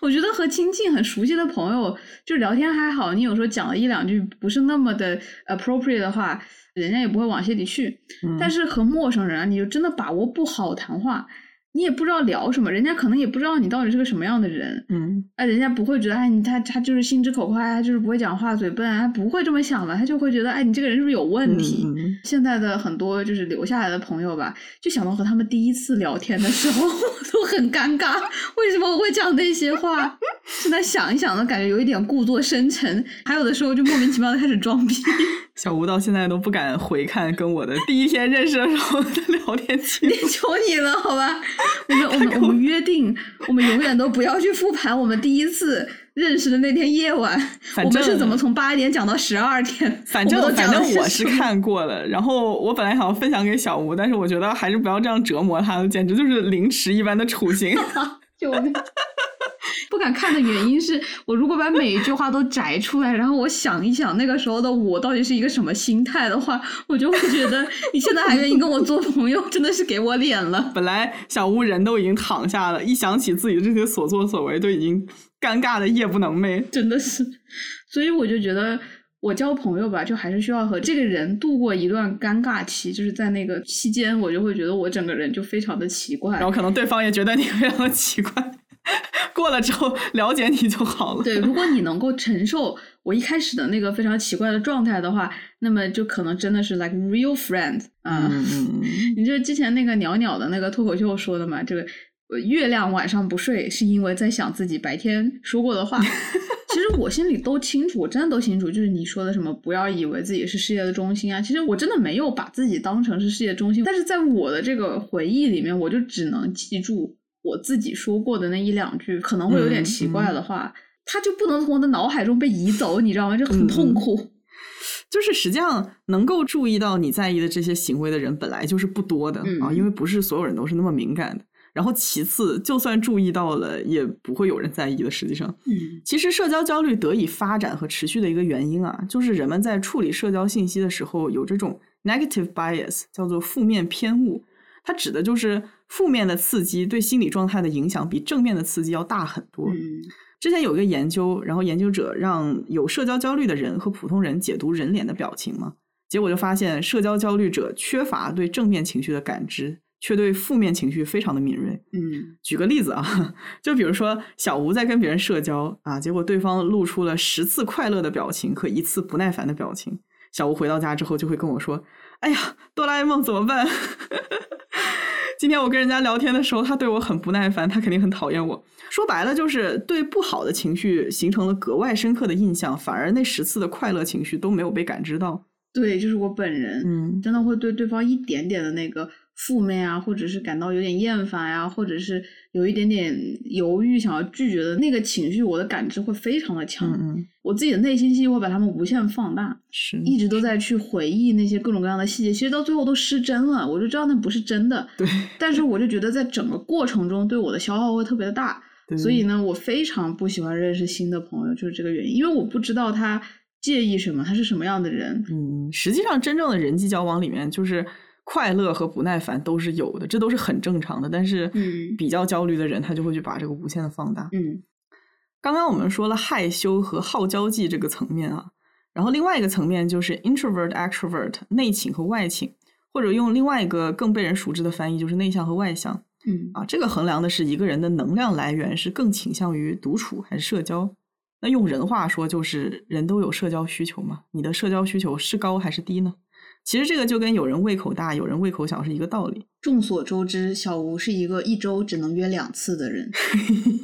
我觉得和亲近很熟悉的朋友就聊天还好，你有时候讲了一两句不是那么的 appropriate 的话，人家也不会往心里去。但是和陌生人啊，你就真的把握不好谈话。你也不知道聊什么，人家可能也不知道你到底是个什么样的人，嗯，哎，人家不会觉得，哎，你他他就是心直口快，他就是不会讲话，嘴笨，他不会这么想的？他就会觉得，哎，你这个人是不是有问题？现在的很多就是留下来的朋友吧，就想到和他们第一次聊天的时候 都很尴尬，为什么我会讲那些话？现在想一想呢，感觉有一点故作深沉，还有的时候就莫名其妙的开始装逼。小吴到现在都不敢回看跟我的第一天认识的时候的聊天记录。求你了，好吧？我们我们我们约定，我们永远都不要去复盘我们第一次认识的那天夜晚，我们是怎么从八点讲到十二点。反正反正我是看过了，然后我本来想要分享给小吴，但是我觉得还是不要这样折磨他，简直就是凌迟一般的处刑。救命！不敢看的原因是我如果把每一句话都摘出来，然后我想一想那个时候的我到底是一个什么心态的话，我就会觉得你现在还愿意跟我做朋友，真的是给我脸了。本来小屋人都已经躺下了，一想起自己这些所作所为，都已经尴尬的夜不能寐，真的是。所以我就觉得我交朋友吧，就还是需要和这个人度过一段尴尬期，就是在那个期间，我就会觉得我整个人就非常的奇怪，然后可能对方也觉得你非常的奇怪。过了之后了解你就好了。对，如果你能够承受我一开始的那个非常奇怪的状态的话，那么就可能真的是 like real friend 啊。你就之前那个袅袅的那个脱口秀说的嘛，这个月亮晚上不睡是因为在想自己白天说过的话。其实我心里都清楚，我真的都清楚，就是你说的什么不要以为自己是世界的中心啊。其实我真的没有把自己当成是世界中心，但是在我的这个回忆里面，我就只能记住。我自己说过的那一两句可能会有点奇怪的话，它就不能从我的脑海中被移走，你知道吗？就很痛苦。就是实际上能够注意到你在意的这些行为的人本来就是不多的啊，因为不是所有人都是那么敏感的。然后其次，就算注意到了，也不会有人在意的。实际上，嗯，其实社交焦虑得以发展和持续的一个原因啊，就是人们在处理社交信息的时候有这种 negative bias，叫做负面偏误。它指的就是负面的刺激对心理状态的影响比正面的刺激要大很多。之前有一个研究，然后研究者让有社交焦虑的人和普通人解读人脸的表情嘛，结果就发现社交焦虑者缺乏对正面情绪的感知，却对负面情绪非常的敏锐。嗯，举个例子啊，就比如说小吴在跟别人社交啊，结果对方露出了十次快乐的表情和一次不耐烦的表情，小吴回到家之后就会跟我说：“哎呀，哆啦 A 梦怎么办？” 今天我跟人家聊天的时候，他对我很不耐烦，他肯定很讨厌我。说白了，就是对不好的情绪形成了格外深刻的印象，反而那十次的快乐情绪都没有被感知到。对，就是我本人，嗯，真的会对对方一点点的那个。负面啊，或者是感到有点厌烦呀，或者是有一点点犹豫，想要拒绝的那个情绪，我的感知会非常的强。嗯我自己的内心戏会把他们无限放大，是一直都在去回忆那些各种各样的细节，其实到最后都失真了，我就知道那不是真的。对。但是我就觉得在整个过程中对我的消耗会特别的大，所以呢，我非常不喜欢认识新的朋友，就是这个原因，因为我不知道他介意什么，他是什么样的人。嗯，实际上真正的人际交往里面就是。快乐和不耐烦都是有的，这都是很正常的。但是，比较焦虑的人，他就会去把这个无限的放大。嗯，刚刚我们说了害羞和好交际这个层面啊，然后另外一个层面就是 introvert extrovert 内倾和外倾，或者用另外一个更被人熟知的翻译就是内向和外向。嗯，啊，这个衡量的是一个人的能量来源是更倾向于独处还是社交。那用人话说就是人都有社交需求嘛，你的社交需求是高还是低呢？其实这个就跟有人胃口大，有人胃口小是一个道理。众所周知，小吴是一个一周只能约两次的人。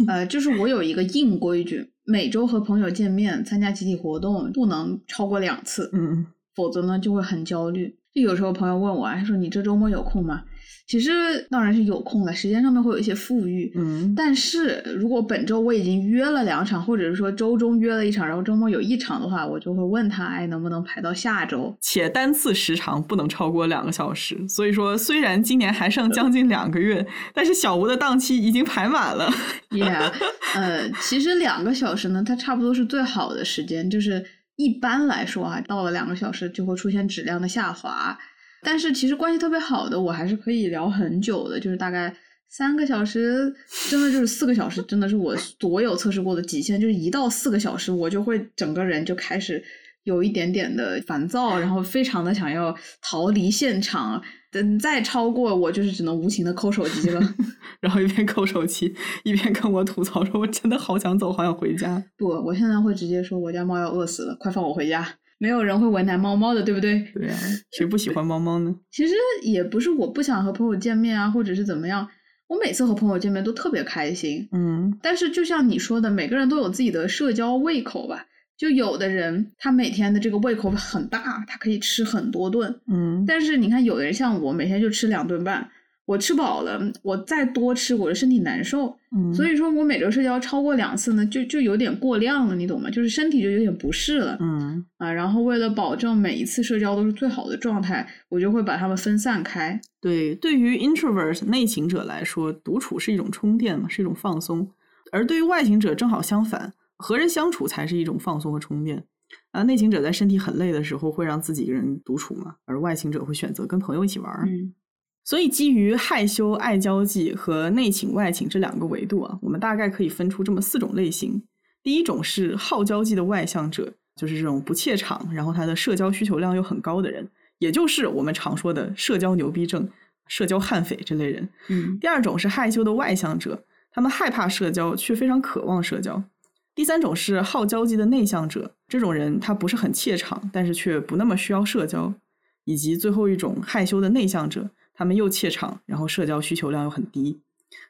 呃，就是我有一个硬规矩，每周和朋友见面、参加集体活动不能超过两次，嗯，否则呢就会很焦虑。就有时候朋友问我，他说你这周末有空吗？其实当然是有空的，时间上面会有一些富裕，嗯，但是如果本周我已经约了两场，或者是说周中约了一场，然后周末有一场的话，我就会问他，哎，能不能排到下周？且单次时长不能超过两个小时。所以说，虽然今年还剩将近两个月，但是小吴的档期已经排满了。Yeah，呃，其实两个小时呢，它差不多是最好的时间，就是一般来说啊，到了两个小时就会出现质量的下滑。但是其实关系特别好的，我还是可以聊很久的，就是大概三个小时，真的就是四个小时，真的是我所有测试过的极限。就是一到四个小时，我就会整个人就开始有一点点的烦躁，然后非常的想要逃离现场。等再超过，我就是只能无情的抠手机了，然后一边抠手机一边跟我吐槽说：“我真的好想走，好想回家。”不，我现在会直接说：“我家猫要饿死了，快放我回家。”没有人会为难猫猫的，对不对？对呀，谁不喜欢猫猫呢？其实也不是我不想和朋友见面啊，或者是怎么样。我每次和朋友见面都特别开心，嗯。但是就像你说的，每个人都有自己的社交胃口吧。就有的人他每天的这个胃口很大，他可以吃很多顿，嗯。但是你看，有的人像我，每天就吃两顿半。我吃饱了，我再多吃，我的身体难受。嗯，所以说我每周社交超过两次呢，就就有点过量了，你懂吗？就是身体就有点不适了。嗯啊，然后为了保证每一次社交都是最好的状态，我就会把它们分散开。对，对于 introvert 内倾者来说，独处是一种充电嘛，是一种放松；而对于外倾者正好相反，和人相处才是一种放松和充电。啊，内倾者在身体很累的时候会让自己一个人独处嘛，而外倾者会选择跟朋友一起玩。嗯。所以，基于害羞、爱交际和内倾、外倾这两个维度啊，我们大概可以分出这么四种类型。第一种是好交际的外向者，就是这种不怯场，然后他的社交需求量又很高的人，也就是我们常说的社交牛逼症、社交悍匪这类人。嗯。第二种是害羞的外向者，他们害怕社交，却非常渴望社交。第三种是好交际的内向者，这种人他不是很怯场，但是却不那么需要社交。以及最后一种害羞的内向者。他们又怯场，然后社交需求量又很低。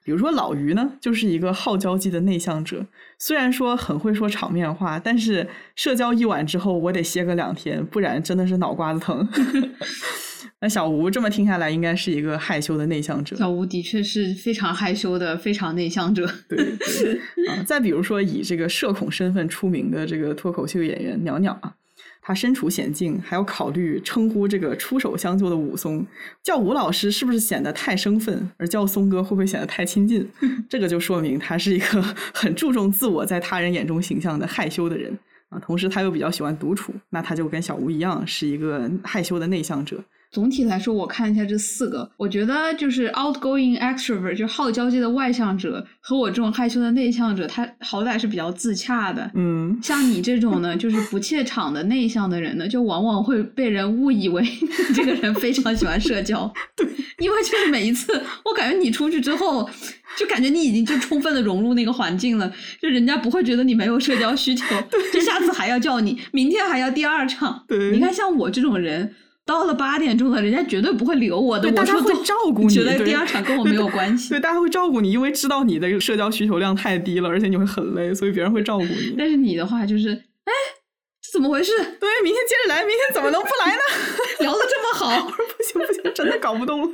比如说老于呢，就是一个好交际的内向者，虽然说很会说场面话，但是社交一晚之后，我得歇个两天，不然真的是脑瓜子疼。那小吴这么听下来，应该是一个害羞的内向者。小吴的确是非常害羞的，非常内向者。对对啊，再比如说以这个社恐身份出名的这个脱口秀演员鸟鸟啊。他身处险境，还要考虑称呼这个出手相救的武松叫吴老师是不是显得太生分，而叫松哥会不会显得太亲近？这个就说明他是一个很注重自我在他人眼中形象的害羞的人啊。同时他又比较喜欢独处，那他就跟小吴一样是一个害羞的内向者。总体来说，我看一下这四个，我觉得就是 outgoing extrovert，就好交际的外向者，和我这种害羞的内向者，他好歹是比较自洽的。嗯，像你这种呢，就是不怯场的内向的人呢，就往往会被人误以为这个人非常喜欢社交。对，因为就是每一次，我感觉你出去之后，就感觉你已经就充分的融入那个环境了，就人家不会觉得你没有社交需求，就下次还要叫你，明天还要第二场。对，你看像我这种人。到了八点钟了，人家绝对不会留我的。大家会照顾你，觉得第二场跟我没有关系。对，大家会照顾你，因为知道你的社交需求量太低了，而且你会很累，所以别人会照顾你。但是你的话就是，哎，这怎么回事？对，明天接着来，明天怎么能不来呢？聊的这么好，不行不行，真的搞不动。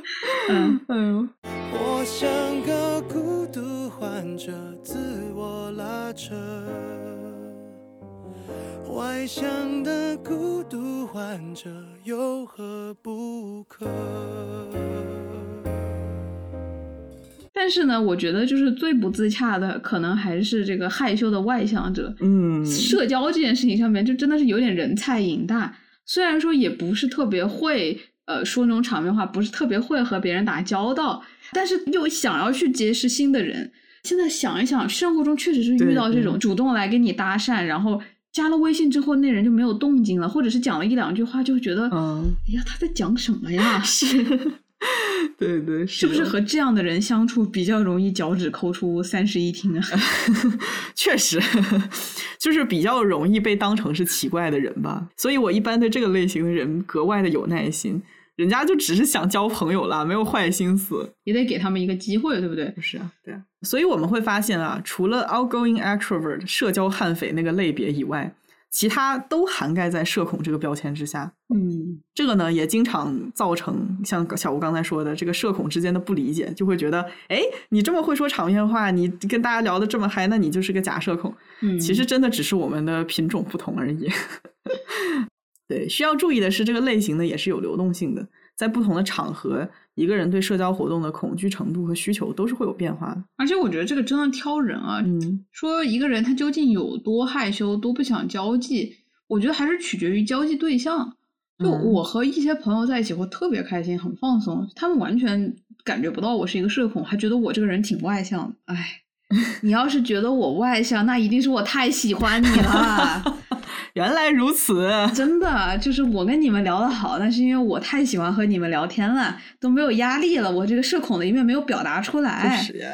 嗯，哎呦。我像个孤独患者，自我拉扯。外向的孤独患者有何不可？但是呢，我觉得就是最不自洽的，可能还是这个害羞的外向者。嗯，社交这件事情上面，就真的是有点人菜瘾大。虽然说也不是特别会，呃，说那种场面话，不是特别会和别人打交道，但是又想要去结识新的人。现在想一想，生活中确实是遇到这种主动来跟你搭讪，然后。加了微信之后，那人就没有动静了，或者是讲了一两句话，就觉得，哎呀，他在讲什么呀？是，对对，是不是和这样的人相处比较容易脚趾抠出三室一厅啊？确实，就是比较容易被当成是奇怪的人吧。所以我一般对这个类型的人格外的有耐心。人家就只是想交朋友啦，没有坏心思，也得给他们一个机会，对不对？不是啊，对啊。所以我们会发现啊，除了 outgoing extrovert 社交悍匪那个类别以外，其他都涵盖在社恐这个标签之下。嗯，这个呢也经常造成像小吴刚才说的这个社恐之间的不理解，就会觉得，哎，你这么会说场面话，你跟大家聊的这么嗨，那你就是个假社恐。嗯，其实真的只是我们的品种不同而已。对，需要注意的是，这个类型呢也是有流动性的，在不同的场合，一个人对社交活动的恐惧程度和需求都是会有变化的。而且我觉得这个真的挑人啊，嗯，说一个人他究竟有多害羞，多不想交际，我觉得还是取决于交际对象。就我和一些朋友在一起会特别开心，很放松，他们完全感觉不到我是一个社恐，还觉得我这个人挺外向。哎，你要是觉得我外向，那一定是我太喜欢你了。原来如此，真的就是我跟你们聊得好，那是因为我太喜欢和你们聊天了，都没有压力了，我这个社恐的一面没有表达出来。是呀，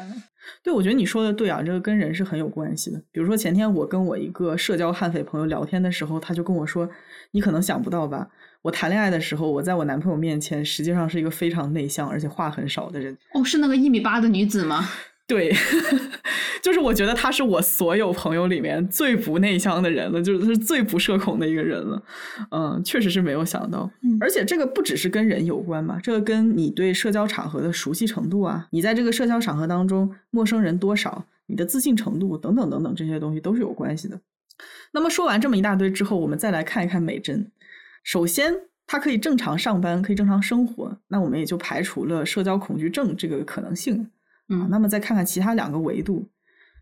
对，我觉得你说的对啊，这个跟人是很有关系的。比如说前天我跟我一个社交悍匪朋友聊天的时候，他就跟我说：“你可能想不到吧，我谈恋爱的时候，我在我男朋友面前实际上是一个非常内向而且话很少的人。”哦，是那个一米八的女子吗？对，就是我觉得他是我所有朋友里面最不内向的人了，就是最不社恐的一个人了。嗯，确实是没有想到，而且这个不只是跟人有关嘛，这个跟你对社交场合的熟悉程度啊，你在这个社交场合当中陌生人多少，你的自信程度等等等等这些东西都是有关系的。那么说完这么一大堆之后，我们再来看一看美珍。首先，她可以正常上班，可以正常生活，那我们也就排除了社交恐惧症这个可能性。嗯，那么再看看其他两个维度，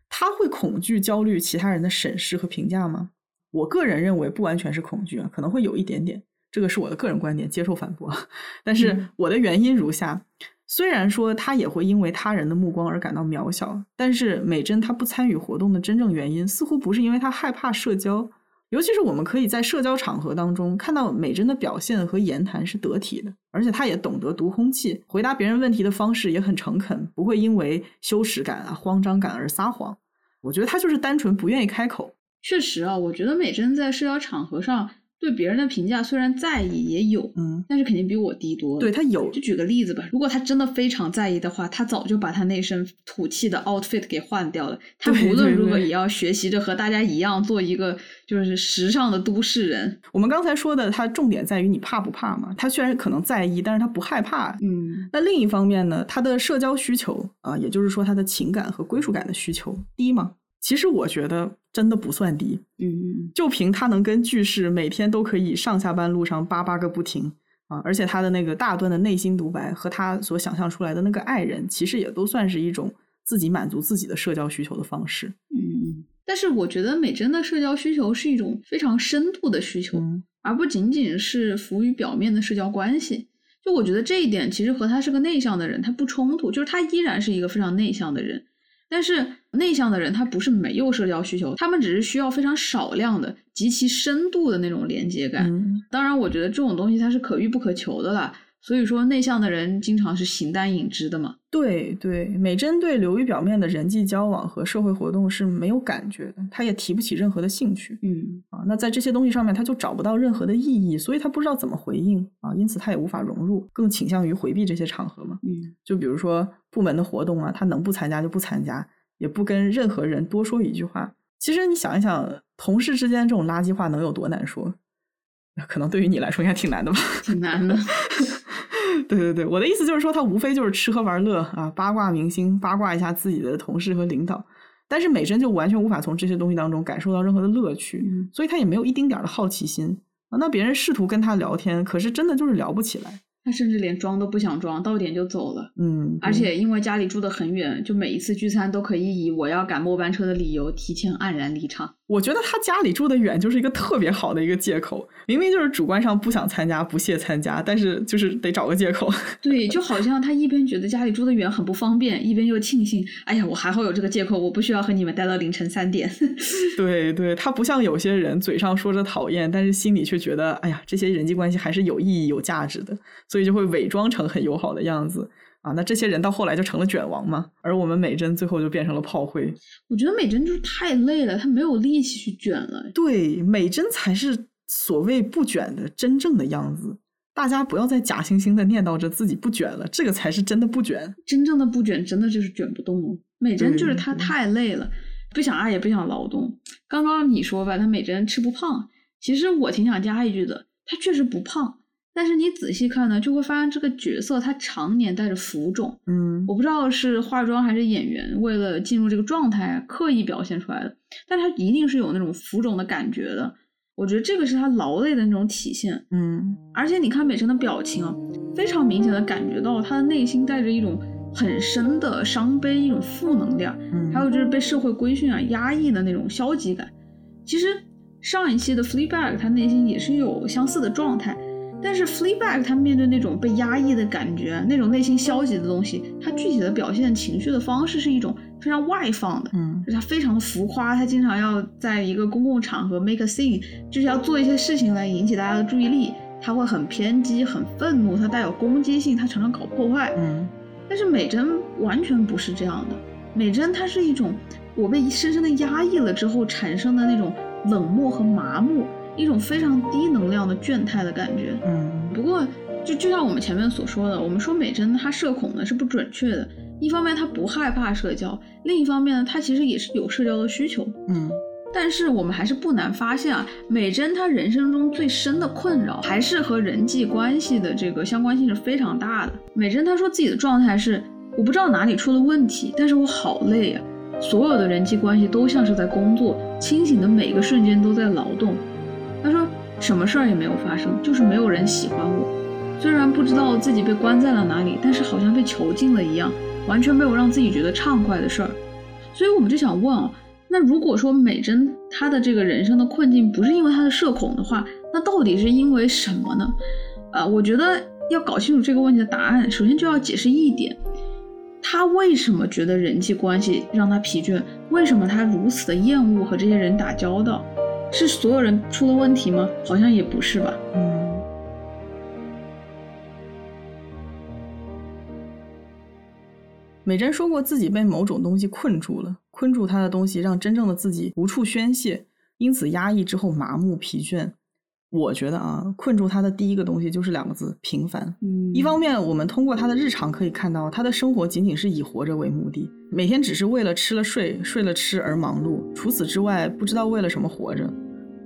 他会恐惧、焦虑其他人的审视和评价吗？我个人认为不完全是恐惧啊，可能会有一点点，这个是我的个人观点，接受反驳。但是我的原因如下：虽然说他也会因为他人的目光而感到渺小，但是美珍她不参与活动的真正原因，似乎不是因为她害怕社交。尤其是我们可以在社交场合当中看到美珍的表现和言谈是得体的，而且她也懂得读空气，回答别人问题的方式也很诚恳，不会因为羞耻感啊、慌张感而撒谎。我觉得她就是单纯不愿意开口。确实啊，我觉得美珍在社交场合上对别人的评价虽然在意也有，嗯，但是肯定比我低多了。对他有，就举个例子吧，如果他真的非常在意的话，他早就把他那身土气的 outfit 给换掉了。他无论如何也要学习着和大家一样做一个就是时尚的都市人。我们刚才说的，他重点在于你怕不怕嘛？他虽然可能在意，但是他不害怕。嗯，那另一方面呢，他的社交需求啊，也就是说他的情感和归属感的需求低吗？其实我觉得真的不算低，嗯，就凭他能跟句式每天都可以上下班路上叭叭个不停啊，而且他的那个大段的内心独白和他所想象出来的那个爱人，其实也都算是一种自己满足自己的社交需求的方式。嗯，但是我觉得美珍的社交需求是一种非常深度的需求，而不仅仅是浮于表面的社交关系。就我觉得这一点其实和他是个内向的人他不冲突，就是他依然是一个非常内向的人。但是内向的人他不是没有社交需求，他们只是需要非常少量的、极其深度的那种连接感。当然，我觉得这种东西它是可遇不可求的啦。所以说，内向的人经常是形单影只的嘛。对对，美珍对流于表面的人际交往和社会活动是没有感觉的，她也提不起任何的兴趣。嗯啊，那在这些东西上面，他就找不到任何的意义，所以他不知道怎么回应啊，因此他也无法融入，更倾向于回避这些场合嘛。嗯，就比如说部门的活动啊，他能不参加就不参加，也不跟任何人多说一句话。其实你想一想，同事之间这种垃圾话能有多难说？可能对于你来说应该挺难的吧？挺难的。对对对，我的意思就是说，他无非就是吃喝玩乐啊，八卦明星，八卦一下自己的同事和领导。但是美珍就完全无法从这些东西当中感受到任何的乐趣，所以她也没有一丁点的好奇心啊。那别人试图跟她聊天，可是真的就是聊不起来。她甚至连装都不想装，到点就走了。嗯，而且因为家里住得很远，就每一次聚餐都可以以我要赶末班车的理由提前黯然离场。我觉得他家里住得远就是一个特别好的一个借口，明明就是主观上不想参加、不屑参加，但是就是得找个借口。对，就好像他一边觉得家里住得远很不方便，一边又庆幸，哎呀，我还好有这个借口，我不需要和你们待到凌晨三点。对对，他不像有些人嘴上说着讨厌，但是心里却觉得，哎呀，这些人际关系还是有意义、有价值的，所以就会伪装成很友好的样子。啊，那这些人到后来就成了卷王嘛，而我们美珍最后就变成了炮灰。我觉得美珍就是太累了，她没有力气去卷了。对，美珍才是所谓不卷的真正的样子。大家不要再假惺惺的念叨着自己不卷了，这个才是真的不卷。真正的不卷，真的就是卷不动。美珍就是她太累了，不想爱也不想劳动。刚刚你说吧，她美珍吃不胖，其实我挺想加一句的，她确实不胖。但是你仔细看呢，就会发现这个角色他常年带着浮肿。嗯，我不知道是化妆还是演员为了进入这个状态刻意表现出来的，但他一定是有那种浮肿的感觉的。我觉得这个是他劳累的那种体现。嗯，而且你看美珍的表情啊，非常明显的感觉到他的内心带着一种很深的伤悲，一种负能量。嗯，还有就是被社会规训啊、压抑的那种消极感。其实上一期的 Fleabag 他内心也是有相似的状态。但是 Fleabag 他面对那种被压抑的感觉，那种内心消极的东西，他具体的表现情绪的方式是一种非常外放的，嗯，就他非常的浮夸，他经常要在一个公共场合 make a scene，就是要做一些事情来引起大家的注意力，他会很偏激、很愤怒，他带有攻击性，他常常搞破坏，嗯。但是美珍完全不是这样的，美珍她是一种我被深深的压抑了之后产生的那种冷漠和麻木。一种非常低能量的倦态的感觉。嗯，不过就就像我们前面所说的，我们说美珍她社恐呢是不准确的。一方面她不害怕社交，另一方面呢她其实也是有社交的需求。嗯，但是我们还是不难发现啊，美珍她人生中最深的困扰还是和人际关系的这个相关性是非常大的。美珍她说自己的状态是我不知道哪里出了问题，但是我好累啊，所有的人际关系都像是在工作，清醒的每个瞬间都在劳动。他说什么事儿也没有发生，就是没有人喜欢我。虽然不知道自己被关在了哪里，但是好像被囚禁了一样，完全没有让自己觉得畅快的事儿。所以我们就想问啊，那如果说美珍她的这个人生的困境不是因为她的社恐的话，那到底是因为什么呢？啊，我觉得要搞清楚这个问题的答案，首先就要解释一点，她为什么觉得人际关系让她疲倦？为什么她如此的厌恶和这些人打交道？是所有人出了问题吗？好像也不是吧。嗯。美珍说过自己被某种东西困住了，困住她的东西让真正的自己无处宣泄，因此压抑之后麻木疲倦。我觉得啊，困住她的第一个东西就是两个字：平凡。嗯，一方面我们通过她的日常可以看到，她的生活仅仅是以活着为目的，每天只是为了吃了睡，睡了吃而忙碌，除此之外不知道为了什么活着。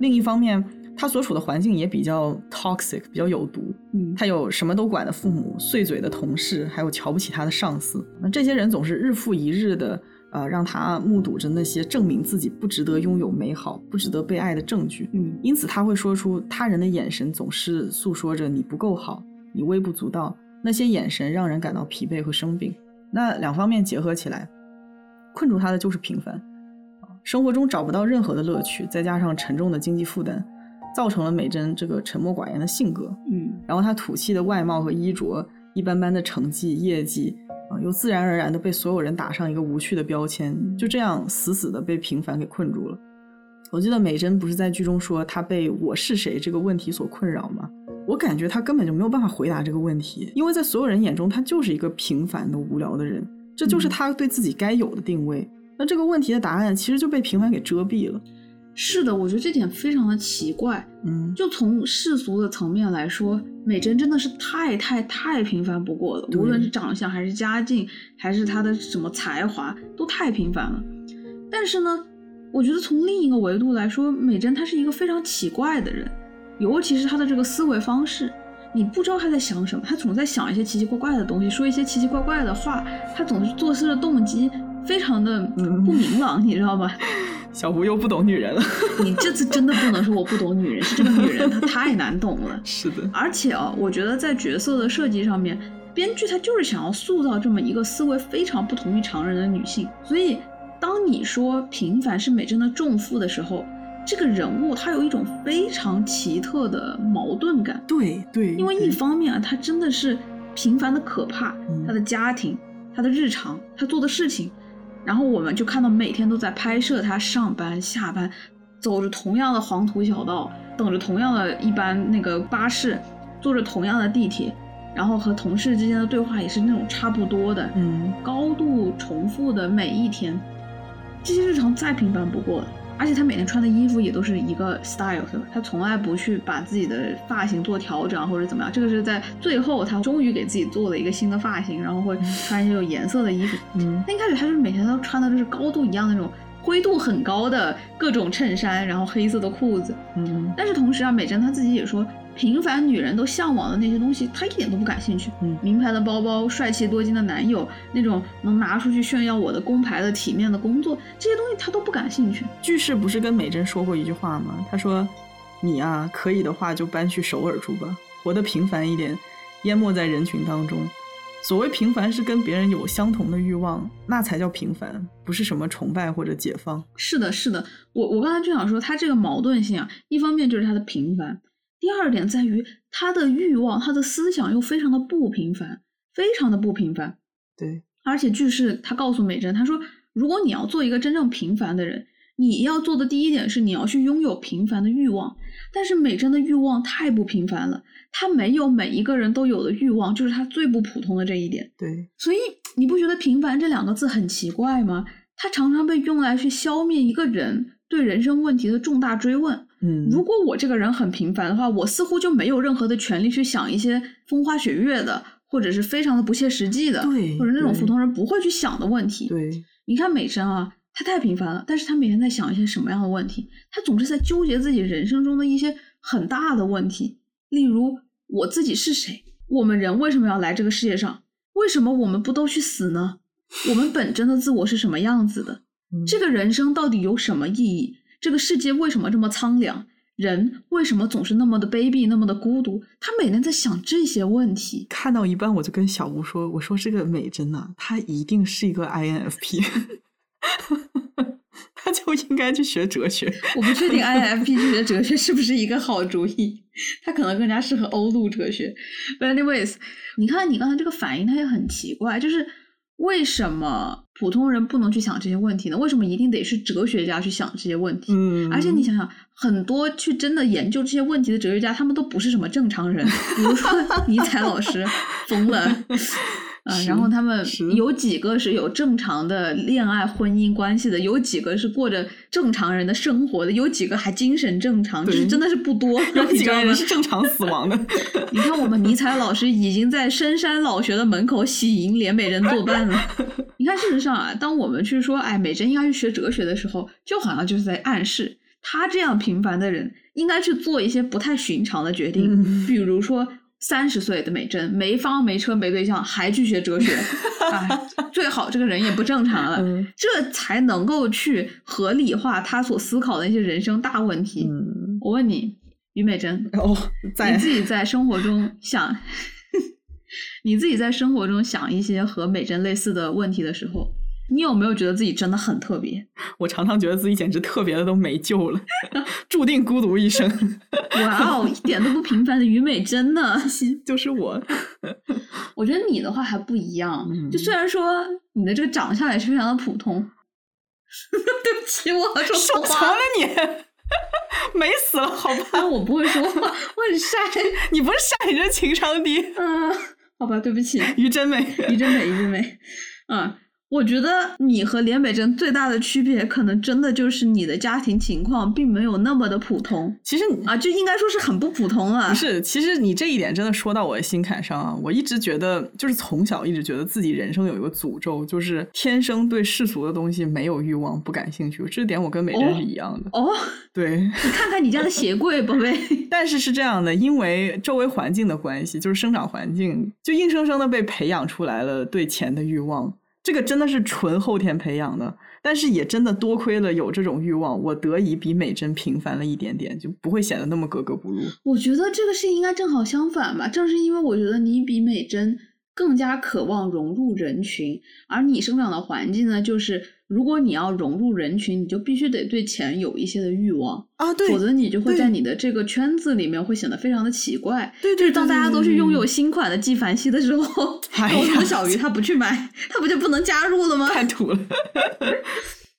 另一方面，他所处的环境也比较 toxic，比较有毒。嗯，他有什么都管的父母，碎嘴的同事，还有瞧不起他的上司。那这些人总是日复一日的。呃，让他目睹着那些证明自己不值得拥有美好、不值得被爱的证据，嗯，因此他会说出他人的眼神总是诉说着你不够好，你微不足道。那些眼神让人感到疲惫和生病。那两方面结合起来，困住他的就是平凡，生活中找不到任何的乐趣，再加上沉重的经济负担，造成了美珍这个沉默寡言的性格，嗯，然后她土气的外貌和衣着，一般般的成绩业绩。啊又自然而然的被所有人打上一个无趣的标签，就这样死死的被平凡给困住了。我记得美珍不是在剧中说她被“我是谁”这个问题所困扰吗？我感觉他根本就没有办法回答这个问题，因为在所有人眼中，他就是一个平凡的、无聊的人，这就是他对自己该有的定位。那这个问题的答案其实就被平凡给遮蔽了。是的，我觉得这点非常的奇怪。嗯，就从世俗的层面来说，美珍真的是太太太平凡不过了。无论是长相，还是家境，还是她的什么才华，都太平凡了。但是呢，我觉得从另一个维度来说，美珍她是一个非常奇怪的人，尤其是他的这个思维方式，你不知道他在想什么，他总在想一些奇奇怪怪的东西，说一些奇奇怪怪的话，他总是做事的动机非常的不明朗，你知道吧？小吴又不懂女人了。你这次真的不能说我不懂女人，是这个女人她太难懂了。是的，而且啊，我觉得在角色的设计上面，编剧他就是想要塑造这么一个思维非常不同于常人的女性。所以，当你说平凡是美珍的重负的时候，这个人物他有一种非常奇特的矛盾感。对对，因为一方面啊，他真的是平凡的可怕，他的家庭、他的日常、他做的事情。然后我们就看到每天都在拍摄他上班下班，走着同样的黄土小道，等着同样的一班那个巴士，坐着同样的地铁，然后和同事之间的对话也是那种差不多的，嗯，高度重复的每一天，这些日常再平凡不过了。而且他每天穿的衣服也都是一个 style，是吧？他从来不去把自己的发型做调整或者怎么样。这个是在最后，他终于给自己做了一个新的发型，然后会穿一些有颜色的衣服。嗯，那一开始他就是每天都穿的就是高度一样的那种灰度很高的各种衬衫，然后黑色的裤子。嗯但是同时啊，美珍她自己也说，平凡女人都向往的那些东西，她一点都不感兴趣。嗯名牌的包包、帅气多金的男友，那种能拿出去炫耀我的工牌的体面的工作，这些东西她都不感兴趣。句式不是跟美珍说过一句话吗？她说：“你啊，可以的话就搬去首尔住吧，活得平凡一点，淹没在人群当中。所谓平凡，是跟别人有相同的欲望，那才叫平凡，不是什么崇拜或者解放。是的，是的，我我刚才就想说，她这个矛盾性啊，一方面就是她的平凡，第二点在于他的欲望、他的思想又非常的不平凡，非常的不平凡。对，而且句式他告诉美珍，他说，如果你要做一个真正平凡的人，你要做的第一点是你要去拥有平凡的欲望。但是美珍的欲望太不平凡了，她没有每一个人都有的欲望，就是她最不普通的这一点。对，所以你不觉得“平凡”这两个字很奇怪吗？它常常被用来去消灭一个人对人生问题的重大追问。嗯，如果我这个人很平凡的话，我似乎就没有任何的权利去想一些风花雪月的，或者是非常的不切实际的，对或者那种普通人不会去想的问题。对，你看美珍啊，她太平凡了，但是她每天在想一些什么样的问题？她总是在纠结自己人生中的一些很大的问题，例如我自己是谁？我们人为什么要来这个世界上？为什么我们不都去死呢？我们本真的自我是什么样子的？嗯这个人生到底有什么意义？这个世界为什么这么苍凉？人为什么总是那么的卑鄙，那么的孤独？他每天在想这些问题。看到一半，我就跟小吴说：“我说这个美珍呐、她一定是一个 INFP，她 就应该去学哲学。我不确定 INFP 去学哲学是不是一个好主意，他可能更加适合欧陆哲学。But anyways，你看你刚才这个反应，它也很奇怪，就是为什么普通人不能去想这些问题呢？为什么一定得是哲学家去想这些问题？嗯，而且你想想，很多去真的研究这些问题的哲学家，他们都不是什么正常人。比如说 尼采老师疯了，啊、是然后他们有几个是有正常的恋爱婚姻关系的，有几个是过着正常人的生活的，有几个还精神正常，就是真的是不多。有你知道吗几个人？是正常死亡的。你看，我们尼采老师已经在深山老学的门口喜迎连美珍作伴了。你看，事实上啊，当我们去说，哎，美珍应该去学哲学的时候，就好像就是在暗示，他这样平凡的人应该去做一些不太寻常的决定，嗯比如说。三十岁的美珍没房没车没对象，还去学哲学，哎，最好这个人也不正常了，嗯这才能够去合理化他所思考的那些人生大问题。嗯，我问你，于美珍，哦，在你自己在生活中想，你自己在生活中想一些和美珍类似的问题的时候，你有没有觉得自己真的很特别？我常常觉得自己简直特别的都没救了，注定孤独一生。哇哦，一点都不平凡的于美真呢！就是我，我觉得你的话还不一样，嗯就虽然说你的这个长相也是非常的普通，对不起，我说错话说错了，你，美死了好吧？但我不会说话，我很晒。你不是晒，你这情商低。嗯，好吧，对不起。于真美，于真美，于真美，嗯，我觉得你和连美珍最大的区别，可能真的就是你的家庭情况并没有那么的普通其实你啊，就应该说是很不普通啊。不是，其实你这一点真的说到我的心坎上啊！我一直觉得，就是从小一直觉得自己人生有一个诅咒，就是天生对世俗的东西没有欲望，不感兴趣。这点我跟美珍哦是一样的。哦，对，你 看看你家的鞋柜，宝贝。但是是这样的，因为周围环境的关系，就是生长环境，就硬生生的被培养出来了对钱的欲望。这个真的是纯后天培养的，但是也真的多亏了有这种欲望，我得以比美珍平凡了一点点，就不会显得那么格格不入。我觉得这个事情应该正好相反吧，正是因为我觉得你比美珍更加渴望融入人群，而你生长的环境呢，就是如果你要融入人群，你就必须得对钱有一些的欲望。啊，对，否则你就会在你的这个圈子里面会显得非常的奇怪。对对就是当大家都去拥有新款的纪梵希的时候，哎高中呀 小鱼他不去买，他不就不能加入了吗？太土了。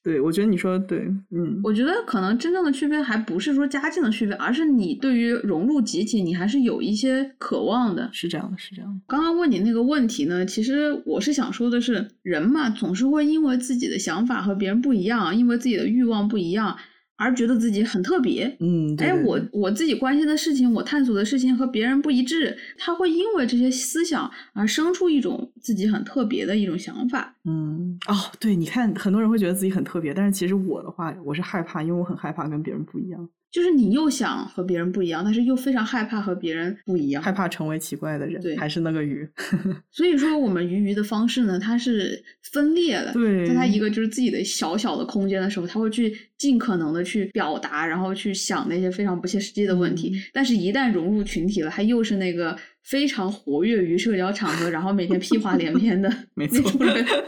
对，我觉得你说的对，嗯，我觉得可能真正的区别还不是说家境的区别，而是你对于融入集体，你还是有一些渴望的。是这样的，是这样的。刚刚问你那个问题呢，其实我是想说的是，人嘛，总是会因为自己的想法和别人不一样，因为自己的欲望不一样，而觉得自己很特别。嗯，哎，我我自己关心的事情，我探索的事情和别人不一致，他会因为这些思想而生出一种自己很特别的一种想法。嗯，哦，对，你看，很多人会觉得自己很特别，但是其实我的话，我是害怕，因为我很害怕跟别人不一样。就是你又想和别人不一样，但是又非常害怕和别人不一样，害怕成为奇怪的人，对，还是那个鱼。所以说，我们鱼鱼的方式呢，它是分裂的。对，在它一个就是自己的小小的空间的时候，他会去尽可能的去表达，然后去想那些非常不切实际的问题。但是，一旦融入群体了，他又是那个非常活跃于社交场合，然后每天屁话连篇的 没错，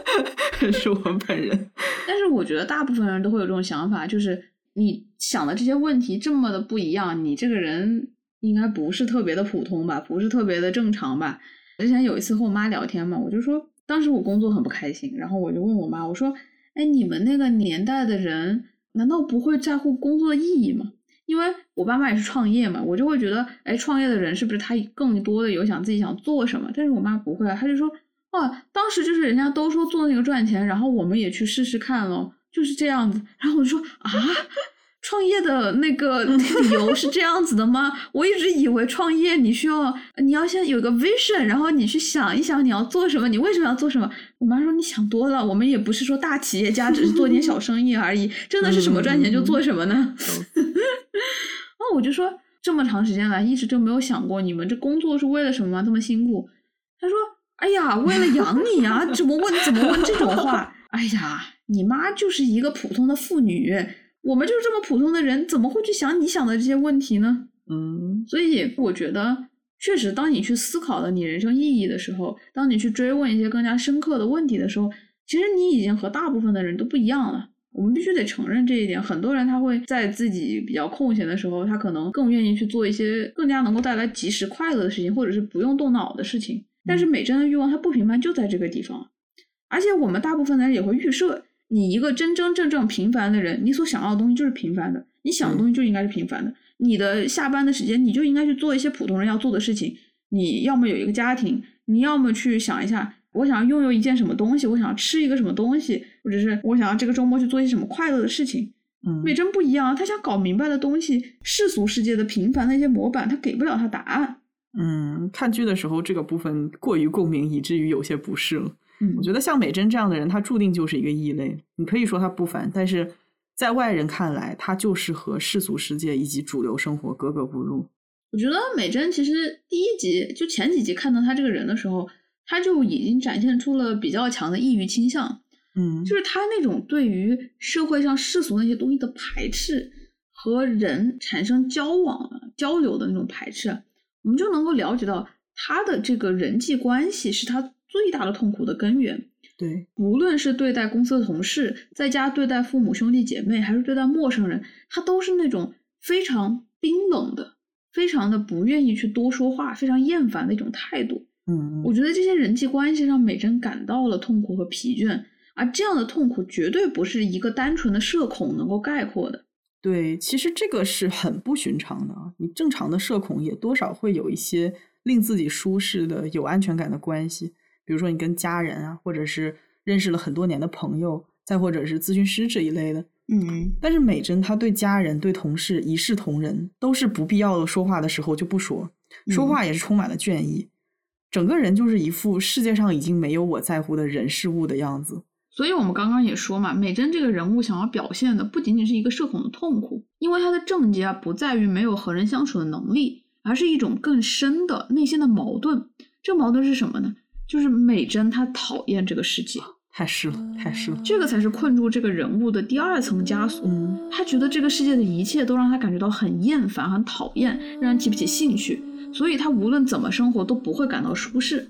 是我本人。但是，我觉得大部分人都会有这种想法，就是。你想的这些问题这么的不一样，你这个人应该不是特别的普通吧？不是特别的正常吧？之前有一次和我妈聊天嘛，我就说当时我工作很不开心，然后我就问我妈，我说：“哎，你们那个年代的人难道不会在乎工作的意义吗？”因为我爸妈也是创业嘛，我就会觉得，哎，创业的人是不是他更多的有想自己想做什么？但是我妈不会啊，她就说：“哦，当时就是人家都说做那个赚钱，然后我们也去试试看咯。”就是这样子，然后我就说啊，创业的那个 理由是这样子的吗？我一直以为创业你需要你要先有个 vision，然后你去想一想你要做什么，你为什么要做什么？我妈说你想多了，我们也不是说大企业家，只是做点小生意而已，真的是什么赚钱就做什么呢？哦，我就说这么长时间来一直就没有想过你们这工作是为了什么吗？这么辛苦？他说哎呀，为了养你啊，怎么问怎么问这种话？哎呀。你妈就是一个普通的妇女，我们就是这么普通的人，怎么会去想你想的这些问题呢？嗯，所以我觉得，确实，当你去思考了你人生意义的时候，当你去追问一些更加深刻的问题的时候，其实你已经和大部分的人都不一样了。我们必须得承认这一点。很多人他会在自己比较空闲的时候，他可能更愿意去做一些更加能够带来及时快乐的事情，或者是不用动脑的事情。但是美珍的欲望，它不平凡就在这个地方，而且我们大部分的人也会预设。你一个真真正正平凡的人，你所想要的东西就是平凡的，你想的东西就应该是平凡的。你的下班的时间，你就应该去做一些普通人要做的事情。你要么有一个家庭，你要么去想一下，我想要拥有一件什么东西，我想要吃一个什么东西，或者是我想要这个周末去做一些什么快乐的事情。嗯，美珍不一样，他想搞明白的东西，世俗世界的平凡的一些模板，他给不了他答案。嗯，看剧的时候这个部分过于共鸣，以至于有些不适了。我觉得像美珍这样的人，他注定就是一个异类。你可以说他不凡，但是在外人看来，他就是和世俗世界以及主流生活格格不入。我觉得美珍其实第一集就前几集看到他这个人的时候，他就已经展现出了比较强的抑郁倾向。嗯，就是他那种对于社会上世俗那些东西的排斥，和人产生交往交流的那种排斥，我们就能够了解到他的这个人际关系是他。最大的痛苦的根源，对，无论是对待公司的同事，在家对待父母兄弟姐妹，还是对待陌生人，他都是那种非常冰冷的，非常的不愿意去多说话，非常厌烦的一种态度。嗯，我觉得这些人际关系让美珍感到了痛苦和疲倦，而这样的痛苦绝对不是一个单纯的社恐能够概括的。对，其实这个是很不寻常的啊，你正常的社恐也多少会有一些令自己舒适的、有安全感的关系。比如说，你跟家人啊，或者是认识了很多年的朋友，再或者是咨询师这一类的，嗯。但是美珍她对家人、对同事一视同仁，都是不必要的说话的时候就不说，说话也是充满了倦意，整个人就是一副世界上已经没有我在乎的人事物的样子。所以我们刚刚也说嘛，美珍这个人物想要表现的不仅仅是一个社恐的痛苦，因为她的症结啊不在于没有和人相处的能力，而是一种更深的内心的矛盾。这个矛盾是什么呢？就是美珍，她讨厌这个世界，太是了，太是了。这个才是困住这个人物的第二层枷锁。嗯，他觉得这个世界的一切都让他感觉到很厌烦、很讨厌，让人提不起兴趣，所以他无论怎么生活都不会感到舒适。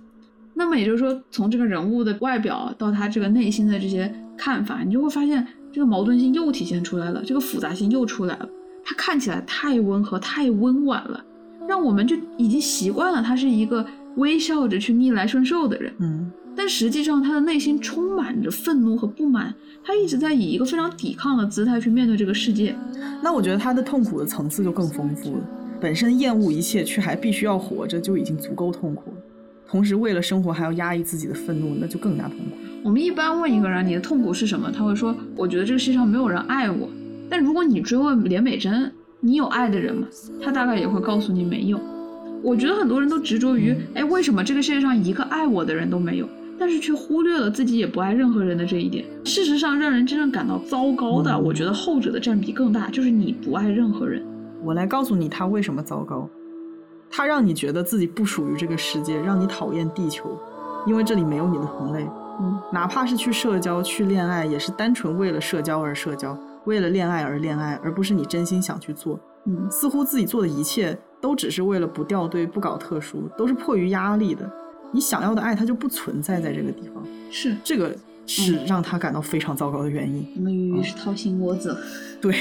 那么也就是说，从这个人物的外表到他这个内心的这些看法，你就会发现这个矛盾性又体现出来了，这个复杂性又出来了。他看起来太温和、太温婉了，让我们就已经习惯了他是一个。微笑着去逆来顺受的人，嗯，但实际上他的内心充满着愤怒和不满，他一直在以一个非常抵抗的姿态去面对这个世界。那我觉得他的痛苦的层次就更丰富了。本身厌恶一切却还必须要活着就已经足够痛苦了，同时为了生活还要压抑自己的愤怒，那就更加痛苦。我们一般问一个人你的痛苦是什么，他会说：“我觉得这个世界上没有人爱我。”但如果你追问连美珍，你有爱的人吗？她大概也会告诉你没有。我觉得很多人都执着于，哎，为什么这个世界上一个爱我的人都没有？但是却忽略了自己也不爱任何人的这一点。事实上，让人真正感到糟糕的，我觉得后者的占比更大，就是你不爱任何人。我来告诉你他为什么糟糕，他让你觉得自己不属于这个世界，让你讨厌地球，因为这里没有你的同类。嗯，哪怕是去社交、去恋爱，也是单纯为了社交而社交，为了恋爱而恋爱，而不是你真心想去做。嗯，似乎自己做的一切都只是为了不掉队、不搞特殊，都是迫于压力的。你想要的爱，它就不存在在这个地方。是这个是让他感到非常糟糕的原因。我们鱼鱼是掏心窝子，对，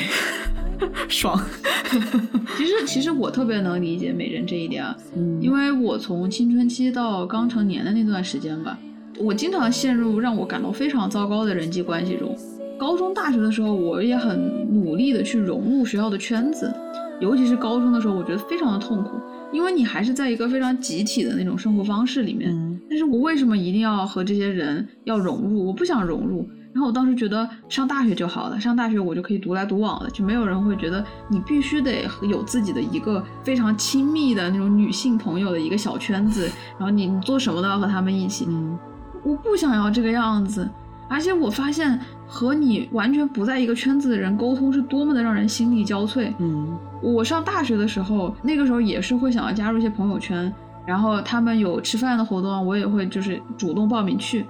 爽。其实其实我特别能理解美人这一点啊，嗯因为我从青春期到刚成年的那段时间吧，我经常陷入让我感到非常糟糕的人际关系中。高中、大学的时候，我也很努力的去融入学校的圈子，尤其是高中的时候，我觉得非常的痛苦，因为你还是在一个非常集体的那种生活方式里面。嗯但是我为什么一定要和这些人要融入？我不想融入。然后我当时觉得上大学就好了，上大学我就可以独来独往了，就没有人会觉得你必须得有自己的一个非常亲密的那种女性朋友的一个小圈子，然后你你做什么都要和他们一起。嗯我不想要这个样子，而且我发现和你完全不在一个圈子的人沟通是多么的让人心力交瘁。嗯我上大学的时候，那个时候也是会想要加入一些朋友圈，然后他们有吃饭的活动，我也会就是主动报名去。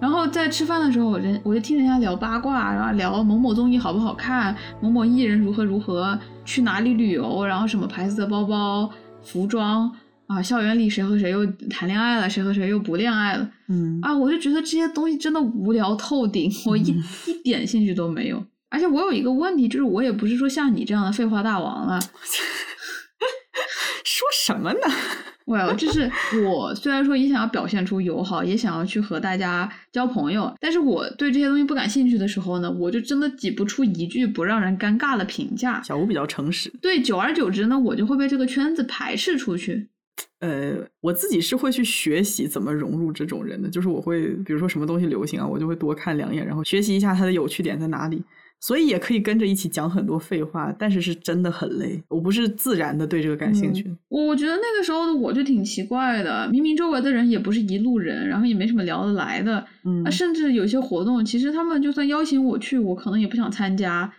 然后在吃饭的时候，人我就听人家聊八卦，然后聊某某综艺好不好看，某某艺人如何如何，去哪里旅游，然后什么牌子的包包、服装啊，校园里谁和谁又谈恋爱了，谁和谁又不恋爱了嗯啊，我就觉得这些东西真的无聊透顶，我一、一点兴趣都没有。而且我有一个问题，就是我也不是说像你这样的废话大王了，说什么呢？喂，就是我虽然说也想要表现出友好，也想要去和大家交朋友，但是我对这些东西不感兴趣的时候呢，我就真的挤不出一句不让人尴尬的评价。小吴比较诚实。对，久而久之呢，我就会被这个圈子排斥出去。呃，我自己是会去学习怎么融入这种人的，就是我会，比如说什么东西流行啊，我就会多看两眼，然后学习一下它的有趣点在哪里。所以也可以跟着一起讲很多废话，但是是真的很累。我不是自然的对这个感兴趣。我我觉得那个时候的我就挺奇怪的，明明周围的人也不是一路人，然后也没什么聊得来的，嗯啊，甚至有些活动，其实他们就算邀请我去，我可能也不想参加。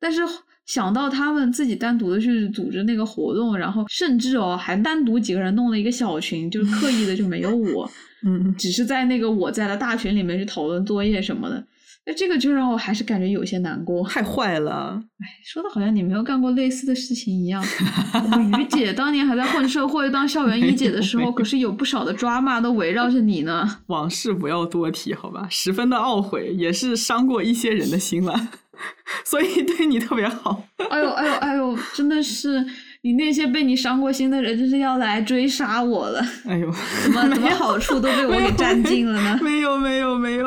但是想到他们自己单独的去组织那个活动，然后甚至哦还单独几个人弄了一个小群，就是刻意的就没有我，嗯，只是在那个我在的大群里面去讨论作业什么的。那这个就让我还是感觉有些难过。太坏了。哎说的好像你没有干过类似的事情一样。我们于姐当年还在混社会当校园一姐的时候，可是有不少的抓骂都围绕着你呢。往事不要多提，好吧？十分的懊悔，也是伤过一些人的心了，所以对你特别好。哎呦哎呦哎呦，真的是你那些被你伤过心的人，真是要来追杀我了。哎呦，怎么 怎么好处都被我给占尽了呢？没有没有没有，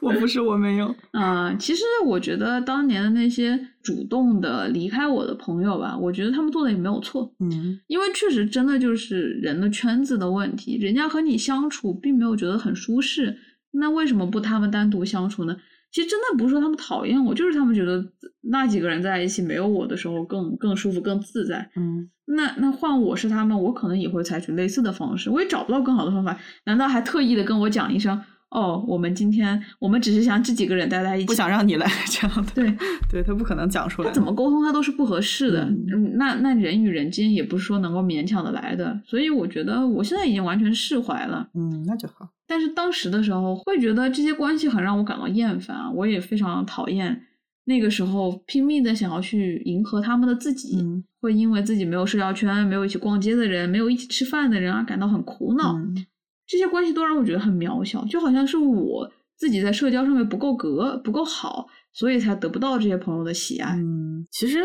我不是我没有。啊、其实我觉得当年的那些主动的离开我的朋友吧，我觉得他们做的也没有错。嗯因为确实真的就是人的圈子的问题，人家和你相处并没有觉得很舒适，那为什么不他们单独相处呢？其实真的不是说他们讨厌我，就是他们觉得那几个人在一起没有我的时候更更舒服、更自在。嗯，那那换我是他们，我可能也会采取类似的方式，我也找不到更好的方法。难道还特意的跟我讲一声？哦，我们今天我们只是想这几个人待在一起，不想让你来 这样的。对，对他不可能讲出来。怎么沟通，他都是不合适的。嗯嗯，那那人与人之间也不是说能够勉强的来的，所以我觉得我现在已经完全释怀了。嗯，那就好。但是当时的时候会觉得这些关系很让我感到厌烦啊，我也非常讨厌那个时候拼命的想要去迎合他们的自己，嗯会因为自己没有社交圈、没有一起逛街的人、没有一起吃饭的人而感到很苦恼。嗯这些关系都让我觉得很渺小，就好像是我自己在社交上面不够格、不够好，所以才得不到这些朋友的喜爱。嗯，其实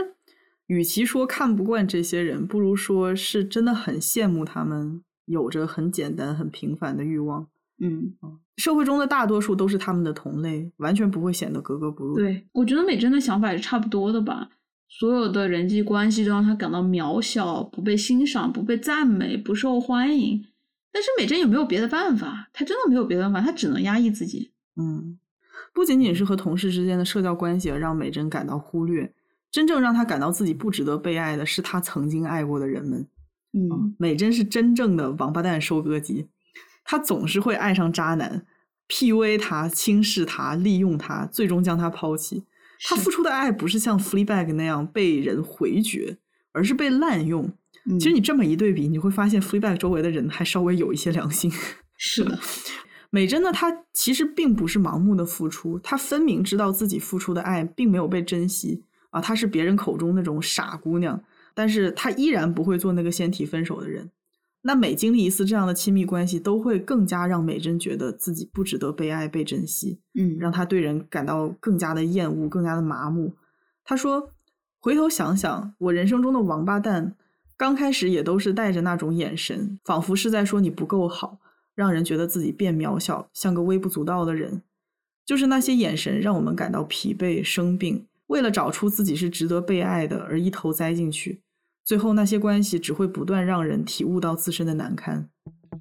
与其说看不惯这些人，不如说是真的很羡慕他们有着很简单、很平凡的欲望。嗯，社会中的大多数都是他们的同类，完全不会显得格格不入。，对，我觉得美珍的想法也是差不多的吧。所有的人际关系都让她感到渺小，不被欣赏，不被赞美，不受欢迎。但是美珍也没有别的办法？她真的没有别的办法，她只能压抑自己。嗯，不仅仅是和同事之间的社交关系让美珍感到忽略，真正让她感到自己不值得被爱的是她曾经爱过的人们。嗯，美珍是真正的王八蛋收割机，她总是会爱上渣男，PUA 他、轻视他、利用他，最终将他抛弃。她付出的爱不是像 Fleabag 那样被人回绝，而是被滥用。其实你这么一对比，你会发现 Fleabag 周围的人还稍微有一些良心。是的，美珍呢，她其实并不是盲目的付出，她分明知道自己付出的爱并没有被珍惜啊，她是别人口中那种傻姑娘，但是她依然不会做那个先提分手的人。那每经历一次这样的亲密关系，都会更加让美珍觉得自己不值得被爱、被珍惜，嗯，让她对人感到更加的厌恶、更加的麻木。她说：“回头想想，我人生中的王八蛋，刚开始也都是带着那种眼神，仿佛是在说你不够好，让人觉得自己变渺小，像个微不足道的人。就是那些眼神，让我们感到疲惫、生病，为了找出自己是值得被爱的而一头栽进去。”最后，那些关系只会不断让人体悟到自身的难堪。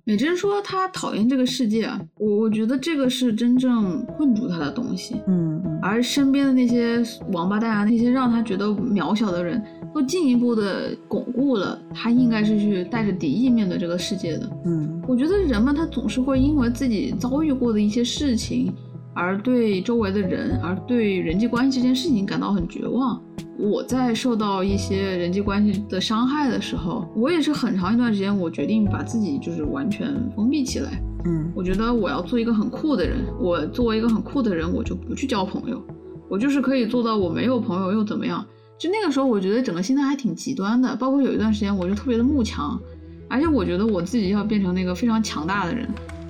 美珍说她讨厌这个世界，我我觉得这个是真正困住她的东西。嗯，而身边的那些王八蛋啊，那些让她觉得渺小的人，都进一步的巩固了他应该是去带着敌意面对这个世界的。嗯，我觉得人们他总是会因为自己遭遇过的一些事情，而对周围的人，而对人际关系这件事情感到很绝望。我在受到一些人际关系的伤害的时候，我也是很长一段时间，我决定把自己就是完全封闭起来。嗯，我觉得我要做一个很酷的人。我作为一个很酷的人，我就不去交朋友。我就是可以做到我没有朋友又怎么样？就那个时候，我觉得整个心态还挺极端的。包括有一段时间，我就特别的慕强，而且我觉得我自己要变成那个非常强大的人。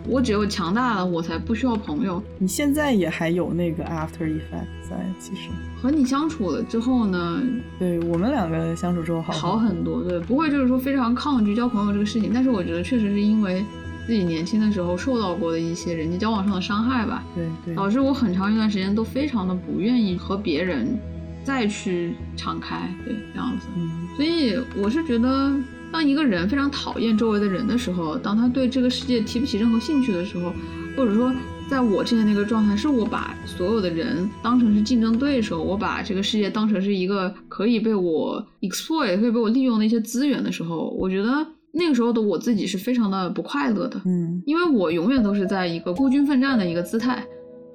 我只有强大了，我才不需要朋友。你现在也还有那个 after effect 在，其实和你相处了之后呢？对我们两个相处之后好好很多，对，不会就是说非常抗拒交朋友这个事情。但是我觉得确实是因为自己年轻的时候受到过的一些人际交往上的伤害吧，对对，导致我很长一段时间都非常的不愿意和别人再去敞开，对，这样子。嗯，所以我是觉得。当一个人非常讨厌周围的人的时候，当他对这个世界提不起任何兴趣的时候，或者说在我之前那个状态，是我把所有的人当成是竞争对手，我把这个世界当成是一个可以被我 exploit、可以被我利用的一些资源的时候，我觉得那个时候的我自己是非常的不快乐的。嗯，因为我永远都是在一个孤军奋战的一个姿态。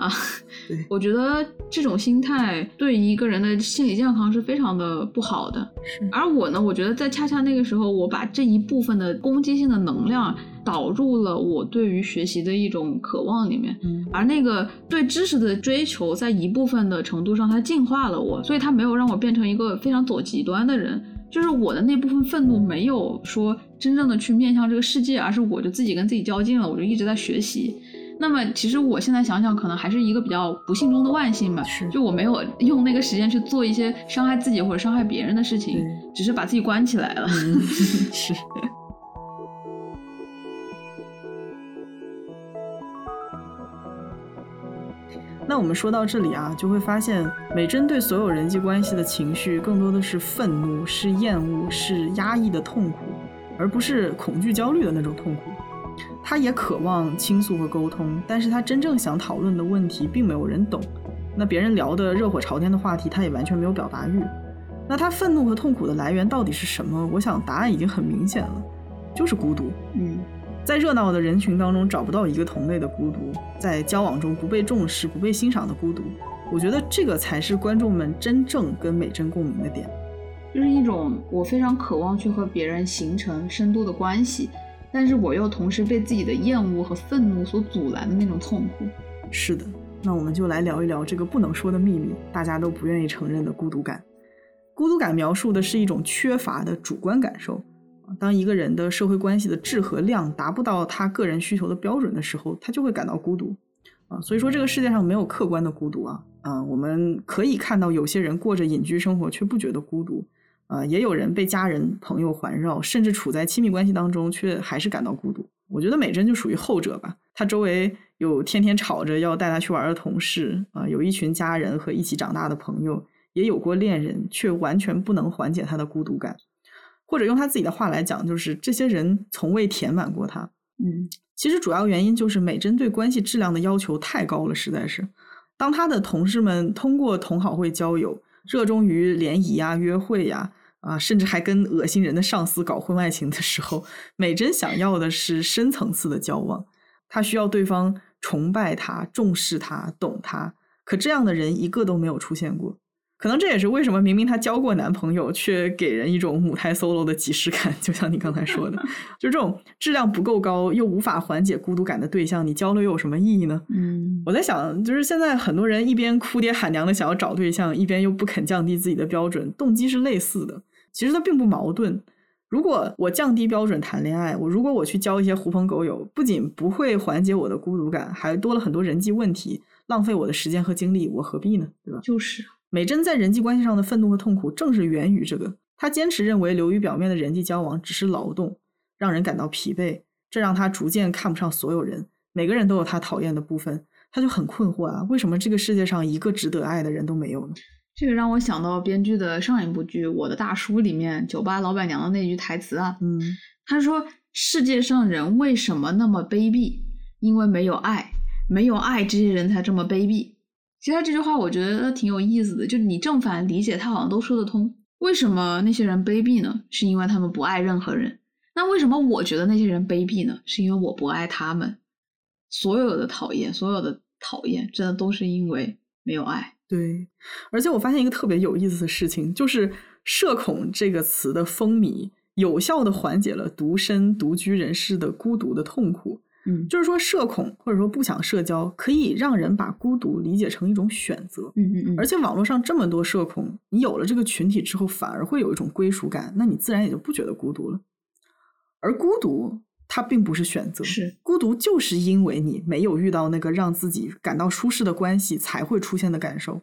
啊，我觉得这种心态对一个人的心理健康是非常的不好的。是，而我呢，我觉得在恰恰那个时候，我把这一部分的攻击性的能量导入了我对于学习的一种渴望里面。嗯，而那个对知识的追求，在一部分的程度上，它净化了我，所以它没有让我变成一个非常走极端的人。就是我的那部分愤怒没有说真正的去面向这个世界，而是我就自己跟自己较劲了，我就一直在学习。那么，其实我现在想想，可能还是一个比较不幸中的万幸吧。是，就我没有用那个时间去做一些伤害自己或者伤害别人的事情，只是把自己关起来了。是。那我们说到这里啊，就会发现，美珍对所有人际关系的情绪，更多的是愤怒、是厌恶、是压抑的痛苦，而不是恐惧、焦虑的那种痛苦。他也渴望倾诉和沟通，但是他真正想讨论的问题并没有人懂。那别人聊的热火朝天的话题，他也完全没有表达欲。那他愤怒和痛苦的来源到底是什么？我想答案已经很明显了，就是孤独。嗯，在热闹的人群当中找不到一个同类的孤独，在交往中不被重视、不被欣赏的孤独。我觉得这个才是观众们真正跟美珍共鸣的点，就是一种我非常渴望去和别人形成深度的关系。但是我又同时被自己的厌恶和愤怒所阻拦的那种痛苦。是的，那我们就来聊一聊这个不能说的秘密，大家都不愿意承认的孤独感。孤独感描述的是一种缺乏的主观感受。当一个人的社会关系的质和量达不到他个人需求的标准的时候，他就会感到孤独。啊，所以说这个世界上没有客观的孤独啊。啊，我们可以看到有些人过着隐居生活，却不觉得孤独。呃，也有人被家人、朋友环绕，甚至处在亲密关系当中，却还是感到孤独。我觉得美珍就属于后者吧。她周围有天天吵着要带她去玩的同事，啊，有一群家人和一起长大的朋友，也有过恋人，却完全不能缓解她的孤独感。或者用她自己的话来讲，就是这些人从未填满过她。嗯，其实主要原因就是美珍对关系质量的要求太高了，实在是。当她的同事们通过同好会交友。热衷于联谊呀、约会呀，啊，甚至还跟恶心人的上司搞婚外情的时候，美珍想要的是深层次的交往，她需要对方崇拜她、重视她、懂她。可这样的人一个都没有出现过。可能这也是为什么明明她交过男朋友，却给人一种母胎 solo 的即视感。就像你刚才说的，就这种质量不够高又无法缓解孤独感的对象，你交了又有什么意义呢？嗯，我在想，就是现在很多人一边哭爹喊娘的想要找对象，一边又不肯降低自己的标准，动机是类似的。其实它并不矛盾。如果我降低标准谈恋爱，我如果我去交一些狐朋狗友，不仅不会缓解我的孤独感，还多了很多人际问题，浪费我的时间和精力，我何必呢？对吧？就是美珍在人际关系上的愤怒和痛苦，正是源于这个。她坚持认为流于表面的人际交往只是劳动，让人感到疲惫，这让她逐渐看不上所有人。每个人都有她讨厌的部分，她就很困惑啊，为什么这个世界上一个值得爱的人都没有呢？这个让我想到编剧的上一部剧《我的大叔》里面酒吧老板娘的那句台词啊，嗯，他说：“世界上人为什么那么卑鄙？因为没有爱，没有爱，这些人才这么卑鄙。”其实这句话我觉得挺有意思的，就你正反理解，他好像都说得通。为什么那些人卑鄙呢？是因为他们不爱任何人。那为什么我觉得那些人卑鄙呢？是因为我不爱他们。所有的讨厌，所有的讨厌，真的都是因为没有爱。对，而且我发现一个特别有意思的事情，就是“社恐”这个词的风靡，有效的缓解了独身独居人士的孤独的痛苦。嗯就是说，社恐或者说不想社交，可以让人把孤独理解成一种选择。嗯嗯嗯，而且网络上这么多社恐，你有了这个群体之后，反而会有一种归属感，那你自然也就不觉得孤独了。而孤独它并不是选择，是孤独就是因为你没有遇到那个让自己感到舒适的关系才会出现的感受。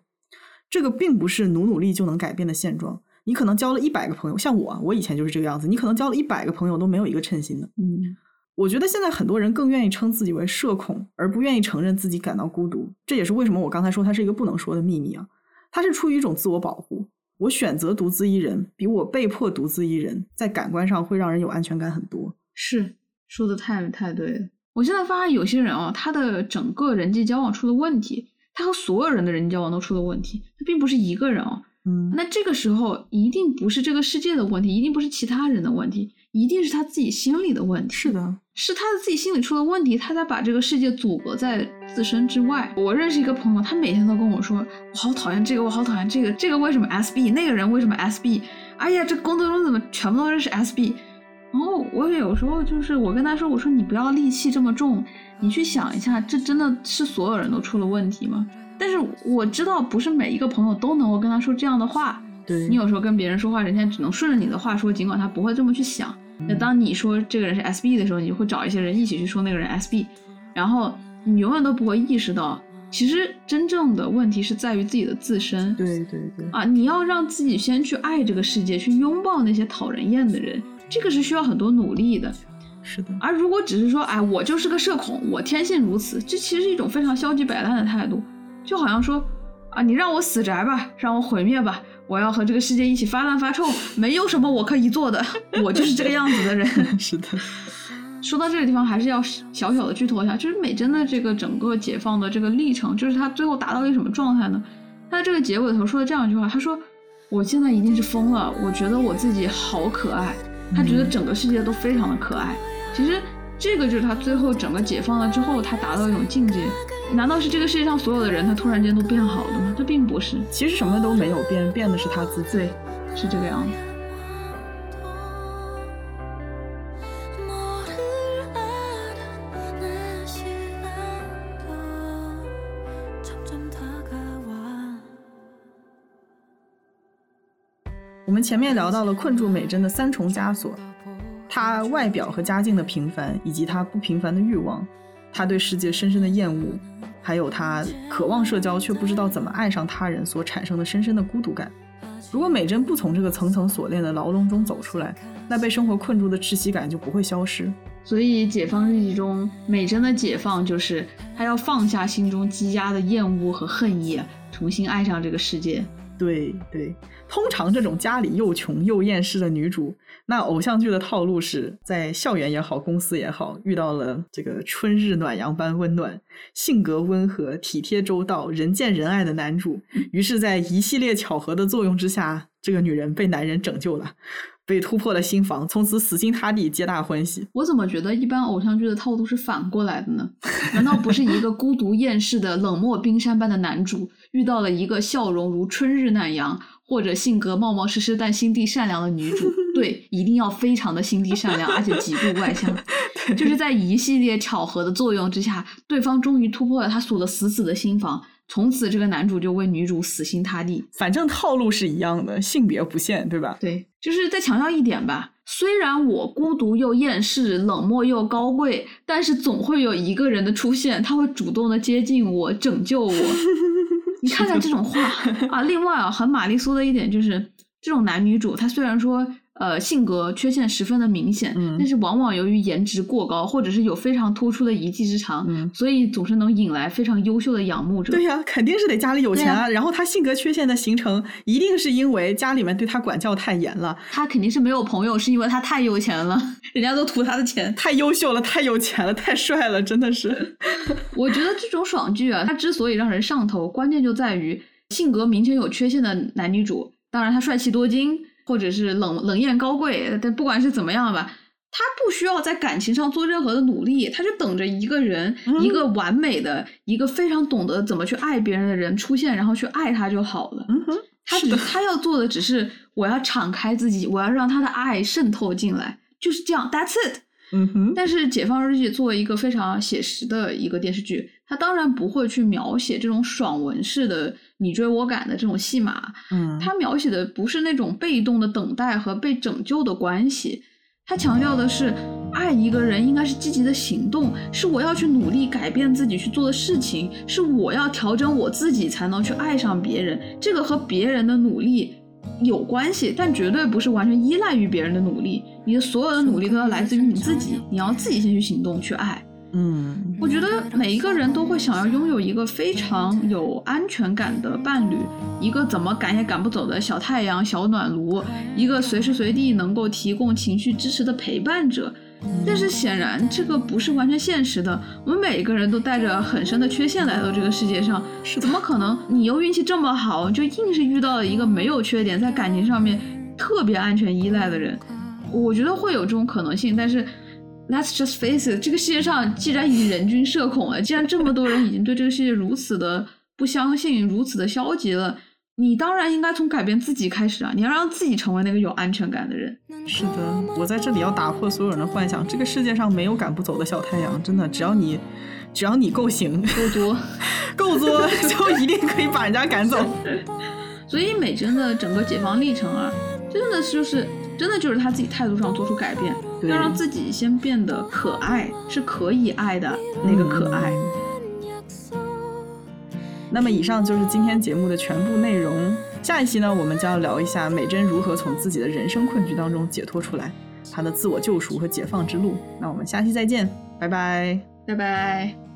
这个并不是努努力就能改变的现状。你可能交了一百个朋友，像我，我以前就是这个样子。你可能交了一百个朋友都没有一个称心的。嗯我觉得现在很多人更愿意称自己为社恐，而不愿意承认自己感到孤独。这也是为什么我刚才说它是一个不能说的秘密啊。它是出于一种自我保护。我选择独自一人，比我被迫独自一人，在感官上会让人有安全感很多。是说的太太对了。我现在发现有些人哦，他的整个人际交往出了问题，他和所有人的人际交往都出了问题，他并不是一个人哦。嗯，那这个时候一定不是这个世界的问题，一定不是其他人的问题，一定是他自己心里的问题。是的，是他的自己心里出了问题，他才把这个世界阻隔在自身之外。我认识一个朋友，他每天都跟我说：“我好讨厌这个，我好讨厌这个，这个为什么 SB？那个人为什么 SB？哎呀，这工作中怎么全部都认识 SB？” 然后我也有时候就是我跟他说：“我说你不要戾气这么重，你去想一下，这真的是所有人都出了问题吗？”但是我知道，不是每一个朋友都能够跟他说这样的话。对你有时候跟别人说话，人家只能顺着你的话说，尽管他不会这么去想。那当你说这个人是 SB 的时候，你就会找一些人一起去说那个人 SB，然后你永远都不会意识到，其实真正的问题是在于自己的自身。对对对，啊，你要让自己先去爱这个世界，去拥抱那些讨人厌的人，这个是需要很多努力的。是的，而如果只是说，哎，我就是个社恐，我天性如此，这其实是一种非常消极摆烂的态度，就好像说，啊，你让我死宅吧，让我毁灭吧，我要和这个世界一起发烂发臭，没有什么我可以做的，我就是这个样子的人。是的，说到这个地方，还是要小小的剧透一下，就是美珍的这个整个解放的这个历程，就是她最后达到一个什么状态呢？她在这个结尾头说了这样一句话，她说：“我现在一定是疯了，我觉得我自己好可爱。”她觉得整个世界都非常的可爱。其实这个就是他最后整个解放了之后，他达到一种境界。难道是这个世界上所有的人，他突然间都变好了吗？他并不是，其实什么都没有变，变的是他自己。对，是这个样子。们前面聊到了困住美珍的三重枷锁：她外表和家境的平凡，以及她不平凡的欲望；她对世界深深的厌恶，还有她渴望社交却不知道怎么爱上他人所产生的深深的孤独感。如果美珍不从这个层层锁链的牢笼中走出来，那被生活困住的窒息感就不会消失。所以，《解放日记》中美珍的解放就是她要放下心中积压的厌恶和恨意，重新爱上这个世界。对对，通常这种家里又穷又厌世的女主，那偶像剧的套路是在校园也好，公司也好，遇到了这个春日暖阳般温暖、性格温和、体贴周到、人见人爱的男主，于是，在一系列巧合的作用之下，这个女人被男人拯救了。被突破了心防，从此死心塌地，皆大欢喜。我怎么觉得一般偶像剧的套路是反过来的呢？难道不是一个孤独厌世的冷漠冰山般的男主，遇到了一个笑容如春日暖阳，或者性格冒冒失失但心地善良的女主？对，一定要非常的心地善良，而且极度外向。就是在一系列巧合的作用之下，对方终于突破了他锁得死死的心房。从此，这个男主就为女主死心塌地。反正套路是一样的，性别不限，对吧？对，就是再强调一点吧。虽然我孤独又厌世，冷漠又高贵，但是总会有一个人的出现，他会主动的接近我，拯救我。你看看这种话 啊！另外啊，很玛丽苏的一点就是，这种男女主，他虽然说。呃，性格缺陷十分的明显，但是往往由于颜值过高，或者是有非常突出的一技之长，所以总是能引来非常优秀的仰慕者。对呀，肯定是得家里有钱啊。然后他性格缺陷的形成，一定是因为家里面对他管教太严了。他肯定是没有朋友，是因为他太有钱了，人家都图他的钱。太优秀了，太有钱了，太帅了，真的是。我觉得这种爽剧啊，它之所以让人上头，关键就在于性格明显有缺陷的男女主，当然他帅气多金。或者是冷冷艳高贵，但不管是怎么样吧，他不需要在感情上做任何的努力，他就等着一个人，一个完美的、一个非常懂得怎么去爱别人的人出现，然后去爱他就好了。嗯哼，他只他要做的只是我要敞开自己，我要让他的爱渗透进来，就是这样。That's it。嗯哼。但是《解放日记》作为一个非常写实的一个电视剧，它当然不会去描写这种爽文式的。你追我赶的这种戏码，嗯，他描写的不是那种被动的等待和被拯救的关系，他强调的是爱一个人应该是积极的行动，是我要去努力改变自己去做的事情，是我要调整我自己才能去爱上别人，这个和别人的努力有关系，但绝对不是完全依赖于别人的努力，你的所有的努力都要来自于你自己，你要自己先去行动去爱。嗯，我觉得每一个人都会想要拥有一个非常有安全感的伴侣，一个怎么赶也赶不走的小太阳、小暖炉，一个随时随地能够提供情绪支持的陪伴者。但是显然这个不是完全现实的。我们每一个人都带着很深的缺陷来到这个世界上，是怎么可能？你又运气这么好，就硬是遇到了一个没有缺点，在感情上面特别安全依赖的人？我觉得会有这种可能性，但是。Let's just face it，这个世界上既然已经人均社恐了，既然这么多人已经对这个世界如此的不相信，如此的消极了，你当然应该从改变自己开始啊！你要让自己成为那个有安全感的人。是的，我在这里要打破所有人的幻想，这个世界上没有赶不走的小太阳，真的，只要你，只要你够行，够作，够作，就一定可以把人家赶走。所以美珍的整个解放历程啊，真的就是。真的就是他自己态度上做出改变，要让自己先变得可爱，是可以爱的那个可爱。那么以上就是今天节目的全部内容。下一期呢，我们将要聊一下美珍如何从自己的人生困局当中解脱出来，她的自我救赎和解放之路。那我们下期再见，拜拜，拜拜。